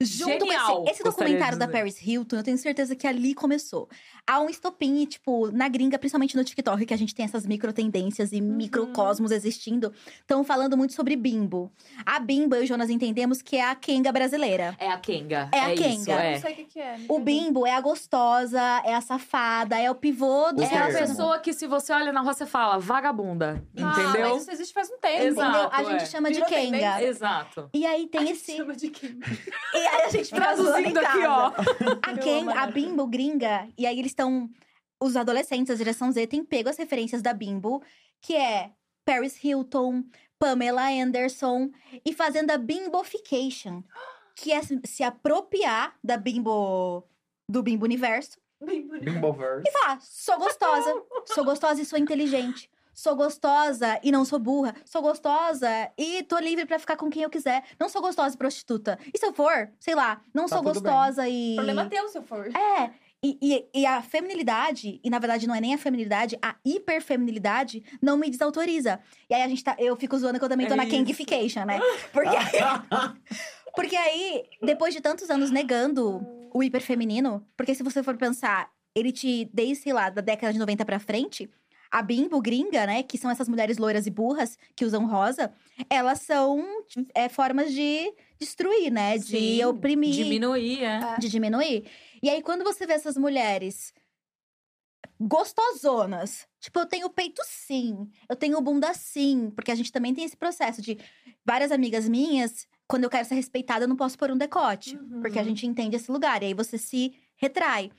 Junto Genial, com esse, esse documentário da. Paris Hilton, eu tenho certeza que ali começou. Há um estopim, tipo, na gringa, principalmente no TikTok, que a gente tem essas micro tendências e microcosmos existindo, estão falando muito sobre bimbo. A bimbo, eu e o Jonas entendemos que é a Kenga brasileira. É a Kenga. É a isso, Kenga. Eu é. não sei o que, que é. O bimbo é a gostosa, é a safada, é o pivô do É a pessoa que, se você olha na rua, você fala vagabunda. Ah, entendeu? mas isso existe faz um tempo. Exato. Entendeu? A gente é. chama de Kenga. tendência. Exato. E aí tem A gente esse. chama de quem? E aí a gente Traduzindo aqui, ó. A Ken, a. Bimbo gringa, e aí eles estão. Os adolescentes, a geração Z, tem pego as referências da Bimbo, que é Paris Hilton, Pamela Anderson, e fazendo a bimbofication, que é se apropriar da Bimbo. do Bimbo Universo. Bimboverse. E falar: sou gostosa, sou gostosa e sou inteligente. Sou gostosa e não sou burra. Sou gostosa e tô livre pra ficar com quem eu quiser. Não sou gostosa e prostituta. E se eu for, sei lá, não Tá sou tudo bem. gostosa e. Problema teu, se eu for. É. E, e, e a feminilidade, e na verdade não é nem a feminilidade, a hiperfeminilidade não me desautoriza. E aí a gente tá. Eu fico zoando que eu também tô É na isso. Kengification, né? Porque, porque aí, depois de tantos anos negando o hiperfeminino, porque se você for pensar, ele te, desde, sei lá, da década de 90 pra frente, a bimbo gringa, né, que são essas mulheres loiras e burras que usam rosa, elas são é, formas de destruir, né? De Sim, oprimir Diminuir, é. de diminuir. E aí, quando você vê essas mulheres gostosonas, tipo, eu tenho peito sim, eu tenho bunda sim, porque a gente também tem esse processo de várias amigas minhas, quando eu quero ser respeitada, eu não posso pôr um decote, Uhum. porque a gente entende esse lugar, e aí você se retrai.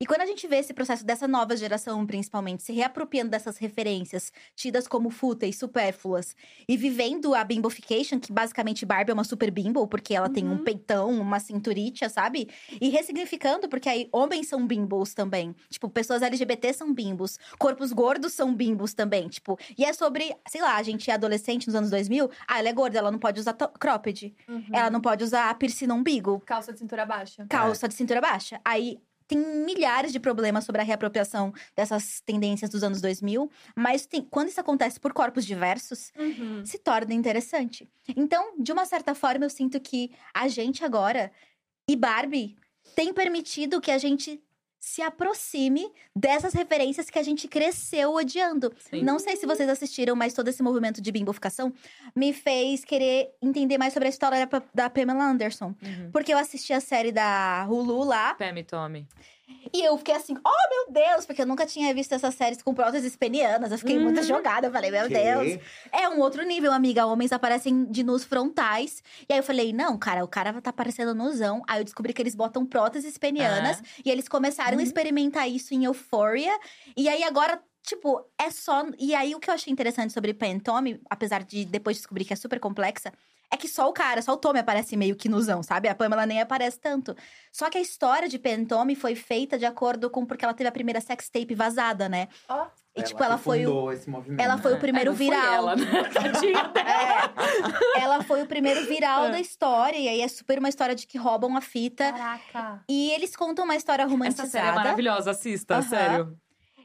E quando a gente vê esse processo dessa nova geração, principalmente, se reapropriando dessas referências tidas como fúteis, supérfluas, e vivendo a bimbofication, que basicamente Barbie é uma super bimbo, porque ela tem um Uhum. peitão, uma cinturita, sabe? E ressignificando, porque aí homens são bimbos também. Tipo, pessoas LGBT são bimbos. Corpos gordos são bimbos também, tipo. E é sobre, sei lá, a gente é adolescente nos anos 2000. Ah, ela é gorda, ela não pode usar cropped. Uhum. Ela não pode usar piercing no umbigo. Calça de cintura baixa. Calça de cintura baixa. Aí, tem milhares de problemas sobre a reapropriação dessas tendências dos anos 2000, mas tem, quando isso acontece por corpos diversos, Uhum. se torna interessante. Então, de uma certa forma, eu sinto que a gente agora e Barbie tem permitido que a gente se aproxime dessas referências que a gente cresceu odiando. Sim. Não sei se vocês assistiram, mas todo esse movimento de bimboficação me fez querer entender mais sobre a história da, da Pamela Anderson. Uhum. Porque eu assisti a série da Hulu lá, Pam e Tommy. E eu fiquei assim, oh meu Deus, porque eu nunca tinha visto essas séries com próteses penianas. Eu fiquei muito Uhum. jogada, eu falei, meu Que? Deus. É um outro nível, amiga. Homens aparecem de nus frontais. E aí eu falei, não, cara, o cara tá aparecendo nusão. Aí eu descobri que eles botam próteses penianas. E eles começaram a Uhum. experimentar isso em Euphoria. E aí agora, tipo, é só. E aí o que eu achei interessante sobre Pen e Tommy, apesar de depois descobrir que é super complexa, é que só o cara, só o Tommy aparece meio que nusão, sabe? A Pamela nem aparece tanto. Só que a história de Pen e Tommy foi feita de acordo com porque ela teve a primeira sex tape vazada, né? Ó. E tipo, ela que foi o. fundou esse movimento. Ela foi o primeiro É, não foi viral. Ela, né? Tadinha dela. É, ela foi o primeiro viral É. da história. E aí é super uma história de que roubam a fita. Caraca. E eles contam uma história Essa romantizada. série é maravilhosa, assista, Aham. sério.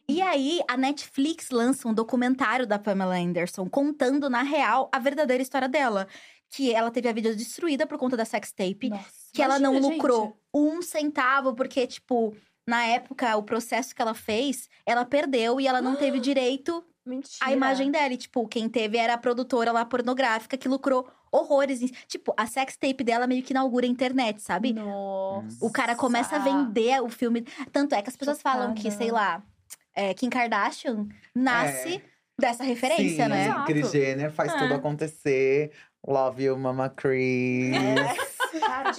E aí, a Netflix lança um documentário da Pamela Anderson contando, na real, a verdadeira história dela. Que ela teve a vida destruída por conta da sex tape. Nossa. que ela não Imagina, lucrou gente. um centavo, porque, tipo, na época, o processo que ela fez, ela perdeu e ela não teve direito Mentira. à imagem dela. E, tipo, quem teve era a produtora lá pornográfica que lucrou horrores. Tipo, a sex tape dela meio que inaugura a internet, sabe? Nossa. O cara começa a vender o filme. Tanto é que as pessoas falam que, Chocada. sei lá, é, Kim Kardashian nasce É. dessa referência, Sim, né? Exato. Kris Jenner faz É. tudo acontecer. Love you, Mama Chris.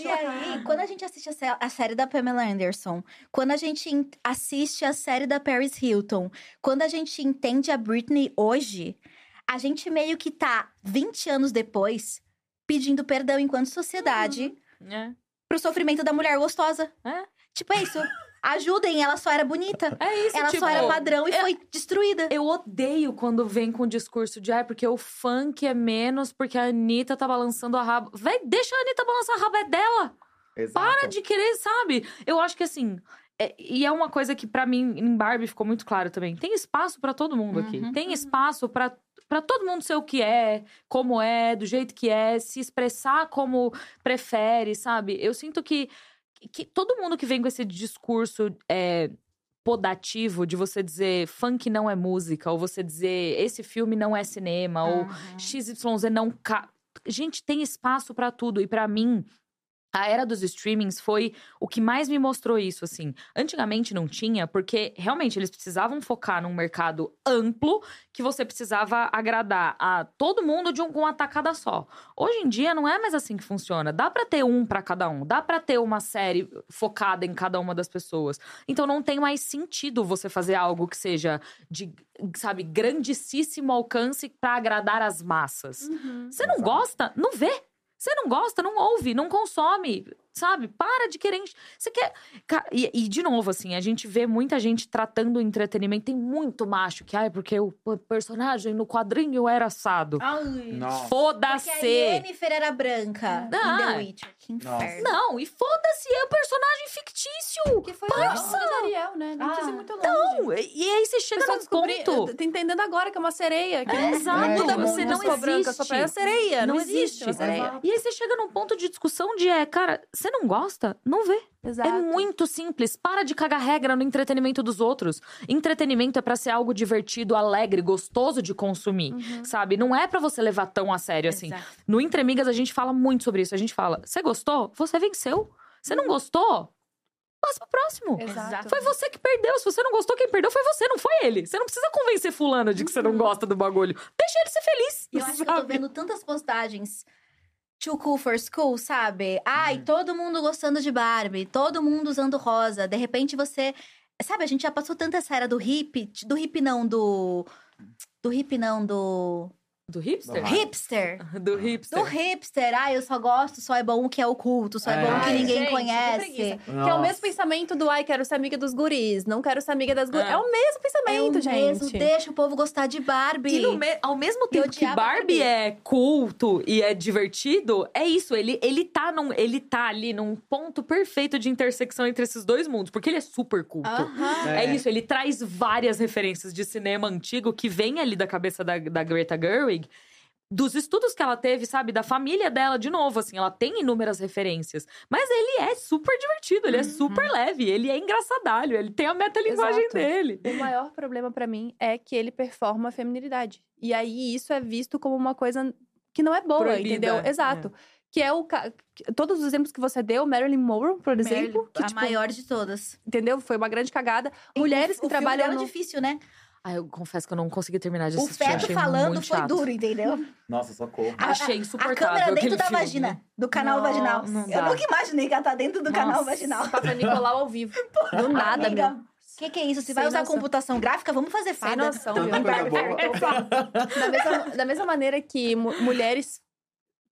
E aí, quando a gente assiste a, sé- a série da Pamela Anderson, quando a gente assiste a série da Paris Hilton, quando a gente entende a Britney hoje, a gente meio que tá 20 anos depois pedindo perdão enquanto sociedade É. pro sofrimento da mulher gostosa. É. Tipo, é isso. Ajudem, ela só era bonita. É isso, Ela tipo, só era padrão e é- foi destruída. Eu odeio quando vem com o discurso de ai, porque o funk é menos, porque a Anitta tá balançando a raba. Véi, deixa a Anitta balançar a raba é dela. Exato. Para de querer, sabe? Eu acho que assim. é- e é uma coisa que pra mim em Barbie ficou muito claro também. Tem espaço pra todo mundo aqui. Uhum. Tem espaço pra para todo mundo ser o que é, como é, do jeito que é, se expressar como prefere, sabe? Eu sinto que, que todo mundo que vem com esse discurso é, podativo de você dizer funk não é música, ou você dizer esse filme não é cinema, ou Uhum. XYZ não. Ca... Gente, tem espaço pra tudo. E pra mim, a era dos streamings foi o que mais me mostrou isso, assim. Antigamente não tinha, porque realmente eles precisavam focar num mercado amplo que você precisava agradar a todo mundo de um, uma tacada só. Hoje em dia não é mais assim que funciona. Dá pra ter um pra cada um, dá pra ter uma série focada em cada uma das pessoas. Então não tem mais sentido você fazer algo que seja de, sabe, grandíssimo alcance pra agradar as massas. Uhum. Você não Exato. gosta? Não vê. Você não gosta, não ouve, não consome, sabe? Para de querer. Você quer. E, e, de novo, assim, a gente vê muita gente tratando o entretenimento. Tem muito macho que, ai, porque o personagem no quadrinho era assado. Ai. Nossa. Porque a Foda-se! Yennefer era branca Ah. The Witcher. Que inferno. Não, e foda-se, é o personagem fictício. Que foi Parça! o Ariel, né? Não precisa ir Ah. muito longe. Não, e e aí você chega num descobri- ponto. tô entendendo agora que é uma sereia. Que É, não- exato, muda você não a sua branca, existe. sua pele é sereia. Não, Não existe. existe. sereia. E aí você chega num ponto de discussão de é, cara, você não gosta? Não vê. Exato. É muito simples. Para de cagar regra no entretenimento dos outros. Entretenimento é pra ser algo divertido, alegre, gostoso de consumir, Uhum. sabe? Não é pra você levar tão a sério assim. Exato. No Entre Amigas a gente fala muito sobre isso. A gente fala: "Você gostou? Você venceu. Você não gostou? Passa pro próximo." Exato. Foi você que perdeu. Se você não gostou, quem perdeu foi você, não foi ele. Você não precisa convencer fulano de que você não gosta do bagulho. Deixa ele ser feliz. Eu acho que eu tô sabe? vendo tantas postagens. Too cool for school, sabe? Ai, todo mundo gostando de Barbie, todo mundo usando rosa. De repente você. Sabe, a gente já passou tanta essa era do hip. Do hip não, do. Do hip não, do. Do hipster? Do Hipster. Do hipster. Do hipster. Ah, eu só gosto, só é bom que é oculto, só é, É. bom que Ai, ninguém gente, conhece. Que é o mesmo pensamento do ai, quero ser amiga dos guris, não quero ser amiga das guris. É. É, o mesmo É pensamento, o mesmo, gente. deixa o povo gostar de Barbie. E no me- ao mesmo tempo que Barbie Barbie. é culto e é divertido, é isso. Ele, ele, tá num, ele tá ali num ponto perfeito de intersecção entre esses dois mundos. Porque ele é super culto. Aham. É. É. isso, ele traz várias referências de cinema antigo que vem ali da cabeça da, da Greta Gerwig. Dos estudos que ela teve, sabe? Da família dela, de novo, assim, ela tem inúmeras referências. Mas ele é super divertido, ele é super leve, ele é engraçadalho, ele tem a metalinguagem Exato. dele. O maior problema pra mim é que ele performa a feminilidade. E aí isso é visto como uma coisa que não é boa, Proibida, entendeu? é. Exato. Que é o ca- todos os exemplos que você deu, Marilyn Monroe, por exemplo, que a tipo, maior de todas. entendeu? Foi uma grande cagada. Mulheres que o filme trabalham dela no é difícil, né? Ah, eu confesso que eu não consegui terminar de O assistir. feto achei falando muito foi chato. duro, entendeu? Nossa, socorro. A- Achei A insuportável câmera dentro aquele da filme. vagina, do canal Não, vaginal. não Eu nunca imaginei que ela tá dentro do canal Nossa. vaginal. Papa Nicolau ao vivo. Do nada, Amiga, meu. O que, que é isso? Se Sem vai usar noção. computação gráfica, vamos fazer Sem fada. noção, meu. coisa boa. Da mesma, da mesma maneira que mu- mulheres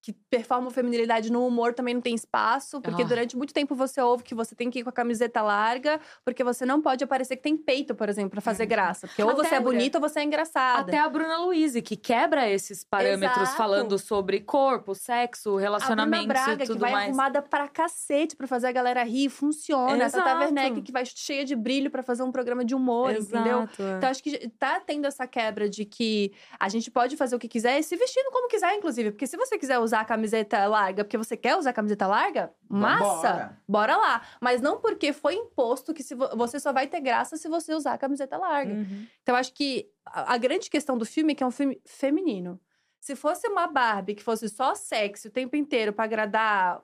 que performam feminilidade no humor também não tem espaço, porque Ah. durante muito tempo você ouve que você tem que ir com a camiseta larga, porque você não pode aparecer que tem peito, por exemplo, pra fazer graça. Porque ou Até você é bonita ou você é engraçada. Até a Bruna Luiz, que quebra esses parâmetros Exato. falando sobre corpo, sexo, relacionamentos Braga, e tudo que vai mais. arrumada pra cacete pra fazer a galera rir, funciona. Exato. Werneck, que vai cheia de brilho pra fazer um programa de humor, entendeu? Exato, é. Então, acho que tá tendo essa quebra de que a gente pode fazer o que quiser e se vestindo como quiser, inclusive. Porque se você quiser usar a camiseta larga porque você quer usar a camiseta larga, massa, bora lá. Mas não porque foi imposto que se vo- você só vai ter graça se você usar a camiseta larga. Uhum. Então, acho que a, a grande questão do filme é que é um filme feminino. Se fosse uma Barbie que fosse só sexy o tempo inteiro pra agradar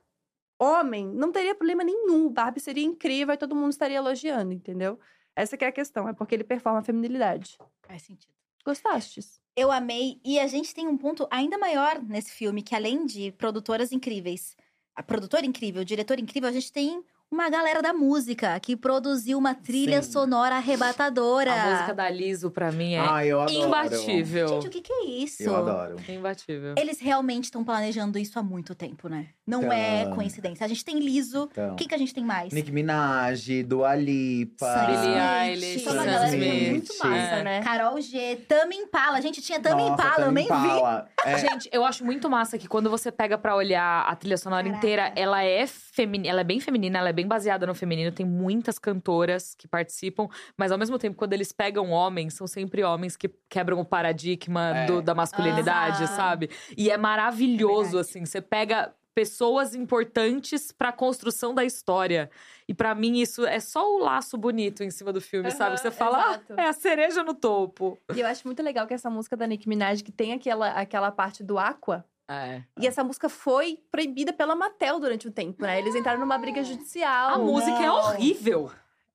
homem, não teria problema nenhum. Barbie seria incrível e todo mundo estaria elogiando, entendeu? Essa que é a questão, é porque ele performa a feminilidade. Faz sentido. Gostastes? Eu amei. E a gente tem um ponto ainda maior nesse filme, que além de produtoras incríveis, a produtora incrível, o diretor incrível, a gente tem uma galera da música que produziu uma trilha Sim. sonora arrebatadora. A música da Liso, pra mim, é Ai, eu adoro. imbatível. Gente, o que, que é isso? Eu adoro. Imbatível. Eles realmente estão planejando isso há muito tempo, né? Não é Então. coincidência. A gente tem Liso. Então, O que, que a gente tem mais? Nicki Minaj, Dua Lipa. Billie. Eilish, Só uma galera Smith. muito massa, É. né? Carol G, Tami Impala. Gente, tinha Tami Nossa, Impala, eu nem vi. Impala. É, Gente, eu acho muito massa que quando você pega pra olhar a trilha sonora Caraca. inteira, ela é feminina, ela é bem feminina, ela é bem baseada no feminino, tem muitas cantoras que participam, mas ao mesmo tempo quando eles pegam homens, são sempre homens que quebram o paradigma É. do- da masculinidade, Aham. sabe? E é maravilhoso Verdade. assim, você pega pessoas importantes pra construção da história. E pra mim isso é só o laço bonito em cima do filme, sabe? Aham, Você fala, ah, é a cereja no topo. E eu acho muito legal que essa música da Nicki Minaj, que tem aquela, aquela parte do Aqua, É. e essa música foi proibida pela Mattel durante um tempo, né? Eles entraram numa briga judicial. A música é horrível.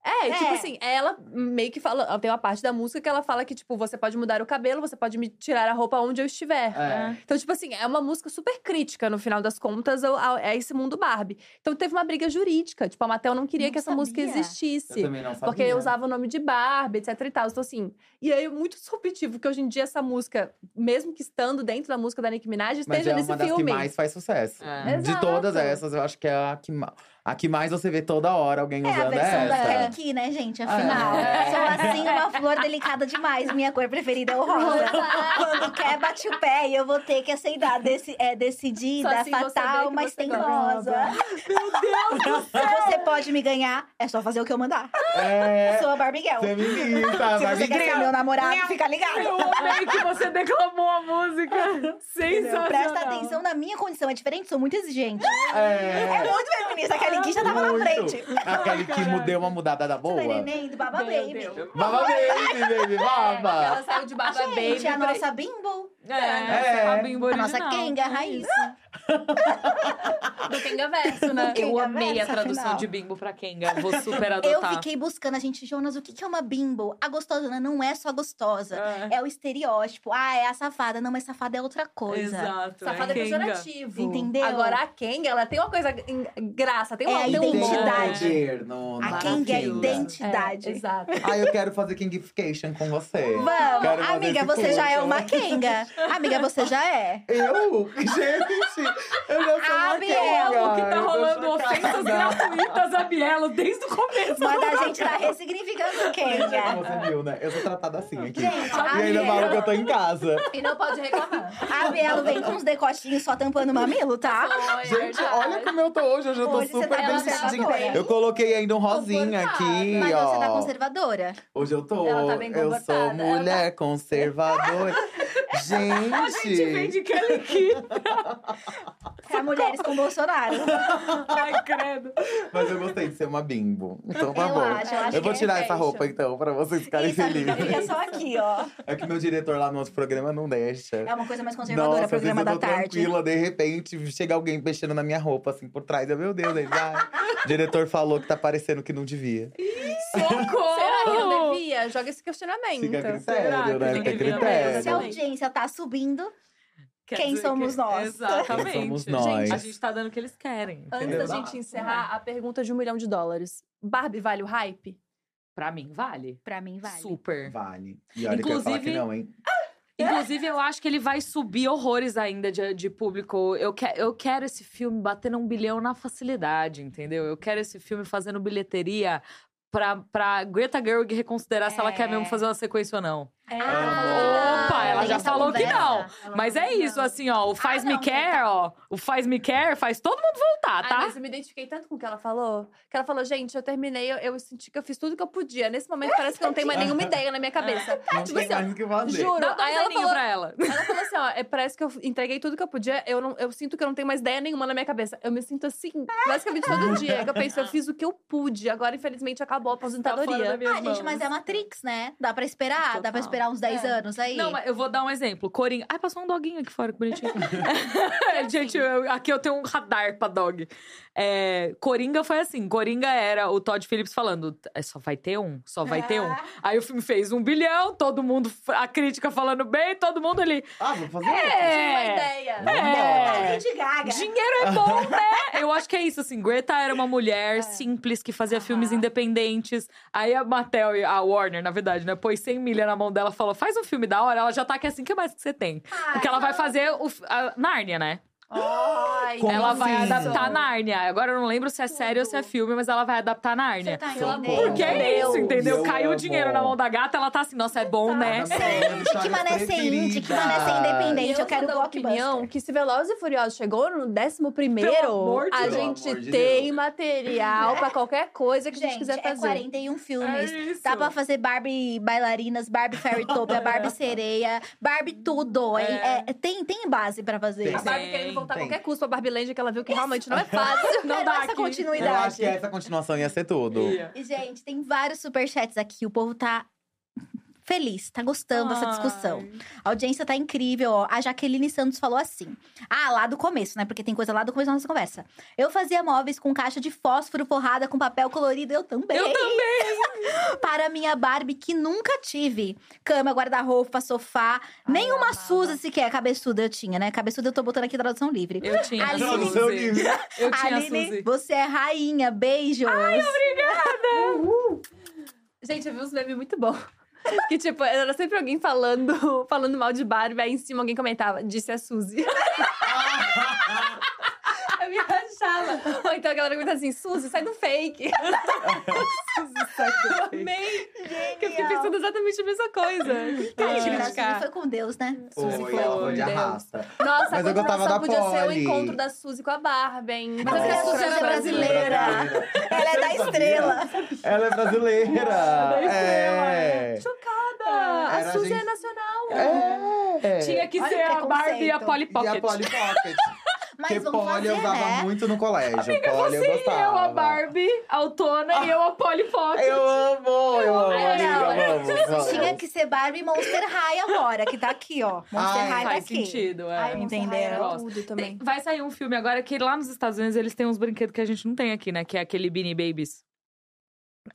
É, tipo É. assim, ela meio que fala. Tem uma parte da música que ela fala que, tipo, você pode mudar o cabelo, você pode me tirar a roupa onde eu estiver. é. Então, tipo assim, é uma música super crítica, no final das contas, ao- a esse mundo Barbie. Então teve uma briga jurídica. Tipo, a Mattel não queria Não que essa música sabia. existisse. Eu também não sabia. Porque usava o nome de Barbie, etc e tal. Então, assim. E aí, muito subjetivo, que hoje em dia essa música, mesmo que estando dentro da música da Nicki Minaj, Mas esteja é nesse uma das filme. que mais faz sucesso. É. De Exato. todas essas, eu acho que é a que, ma- a que mais você vê toda hora alguém É a usando versão da essa. Kelly Key, né, gente? Afinal. É. Sou assim, uma flor delicada demais. Minha cor preferida é o rosa. Quando quer, bate o pé e eu vou ter que aceitar, deci é, decidida, assim você fatal, mas você tem gosta. rosa. Meu Deus do céu! Você pode me ganhar, é só fazer o que eu mandar. É. Sou a Barbie Girl. Feminista, Se Barbie você quer ser meu namorado, fica ligado. Eu amei que você declamou a música. Entendeu? Sensacional. Presta atenção na minha condição. É diferente, sou muito exigente. É É. muito feminista. A Kelly Key já tava na frente. Aquele que deu uma mudada da boa. Neném do Baba Baby. Baba Baby, baby, baba. Ela saiu de Baba Baby. Gente, a nossa Bimbo. É, É. a Bimbo A nossa original. Kenga raiz. do Kenga Verso, né? Do Eu Kenga amei a Versa, tradução afinal. de Bimbo pra Kenga. Vou super adotar. Eu fiquei buscando, a gente, Jonas, o que que é uma bimbo? A gostosona não é só gostosa. É. É o estereótipo. Ah, é a safada. Não, mas safada é outra coisa. Exato. Safada é Kenga. pejorativo. Entendeu? Agora a Kenga, ela tem uma coisa em- graça, tem, uma, É a identidade. Poder no, A na Kenga é fila. identidade. É, exato. Ah, eu quero fazer Kingification com você. Vamos, amiga, você já é curso. uma Kenga. Amiga, você já é. Eu? Gente, eu já sou A Bielo, que tá rolando ofensas gratuitas a Bielo desde o começo. Mas a gente tá ressignificando Gente, Kenga. Você viu, né? Eu sou tratada assim aqui. Gente, e a ainda falo que eu tô em casa. E não pode reclamar. a Bielo vem com uns decotinhos só tampando o mamilo, tá? Foi, Gente, verdade. olha como eu tô hoje. Hoje eu tô Hoje você super tá bem. Eu coloquei ainda um rosinha aqui, Mas ó. você tá conservadora. Hoje eu tô. Ela tá bem eu sou comportada. mulher conservadora. Gente! A gente vem de Kelly Key. Pra mulheres com Bolsonaro. Ai, credo. Mas eu gostei de ser uma bimbo. Então tá Eu bom. acho, eu acho eu vou que tirar é essa roupa então, pra vocês ficarem Isso, felizes. fica só aqui, ó. É que meu diretor lá no outro programa não deixa. É uma coisa mais conservadora, Nossa, programa às vezes da eu tô tarde. tranquila, de repente chega alguém mexendo na minha roupa, assim, por trás. Eu, meu Deus, ele vai. O diretor falou que tá parecendo que não devia. Socorro! Será que não devia? Joga esse questionamento. Fica Será critério, que né? não Fica critério. Se a audiência tá subindo, Quer Quem dizer somos que- nós? Exatamente. Quem somos nós? A gente tá dando o que eles querem. Antes da gente encerrar, a pergunta de um milhão de dólares. Barbie vale o hype? Pra mim, vale. pra mim vale. Super. Vale. E olha que eu ia falar que Inclusive- não, hein? Inclusive, eu acho que ele vai subir horrores ainda de, de público. Eu, que, eu quero esse filme batendo um bilhão na facilidade, entendeu? Eu quero esse filme fazendo bilheteria pra, pra Greta Gerwig reconsiderar se ela É. quer mesmo fazer uma sequência ou não. Ah, Opa, ela já falou que conversa. não. Ela Mas é que isso, não. assim, ó. O Faz Me não, Care, ó. O Faz Me Care faz todo mundo voltar, Ai, tá? mas eu me identifiquei tanto com o que ela falou. Que ela falou, gente, eu terminei, eu, eu senti que eu fiz tudo que eu podia. Nesse momento parece que eu não tem mais nenhuma ideia na minha cabeça. Não tipo tem assim, mais o que fazer. juro. Dá Aí ela falou, pra ela. ela falou assim, ó, é, parece que eu entreguei tudo que eu podia, eu, não, eu sinto que eu não tenho mais ideia nenhuma na minha cabeça. Eu me sinto assim, basicamente todo dia. Que eu penso, eu fiz o que eu pude. Agora, infelizmente, acabou a Tá aposentadoria. minha Ah, gente, mas é mãos. Matrix, né? Dá pra esperar, dá pra Total. Esperar uns 10 É. anos aí. Não, mas eu vou dar um exemplo. Coringa. Ai, passou um doguinho aqui fora, que bonitinho. Gente, eu- aqui eu tenho um radar pra dog. É, Coringa foi assim. Coringa era o Todd Phillips falando: "É, só vai ter um, só vai ter um. Ah. Aí o filme fez um bilhão, todo mundo, a crítica falando bem, todo mundo ali. Ah, vou fazer Tinha uma É. ideia. É. É. Lady Gaga. Dinheiro é bom, né? Eu acho que é isso, assim. Greta era uma mulher simples que fazia filmes independentes. Aí a Mattel, e a Warner, na verdade, né? Pôs 100 milha na mão dela e falou: faz um filme da hora. Ela já tá aqui assim, o que mais que você tem? Porque ela vai fazer o, a Nárnia, né? Ai, Como ela vai assim? adaptar Nárnia. Agora eu não lembro se é série ou se é filme, mas ela vai adaptar Nárnia. Tá Porque é isso, entendeu? Eu Caiu o dinheiro na mão da gata, ela tá assim, nossa, é bom, né? Gente, que mané ser indie, que mané ser independente. eu quero sou da blockbuster. opinião que se Velozes e Furiosos chegou no 11 primeiro, a gente de tem Deus. material pra qualquer coisa que a gente Gente, quiser é fazer. 41 filmes. É isso. Dá pra fazer Barbie bailarinas, Barbie Fairytopia, Barbie sereia, Barbie tudo. hein? É. É, tem, tem base pra fazer. Tem. A Barbie querendo voltar a tem. qualquer custo pra Barbie Land, que ela viu que realmente não é fácil. Não dá nossa aqui. Eu continuidade. acho que essa continuação ia ser tudo. E, gente, tem vários superchats aqui. O povo tá feliz, tá gostando dessa discussão. Ai. A audiência tá incrível, ó. A Jaqueline Santos falou assim. Ah, lá do começo, né? Porque tem coisa lá do começo da nossa conversa. Eu fazia móveis com caixa de fósforo forrada com papel colorido. Eu também. Eu também. Para minha Barbie, que nunca tive. Cama, guarda-roupa, sofá. Nenhuma amava. Suza sequer. Cabeçuda eu tinha, né? Cabeçuda eu tô botando aqui tradução livre. Eu tinha Aline- a Tradução livre. Eu tinha a Aline, Suzy. você é rainha. Beijos. Gente, eu vi uns memes muito bons. Que, tipo, era sempre alguém falando, falando mal de Barbie, aí em cima alguém comentava, disse a Suzy. rachava. Ou então a galera comenta assim, Suzy, sai do fake. Eu amei. Que eu fiquei pensando exatamente a mesma coisa. Gente, Ai, mas a Suzy foi com Deus, né? Suzy Foi, foi. ela foi de Deus. arrasta. Nossa, Mas a eu gostava continuação da podia ser o Polly. encontro da Suzy com a Barbie, hein? Mas é porque a Suzy é brasileira. Ela é da estrela. Ela é brasileira. Da estrela, é. Chocada! Era a Suzy gente- é nacional. É. Tinha que Olha ser o a Barbie e a. Polly E a Pocket. Polly Pocket. Porque Mas vamos Polly fazer, eu usava né? muito no colégio. Amiga, Polly você eu gostava. e eu, a Barbie, a Autona, e eu, a Polly Pocket. Eu amo, eu amo, Ai, amiga, não. vamos, vamos. Tinha que ser Barbie Monster High agora, que tá aqui, ó. Monster Ai, High Faz daqui. sentido, é. Ai, Entenderam? Gosto. tudo também. Vai sair um filme agora que lá nos Estados Unidos eles têm uns brinquedos que a gente não tem aqui, né? Que é aquele Beanie Babies.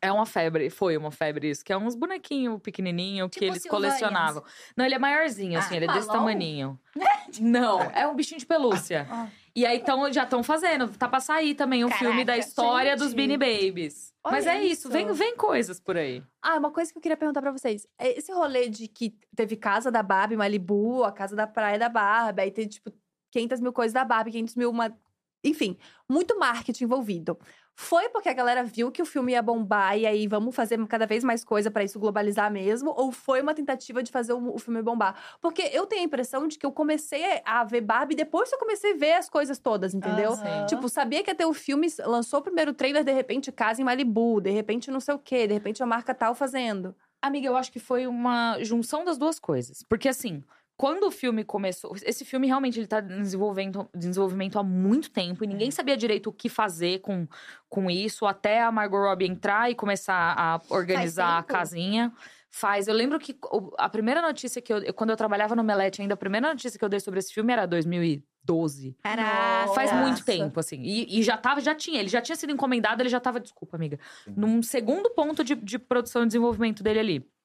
É uma febre, foi uma febre isso. Que é uns bonequinhos pequenininho que Tipo eles colecionavam. Não, ele é maiorzinho, assim, Ah, ele é desse Balão? tamaninho. Não, é um bichinho de pelúcia. Ah. E aí então, já estão fazendo. Tá pra sair também o filme da história gente. dos Beanie Babies. Olha Mas é isso, isso. vem, vem coisas por aí. Ah, uma coisa que eu queria perguntar pra vocês. É Esse rolê de que teve casa da Barbie, Malibu, a casa da praia da Barbie, aí tem, tipo, 500 mil coisas da Barbie, 500 mil uma... Enfim, muito marketing envolvido. Foi porque a galera viu que o filme ia bombar e aí vamos fazer cada vez mais coisa pra isso globalizar mesmo? Ou foi uma tentativa de fazer o, filme bombar? Porque eu tenho a impressão de que eu comecei a ver Barbie depois que eu comecei a ver as coisas todas, entendeu? Aham. Tipo, sabia que ia ter o filme, lançou o primeiro trailer, de repente casa em Malibu, de repente não sei o quê, de repente a marca tal fazendo. Amiga, eu acho que foi uma junção das duas coisas. Porque assim, quando o filme começou. Esse filme realmente ele tá em desenvolvimento, há muito tempo e ninguém sabia direito o que fazer com, com isso, até a Margot Robbie entrar e começar a organizar a casinha. Faz. Eu lembro que a primeira notícia que eu. Quando eu trabalhava no Melete, ainda a primeira notícia que eu dei sobre esse filme era 2012. Caraca. Faz muito tempo, assim. E, e já tava, já tinha. Ele já tinha sido encomendado, ele já tava. Desculpa, amiga. Num segundo ponto de, de produção e desenvolvimento dele ali.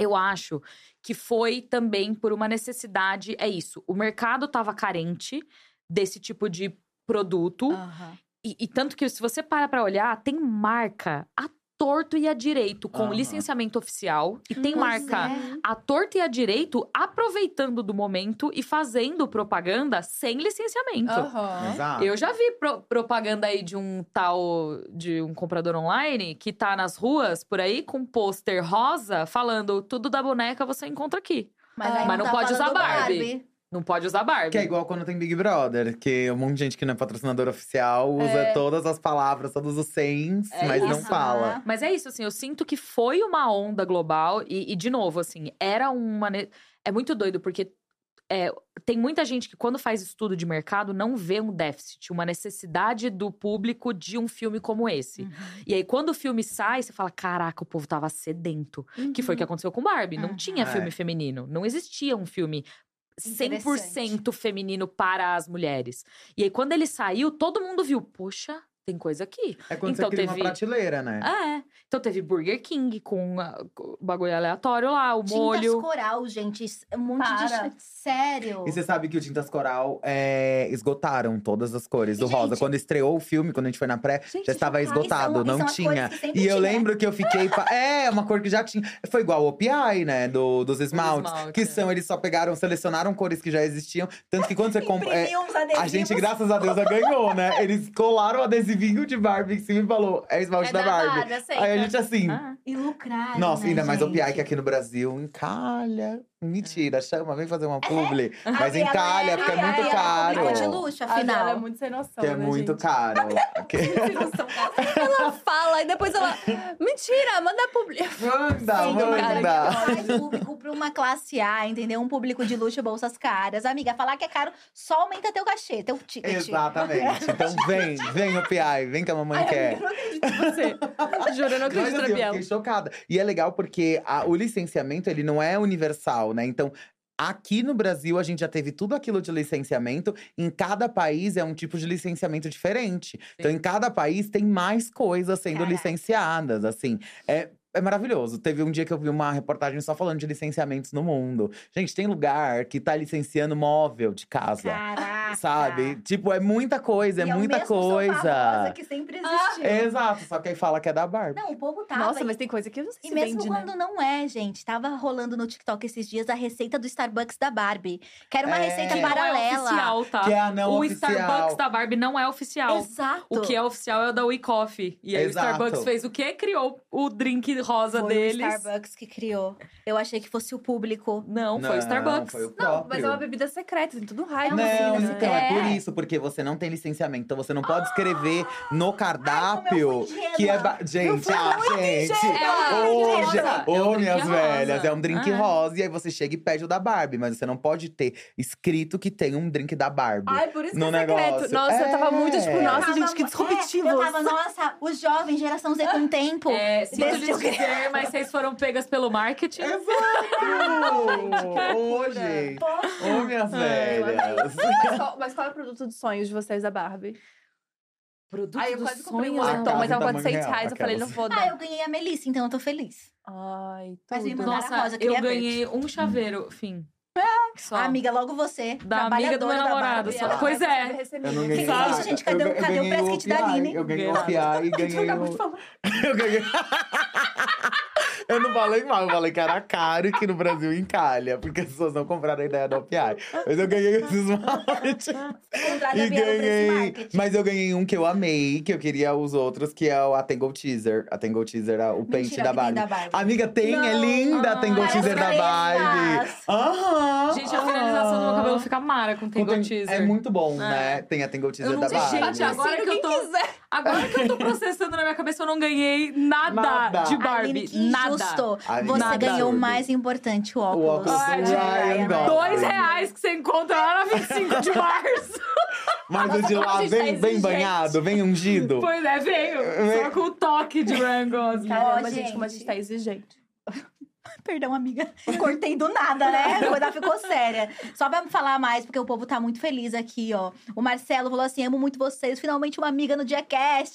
Eu acho que foi também por uma necessidade. É isso. O mercado tava carente desse tipo de produto. Aham. E, e tanto que, se você para pra olhar, tem marca a torto e a direito com Aham. licenciamento oficial. E tem Pois marca é. a torto e a direito aproveitando do momento e fazendo propaganda sem licenciamento. Exato. Eu já vi pro- propaganda aí de um tal, de um comprador online que tá nas ruas por aí com um pôster rosa falando tudo da boneca você encontra aqui. Mas, aí Mas não tá pode usar falando Barbie. Não pode usar Barbie. Que é igual quando tem Big Brother, que um monte de gente que não é patrocinador oficial usa É. todas as palavras, todos os sens, É mas não isso. fala. Mas é isso, assim, eu sinto que foi uma onda global e, e, de novo, assim, era uma. É muito doido, porque é, tem muita gente que, quando faz estudo de mercado, não vê um déficit, uma necessidade do público de um filme como esse. Uhum. E aí, quando o filme sai, você fala: caraca, o povo tava sedento. Que foi o que aconteceu com Barbie. Não Uhum. tinha filme É. feminino. Não existia um filme. 100% Interessante. feminino para as mulheres. E aí, quando ele saiu, todo mundo viu: poxa, tem coisa aqui. É quando Então você cria teve- uma prateleira, né? É. Então teve Burger King com ah, com bagulho aleatório lá, o Tintas molho. coral, gente. é Um monte Para. de. Sério. E você sabe que o Tintas Coral é, esgotaram todas as cores do E, rosa. gente- Quando estreou o filme, quando a gente foi na pré, Gente, já estava esgotado, são- e não as tinha. E eu tinha. lembro que eu fiquei. pa- É, uma cor que já tinha. Foi igual o OPI, né? Do, dos esmaltes. esmalte, que é. são, eles só pegaram, selecionaram cores que já existiam. Tanto que quando você compra. é, Imprimiu uns adesivos. a gente, graças a Deus, ganhou, né? Eles colaram o adesivinho de Barbie em cima e falou: é esmalte É da, Barbie. aceita. Aí a gente assim. Ah, E lucraram, Nossa, né, ainda mais o? OPI que aqui no Brasil encalha. Mentira, chama, vem fazer É. uma publi. Mas A encalha, Bela porque é muito caro. público de luxo, A afinal. é muito sem noção, Que é né, muito gente? caro. Que- Sem noção, cara. ela fala e depois ela. Mentira, manda publi. Manda, Sim, cara, manda. Faz público pra uma classe A, entendeu? Um público de luxo, bolsas caras. Amiga, falar que é caro só aumenta teu cachê, teu ticket. Exatamente. Então vem, vem o PI, vem que a mamãe Ai, quer. amiga, eu não acredito em você. Juro, eu não Mas acredito assim, na eu Biel. fiquei chocada. E é legal porque a- o licenciamento, ele não é universal, né? Então, aqui no Brasil, a gente já teve tudo aquilo de licenciamento. Em cada país é um tipo de licenciamento diferente. Então, em cada país tem mais coisas sendo Caraca. licenciadas, assim. É… É maravilhoso. Teve um dia que eu vi uma reportagem só falando de licenciamentos no mundo. Gente, tem lugar que tá licenciando móvel de casa. Caraca. Sabe? Tipo, é muita coisa, é, E o muita mesmo sofá rosa coisa. que sempre Ah, existiu. Exato, só que aí fala que é da Barbie. Não, o povo tava. Nossa, e- mas tem coisa que eu não sei E se mesmo vende, quando né? não é, gente. Tava rolando no TikTok esses dias a receita do Starbucks da Barbie. Que era uma É. receita que não é paralela. oficial, tá? Que é a não o oficial. Starbucks da Barbie não é oficial. Exato. O que é oficial é o da We Coffee. E aí Exato. o Starbucks fez o quê? Criou o drink rosa Foi deles. o Starbucks que criou. Eu achei que fosse o público. Não, foi o Starbucks. Foi o Não, mas é uma bebida secreta, tem tudo raio. Não, bebida então, é. secreta. por isso, porque você não tem licenciamento. Então você não pode escrever no Ai, cardápio ingênua. que é. ba- Gente, ah, gente! Hoje, É um ô, rosa. minhas velhas, é um drink Ah. rosa. E aí você chega e pede o da Barbie, mas você não pode ter escrito que tem um drink da Barbie. Ai, por isso que No é secreto. negócio. Nossa, eu tava É. muito tipo, nossa, tava- gente, que é, disruptivos. eu tava, nossa, os jovens, geração Z com tempo. É, sinto Desse dizer, mas vocês foram pegas pelo marketing. Exato! Ô, gente! Ô, minhas velhas! Mas qual, mas qual é o produto dos sonhos de vocês da Barbie? Produto Ai, eu dos quase comprei um sonhos. moletom, Ah, mas é 6 mãe real, reais. Eu falei, não vou Ah, dar. eu ganhei a Melissa, então eu tô feliz. Ai, Mas me tudo. mandaram Nossa, rosa, eu eu ganhei um chaveiro, fim. Só. Amiga, logo você. Da amiga do meu namorado. Só- Pois é. Eu não ganhei nada. gente? Cadê o- Eu- eu cadê o press kit da Aline? Eu ganhei o e ganhei o... Eu ganhei... Eu não falei mal, eu falei que era caro e que no Brasil encalha, porque as pessoas não compraram a ideia do OPI. Mas eu ganhei esses. Contrário E ganhei. Mas eu ganhei um que eu amei, que eu queria os outros, que é o a Tangle Teaser. A Tangle Teaser, a- o pente Mentira da Barbie. da Barbie. Amiga, tem, é Não. linda a Tangle Teaser da Barbie. Aham. Gente, a finalização do meu cabelo fica mara com Tangle Tem- Teaser. É muito bom, É. né? Tem a Tangle Teaser da não sei, Barbie. gente, agora que eu tô. Agora que eu tô processando na minha cabeça, eu não ganhei nada, Nada. de Aline, Barbie. que nada. Injusto. Aline, Você nada. ganhou o mais importante, o óculos. O óculos Ai, do Ryan Gosling. Dois reais que você encontra lá na 25 de março. Mas o de lá vem, tá vem banhado, vem ungido. pois é, veio. Só com o toque de Ryan Gosling. Caramba, gente, como a gente. gente tá exigente. Perdão, amiga. Cortei do nada, né? A coisa ficou séria. Só pra falar mais, porque o povo tá muito feliz aqui, ó. O Marcelo falou assim: amo muito vocês. Finalmente uma amiga no Diacast.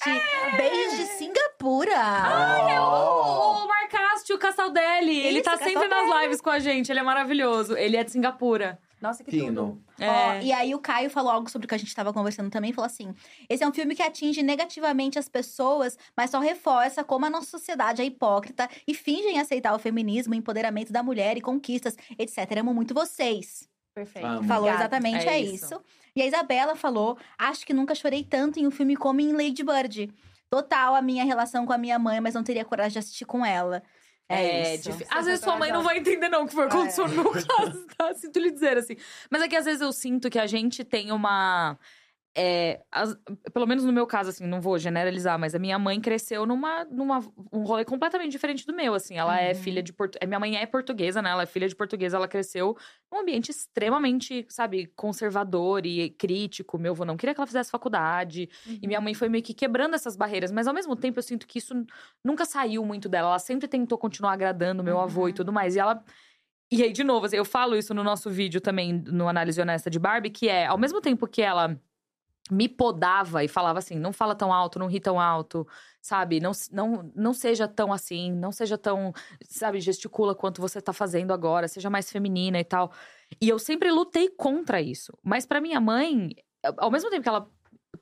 Beijos de Singapura. Ai, é o, o Marcasti, o Castaldelli. Ele Isso, tá sempre Castaldelli. nas lives com a gente. Ele é maravilhoso. Ele é de Singapura. Nossa, que Fino. tudo. É. Ó, e aí o Caio falou algo sobre o que a gente tava conversando também, falou assim: esse é um filme que atinge negativamente as pessoas, mas só reforça como a nossa sociedade é hipócrita e fingem aceitar o feminismo, o empoderamento da mulher e conquistas, etc. Amo muito vocês. Perfeito. Amo. Falou exatamente, É é, isso. isso. E a Isabela falou: acho que nunca chorei tanto em um filme como em Lady Bird. Total a minha relação com a minha mãe, mas não teria coragem de assistir com ela. É, difícil. Vocês Às vezes sua mãe não vai entender, não, o que foi o que aconteceu no meu caso, tá? Sinto lhe dizer, assim. Mas é que às vezes eu sinto que a gente tem uma. É, as- pelo menos no meu caso, assim, não vou generalizar, mas a minha mãe cresceu numa, numa um rolê completamente diferente do meu, assim. Ela é Uhum. filha de portu... Minha mãe é portuguesa, né? Ela é filha de portuguesa, ela cresceu num ambiente extremamente, sabe, conservador e crítico. Meu avô não queria que ela fizesse faculdade. E minha mãe foi meio que quebrando essas barreiras. Mas ao mesmo tempo, eu sinto que isso nunca saiu muito dela. Ela sempre tentou continuar agradando meu avô e tudo mais. E ela. E aí, de novo, assim, eu falo isso no nosso vídeo também, no Análise Honesta de Barbie, que é, ao mesmo tempo que ela me podava e falava assim: não fala tão alto, não ri tão alto, sabe? Não, não, não seja tão assim, não seja tão, sabe, gesticula quanto você tá fazendo agora, seja mais feminina e tal. E eu sempre lutei contra isso. Mas pra minha mãe, ao mesmo tempo que ela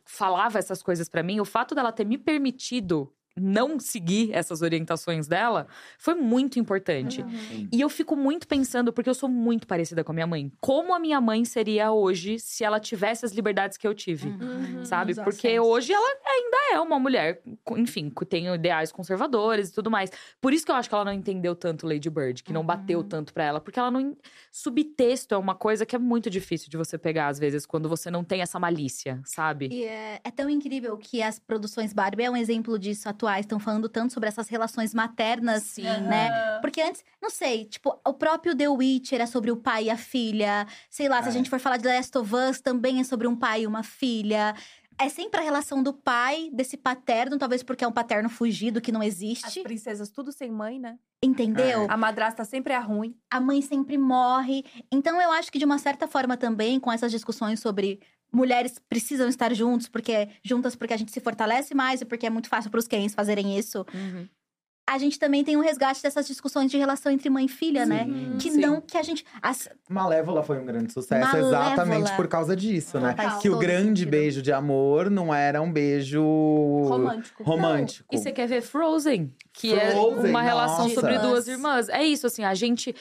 falava essas coisas pra mim, o fato dela ter me permitido não seguir essas orientações dela foi muito importante. Uhum. E eu fico muito pensando, porque eu sou muito parecida com a minha mãe. Como a minha mãe seria hoje se ela tivesse as liberdades que eu tive? Uhum. Sabe? Os Porque acessos. hoje ela ainda é uma mulher, com- enfim, que tem ideais conservadores e tudo mais. Por isso que eu acho que ela não entendeu tanto Lady Bird, que não bateu Uhum. tanto pra ela, porque ela não. Subtexto é uma coisa que é muito difícil de você pegar, às vezes, quando você não tem essa malícia, sabe? E é, é tão incrível que as produções Barbie é um exemplo disso atuais. Estão falando tanto sobre essas relações maternas. Sim. né? Porque antes, não sei, tipo, o próprio The Witcher é sobre o pai e a filha. Sei lá, se a É. gente for falar de The Last of Us, também é sobre um pai e uma filha. É sempre a relação do pai, desse paterno, talvez porque é um paterno fugido que não As existe. princesas tudo sem mãe, né? Entendeu? A madrasta sempre é ruim. a mãe sempre morre. Então eu acho que de uma certa forma também com essas discussões sobre mulheres precisam estar juntos porque juntas porque a gente se fortalece mais e porque é muito fácil para os cães fazerem isso. Uhum. A gente também tem um resgate dessas discussões de relação entre mãe e filha, né? Sim, Que sim. não que a gente as- Malévola foi um grande sucesso Malévola. exatamente por causa disso, né? Faz Que o grande sentido. beijo de amor não era um beijo Romântico. romântico. E você quer ver Frozen, que é Frozen, uma relação nossa. sobre duas Irmãs. irmãs. É isso, assim, a gente.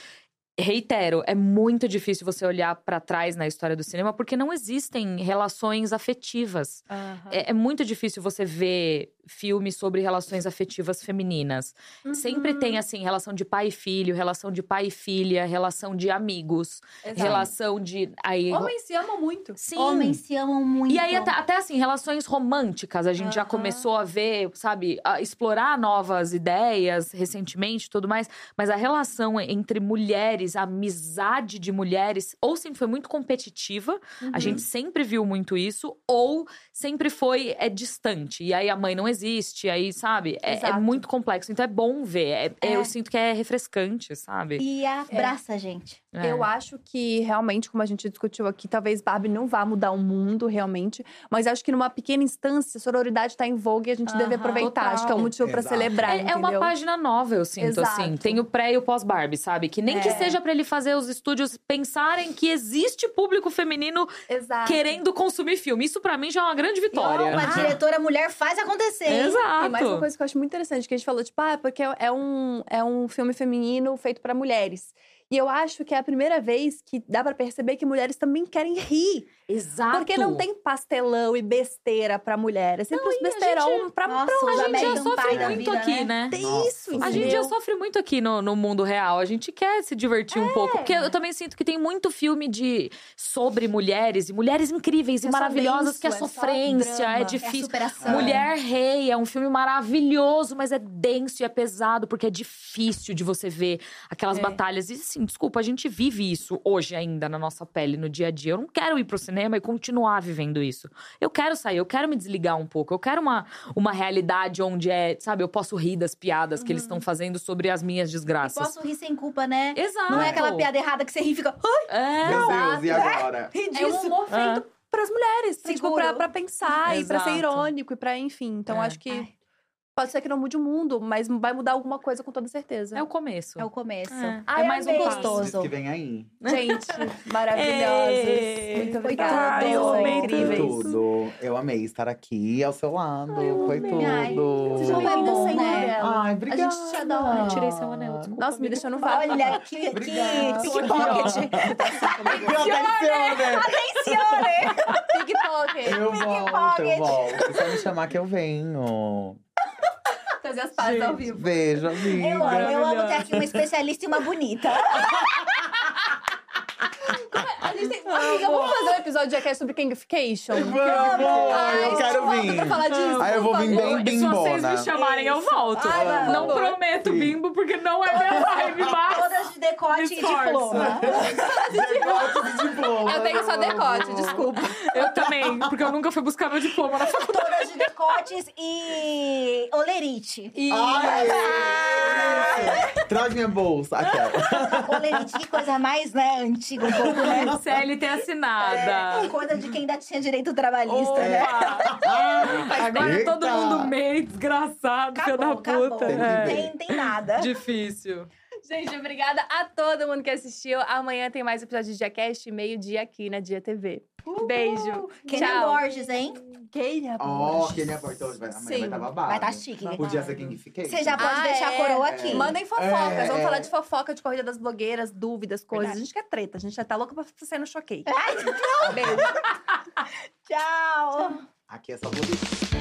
Reitero, é muito difícil você olhar pra trás na história do cinema porque não existem relações afetivas. É, é muito difícil você ver filmes sobre relações afetivas femininas. Uhum. Sempre tem, assim, relação de pai e filho, relação de pai e filha, relação de amigos, Exato. relação de. Aí, Homens se amam muito. Sim. homens se amam muito. E aí, até, até, assim, relações românticas, a gente já Aham. começou a ver, sabe, a explorar novas ideias recentemente e tudo mais. Mas a relação entre mulheres, a amizade de mulheres, ou sempre foi muito competitiva, a Uhum. gente sempre viu muito isso, ou sempre foi é, distante. E aí a mãe não existe, aí, sabe? É, é muito complexo. Então é bom ver. É- é-. Eu sinto que é refrescante, sabe? E abraça a gente. É. Eu acho que realmente, como a gente discutiu aqui, talvez Barbie não vá mudar o mundo realmente, mas acho que numa pequena instância, a sororidade tá em voga e a gente deve Aham. aproveitar. Total. Acho que é um motivo pra Exato. celebrar, É, é uma página nova, eu sinto, Exato. assim. Tem o pré e o pós-Barbie, sabe? Que nem que seja pra ele fazer os estúdios pensarem que existe público feminino Exato. querendo consumir filme. Isso pra mim já é uma grande vitória. Uma diretora mulher faz acontecer. Exato. E mais uma coisa que eu acho muito interessante, que a gente falou, tipo, ah, porque é um, é um filme feminino feito pra mulheres. E eu acho que é a primeira vez que dá pra perceber que mulheres também querem rir. Exato. Porque não tem pastelão e besteira pra mulher. É sempre os e a besteirão pra, Nossa, pra A gente já sofre muito vida, aqui, né? né? Nossa isso. A gente já sofre muito aqui no, no mundo real. A gente quer se divertir um pouco. Porque eu também sinto que tem muito filme de sobre mulheres e mulheres incríveis e é só maravilhosas, que é é sofrência, drama. é É a É difícil. superação. Mulher Rei é um filme maravilhoso, mas é denso e é pesado, porque é difícil de você ver aquelas É. batalhas. E assim, desculpa, a gente vive isso hoje ainda na nossa pele, no dia a dia. Eu não quero ir pro cinema e continuar vivendo isso. Eu quero sair, eu quero me desligar um pouco. Eu quero uma, uma realidade onde é, sabe, eu posso rir das piadas que eles estão fazendo sobre as minhas desgraças. posso rir sem culpa, né? Exato. Não é aquela piada errada que você ri e fica. Ai, É. Meu Deus, e agora? ri É disso. um humor feito pras mulheres. Tipo, Seguro. pra, pra pensar e pra ser Exato. irônico e pra, enfim. Então, É. acho que Ai, pode ser que não mude o mundo, mas vai mudar alguma coisa com toda certeza. É o começo. é o começo. É. Ai, é mais um amei. passo. Gostoso. Que vem aí. Gente, maravilhosos. Ei, Muito foi obrigada. tudo. Eu são amei Foi incríveis. tudo. Eu amei estar aqui ao seu lado. Foi tudo. Ai, Como é bem-vinda bom, sempre, né? Ai, A obrigada. gente te adora. Eu tirei seu anel, desculpa. Nossa, me deixou no vácuo. Olha, que, que pickpocket. Atencione! Atencione! Pickpocket. Eu volto, eu volto. É só me chamar que eu venho. Fazer as pazes ao vivo. Beijo, amiga. Eu amo, eu amo ter aqui uma especialista e uma bonita. A gente tem... Amiga, vamos fazer um episódio de Jackass sobre Kingification? Vamos, eu gente, quero vir. pra falar disso, Aí eu vou vir bem E se vocês me chamarem, eu volto. Ai, não favor. prometo Sim. bimbo, porque não é minha vibe, mas… Todas de decote e diploma. Decote de diploma. Eu tenho só decote, desculpa. Eu também, porque eu nunca fui buscar meu diploma na faculdade. Todas de decotes e olerite. E... Ai. Traz minha bolsa. Aquela. Olerite, que coisa mais, né, antiga um pouco, né? CLT assinada. Coisa de quem ainda tinha direito trabalhista, né? Agora Eita. todo mundo meio desgraçado, filho da Acabou, puta. acabou. É. Não tem, tem nada. Difícil. Gente, obrigada a todo mundo que assistiu. Amanhã tem mais episódio de Jackass, meio-dia aqui na Dia TV. Beijo. Kenia Tchau. Borges, hein? Kenia Ó, Borges. quem é portão vai, amanhã vai Sim. estar babado. Vai tá chique. Podia ser quem fiquei. Você já pode Ah, deixar a é? coroa aqui. É. Mandem fofocas. É, Vamos falar de fofoca, de corrida das blogueiras, dúvidas, coisas. Verdade. A gente quer treta. A gente já tá louca pra sair no choquei. Beijo. Tchau. Aqui é só bonito.